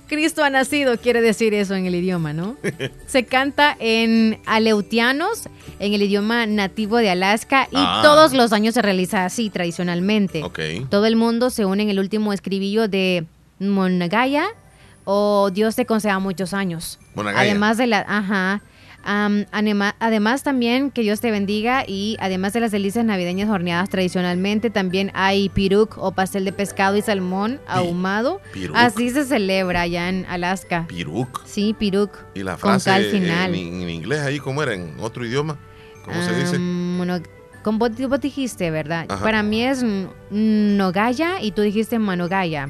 Cristo ha nacido, quiere decir eso en el idioma, ¿no? Se canta en aleutianos, en el idioma nativo de Alaska, y Ah. todos los años se realiza así tradicionalmente. Ok. Todo el mundo se une en el último escribillo de Monagaya o Dios te conceda muchos años. Monagaya. Además de la, ajá. Anema- además también que Dios te bendiga y además de las delicias navideñas horneadas tradicionalmente también hay piruk o pastel de pescado y salmón ahumado. piruk. Así se celebra allá en Alaska. Piruk. Sí, piruk. Y la Con frase en, final. en inglés ahí, ¿cómo era? ¿En otro idioma? ¿Cómo se dice? Mono- con vos, vos dijiste, ¿verdad? Ajá. Para mí es Nogaya y tú dijiste Manogaya.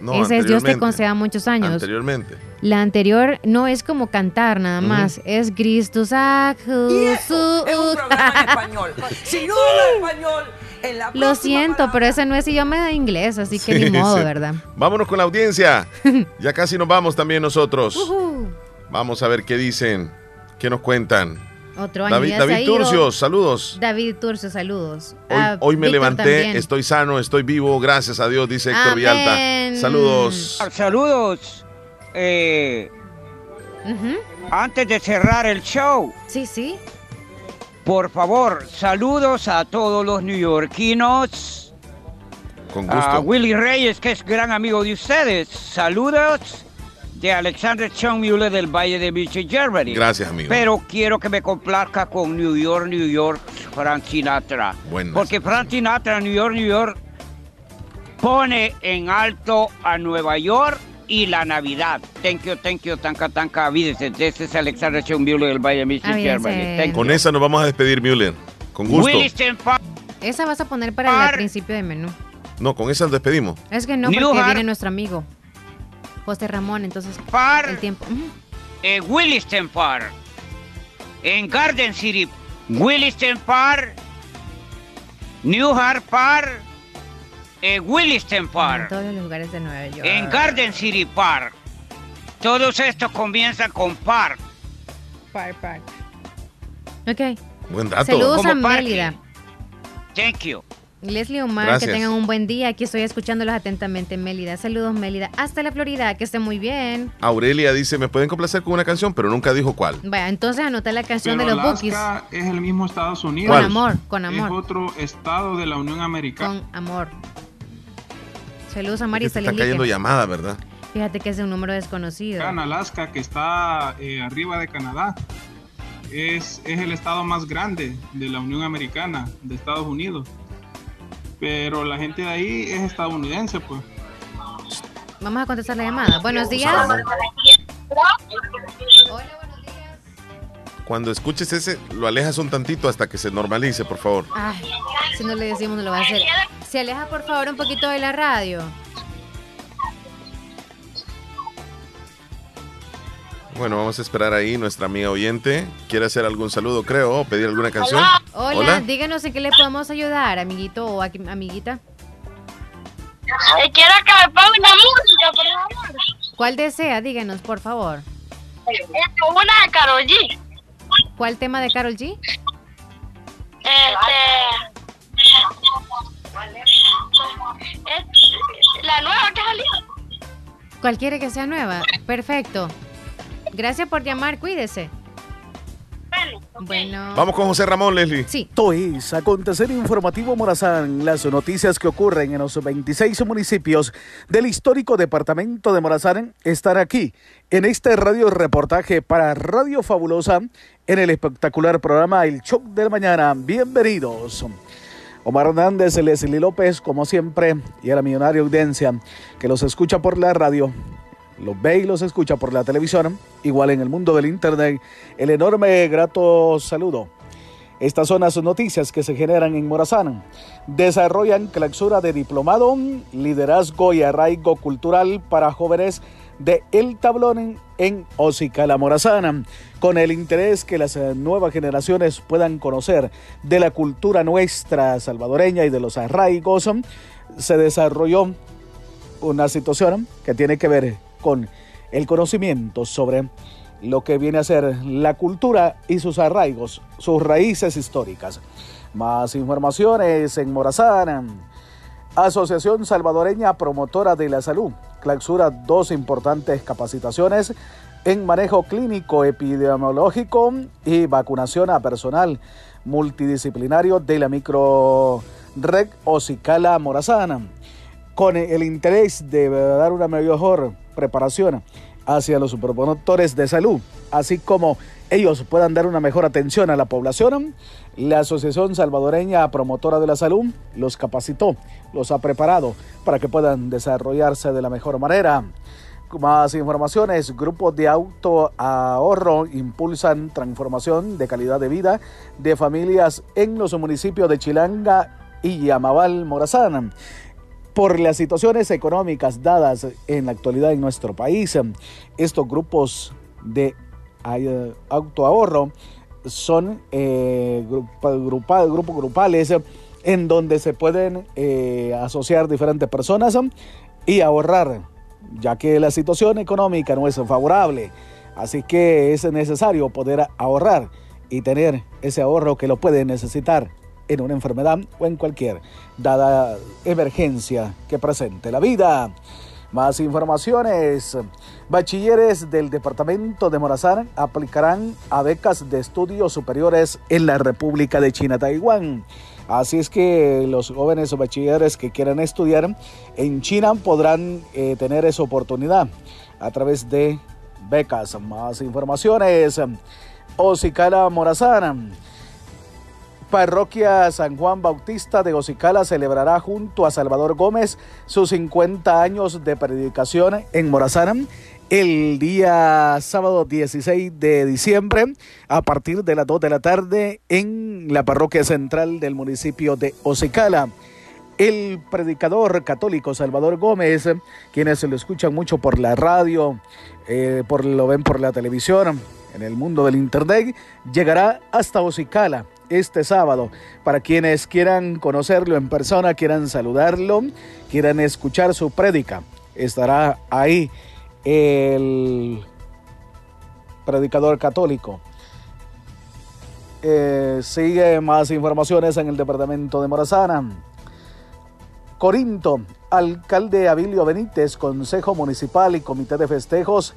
No, Ese es Dios te conceda muchos años. Anteriormente. La anterior no es como cantar nada más, es Christus Es un programa en español. Si no habla español, en la Lo siento, pero ese no es idioma de inglés, así que Sí, ni modo, sí. ¿verdad? Vámonos con la audiencia. Ya casi nos vamos también nosotros. Vamos a ver qué dicen, qué nos cuentan. Otro año David, David ido. Turcios, saludos. David Turcios, saludos. Hoy, Ah, hoy me Víctor levanté, también. estoy sano, estoy vivo, gracias a Dios, dice Héctor Amén. Villalta. Saludos. Saludos. Eh, Antes de cerrar el show. Sí, sí. Por favor, saludos a todos los neoyorquinos. Con A gusto. Willy Reyes, que es gran amigo de ustedes. Saludos de Alexander Sean Mueller del Valle de Vichy, Germany. Gracias, amigo. Pero quiero que me complazca con New York, New York, Frank Sinatra. Buenas. Porque Frank Sinatra, New York, New York, pone en alto a Nueva York y la Navidad. Thank you, thank you, tanka, tanka, avídese. Este es Alexander Mueller del Valle de Vichy, Avídese. Germany. Thank Con you. esa nos vamos a despedir, Müller. Con gusto. Esa vas a poner para el principio de menú. No, con esa nos despedimos. Es que no, porque viene nuestro amigo. José Ramón, entonces Par. el tiempo. Ujú. en Williston Park, en Garden City, Williston Park, New Hart Park, en Williston En Park, todos los lugares de Nueva York. en Garden City Park. Todos estos comienzan con Park. Park, park. Ok. Buen dato. Saludos Como a. Mélida. Thank you. Leslie Omar, Gracias. que tengan un buen día. Aquí estoy escuchándolos atentamente, Mélida. Saludos, Mélida. Hasta la Florida, que esté muy bien. Aurelia dice, ¿me pueden complacer con una canción? Pero nunca dijo cuál. Vaya, entonces anota la canción Pero de los Bookies. Es el mismo Estados Unidos. Con amor, con Es amor. otro estado de la Unión Americana. Con amor. Saludos a Es que Marisa te están cayendo llamadas, ¿verdad? Fíjate que es de un número desconocido. En Alaska, que está eh, arriba de Canadá, es, es el estado más grande de la Unión Americana, de Estados Unidos. Pero la gente de ahí es estadounidense, pues. Vamos a contestar la llamada. Buenos días. Cuando escuches ese, lo alejas un tantito hasta que se normalice, por favor. Ay, si no le decimos, no lo va a hacer. Se aleja, por favor, un poquito de la radio. Bueno, vamos a esperar ahí. Nuestra amiga oyente quiere hacer algún saludo, creo, o pedir alguna canción. Hola, díganos en qué le podemos ayudar, amiguito o aquí- amiguita. Eh, quiero que me ponga una música, por favor. ¿Cuál desea? Díganos, por favor. Una de Karol G. ¿Cuál tema de Carol G? Este. La nueva que salió. Cualquiera que sea nueva. Perfecto. Gracias por llamar, cuídese. Bueno. Vamos con José Ramón, Leslie. Sí. Esto es Acontecer Informativo Morazán, las noticias que ocurren en los 26 municipios del histórico departamento de Morazán están aquí, en este radio reportaje para Radio Fabulosa, en el espectacular programa El Show del Mañana. Bienvenidos. Omar Hernández, Leslie López, como siempre, y a la millonaria audiencia que los escucha por la radio, los ve y los escucha por la televisión, igual en el mundo del Internet, el enorme grato saludo. Estas son las noticias que se generan en Morazán. Desarrollan clausura de diplomado, liderazgo y arraigo cultural para jóvenes de El Tablón en Ocicala Morazana, con el interés que las nuevas generaciones puedan conocer de la cultura nuestra salvadoreña y de los arraigos, se desarrolló una situación que tiene que ver con el conocimiento sobre lo que viene a ser la cultura y sus arraigos, sus raíces históricas. Más informaciones en Morazán. Asociación Salvadoreña Promotora de la Salud clausura dos importantes capacitaciones en manejo clínico epidemiológico y vacunación a personal multidisciplinario de la micro-red Ocicala Morazana, con el interés de dar una mejor preparación hacia los promotores de salud, así como ellos puedan dar una mejor atención a la población, la Asociación Salvadoreña Promotora de la Salud los capacitó, los ha preparado para que puedan desarrollarse de la mejor manera. Más informaciones, grupos de auto ahorro impulsan transformación de calidad de vida de familias en los municipios de Chilanga y Yamabal Morazán. Por las situaciones económicas dadas en la actualidad en nuestro país, estos grupos de autoahorro son eh, grupos grupales en donde se pueden eh, asociar diferentes personas y ahorrar, ya que la situación económica no es favorable. Así que es necesario poder ahorrar y tener ese ahorro que lo puede necesitar en una enfermedad o en cualquier dada emergencia que presente la vida. Más informaciones. Bachilleres del departamento de Morazán aplicarán a becas de estudios superiores en la República de China, Taiwán. Así es que los jóvenes o bachilleres que quieran estudiar en China podrán eh, tener esa oportunidad a través de becas. Más informaciones. Ocicala Morazán. Parroquia San Juan Bautista de Ocicala celebrará junto a Salvador Gómez sus 50 años de predicación en Morazán el día sábado 16 de diciembre a partir de las 2 de la tarde en la parroquia central del municipio de Ocicala. El predicador católico Salvador Gómez, quienes lo escuchan mucho por la radio, eh, por, lo ven por la televisión, en el mundo del internet, llegará hasta Ocicala este sábado. Para quienes quieran conocerlo en persona, quieran saludarlo, quieran escuchar su prédica, estará ahí el predicador católico. Eh, sigue más informaciones en el departamento de Morazana. Corinto, alcalde Abilio Benítez, Consejo Municipal y Comité de Festejos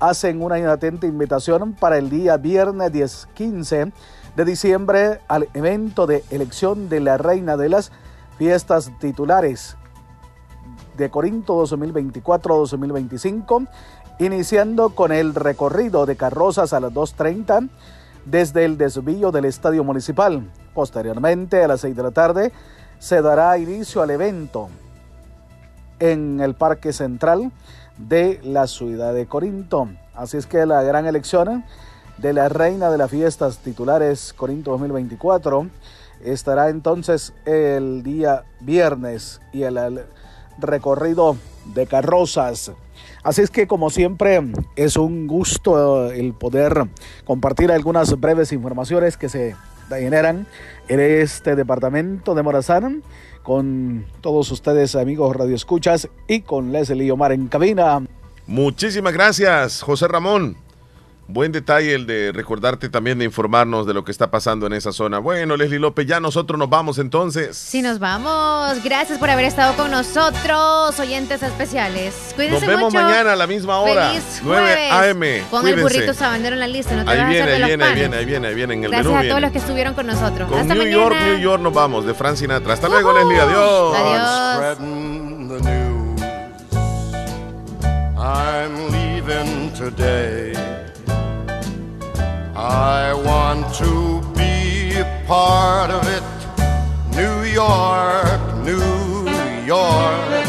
hacen una atenta invitación para el día viernes 10-15 de diciembre al evento de elección de la reina de las fiestas titulares de Corinto 2024-2025, iniciando con el recorrido de carrozas a las 2.30 desde el desvío del estadio municipal. Posteriormente, a las 6 de la tarde, se dará inicio al evento en el Parque Central de la ciudad de Corinto. Así es que la gran elección de la reina de las fiestas titulares Corinto 2024 estará entonces el día viernes y el, recorrido de carrozas. Así es que como siempre es un gusto el poder compartir algunas breves informaciones que se generan en este departamento de Morazán con todos ustedes amigos radioescuchas y con Leslie Omar en cabina. Muchísimas gracias, José Ramón. Buen detalle el de recordarte también de informarnos de lo que está pasando en esa zona. Bueno, Leslie López, ya nosotros nos vamos entonces. Sí, nos vamos. Gracias por haber estado con nosotros, oyentes especiales. Cuídense Nos vemos mucho. mañana a la misma hora, Feliz 9 jueves. a.m. Pon el burrito sabanero en la lista, no te Ahí vas a viene, hacer de ahí los viene, ahí viene, ahí viene, ahí viene. En el Gracias menú a viene. todos los que estuvieron con nosotros. Con Hasta New mañana. York, New York nos vamos, de Frank Sinatra. Hasta luego, Leslie. Adiós. Adiós. I'm leaving today. I want to be a part of it. New York, New York.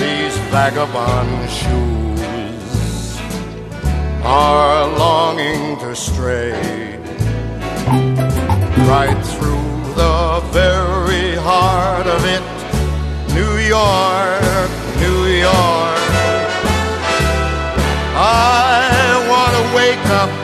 These vagabond shoes are longing to stray right through the very heart of it. New York, New York. I want to wake up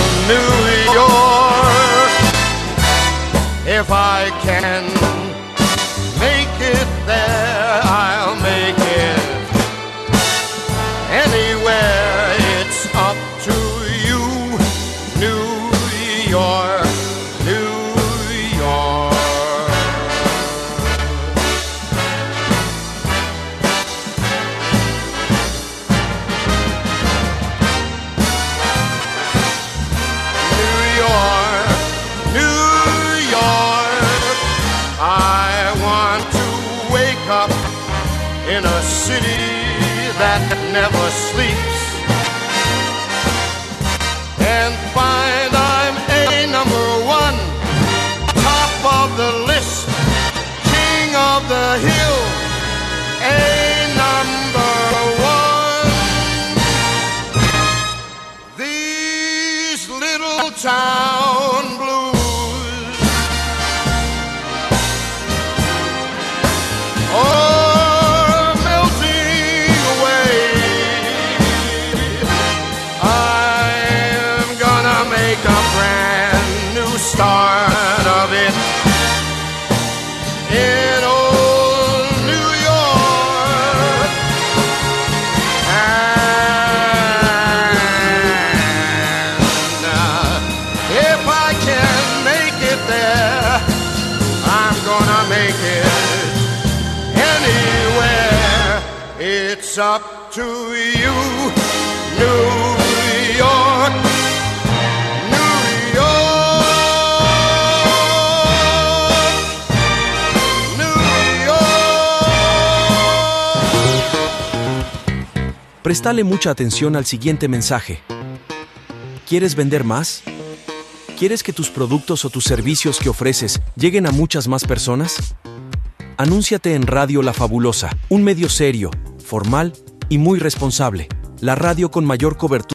New York. If I can make it there, I'll make it Prestale mucha atención al siguiente mensaje. ¿Quieres vender más? ¿Quieres que tus productos o tus servicios que ofreces lleguen a muchas más personas? Anúnciate en Radio La Fabulosa, un medio serio, formal y muy responsable. La radio con mayor cobertura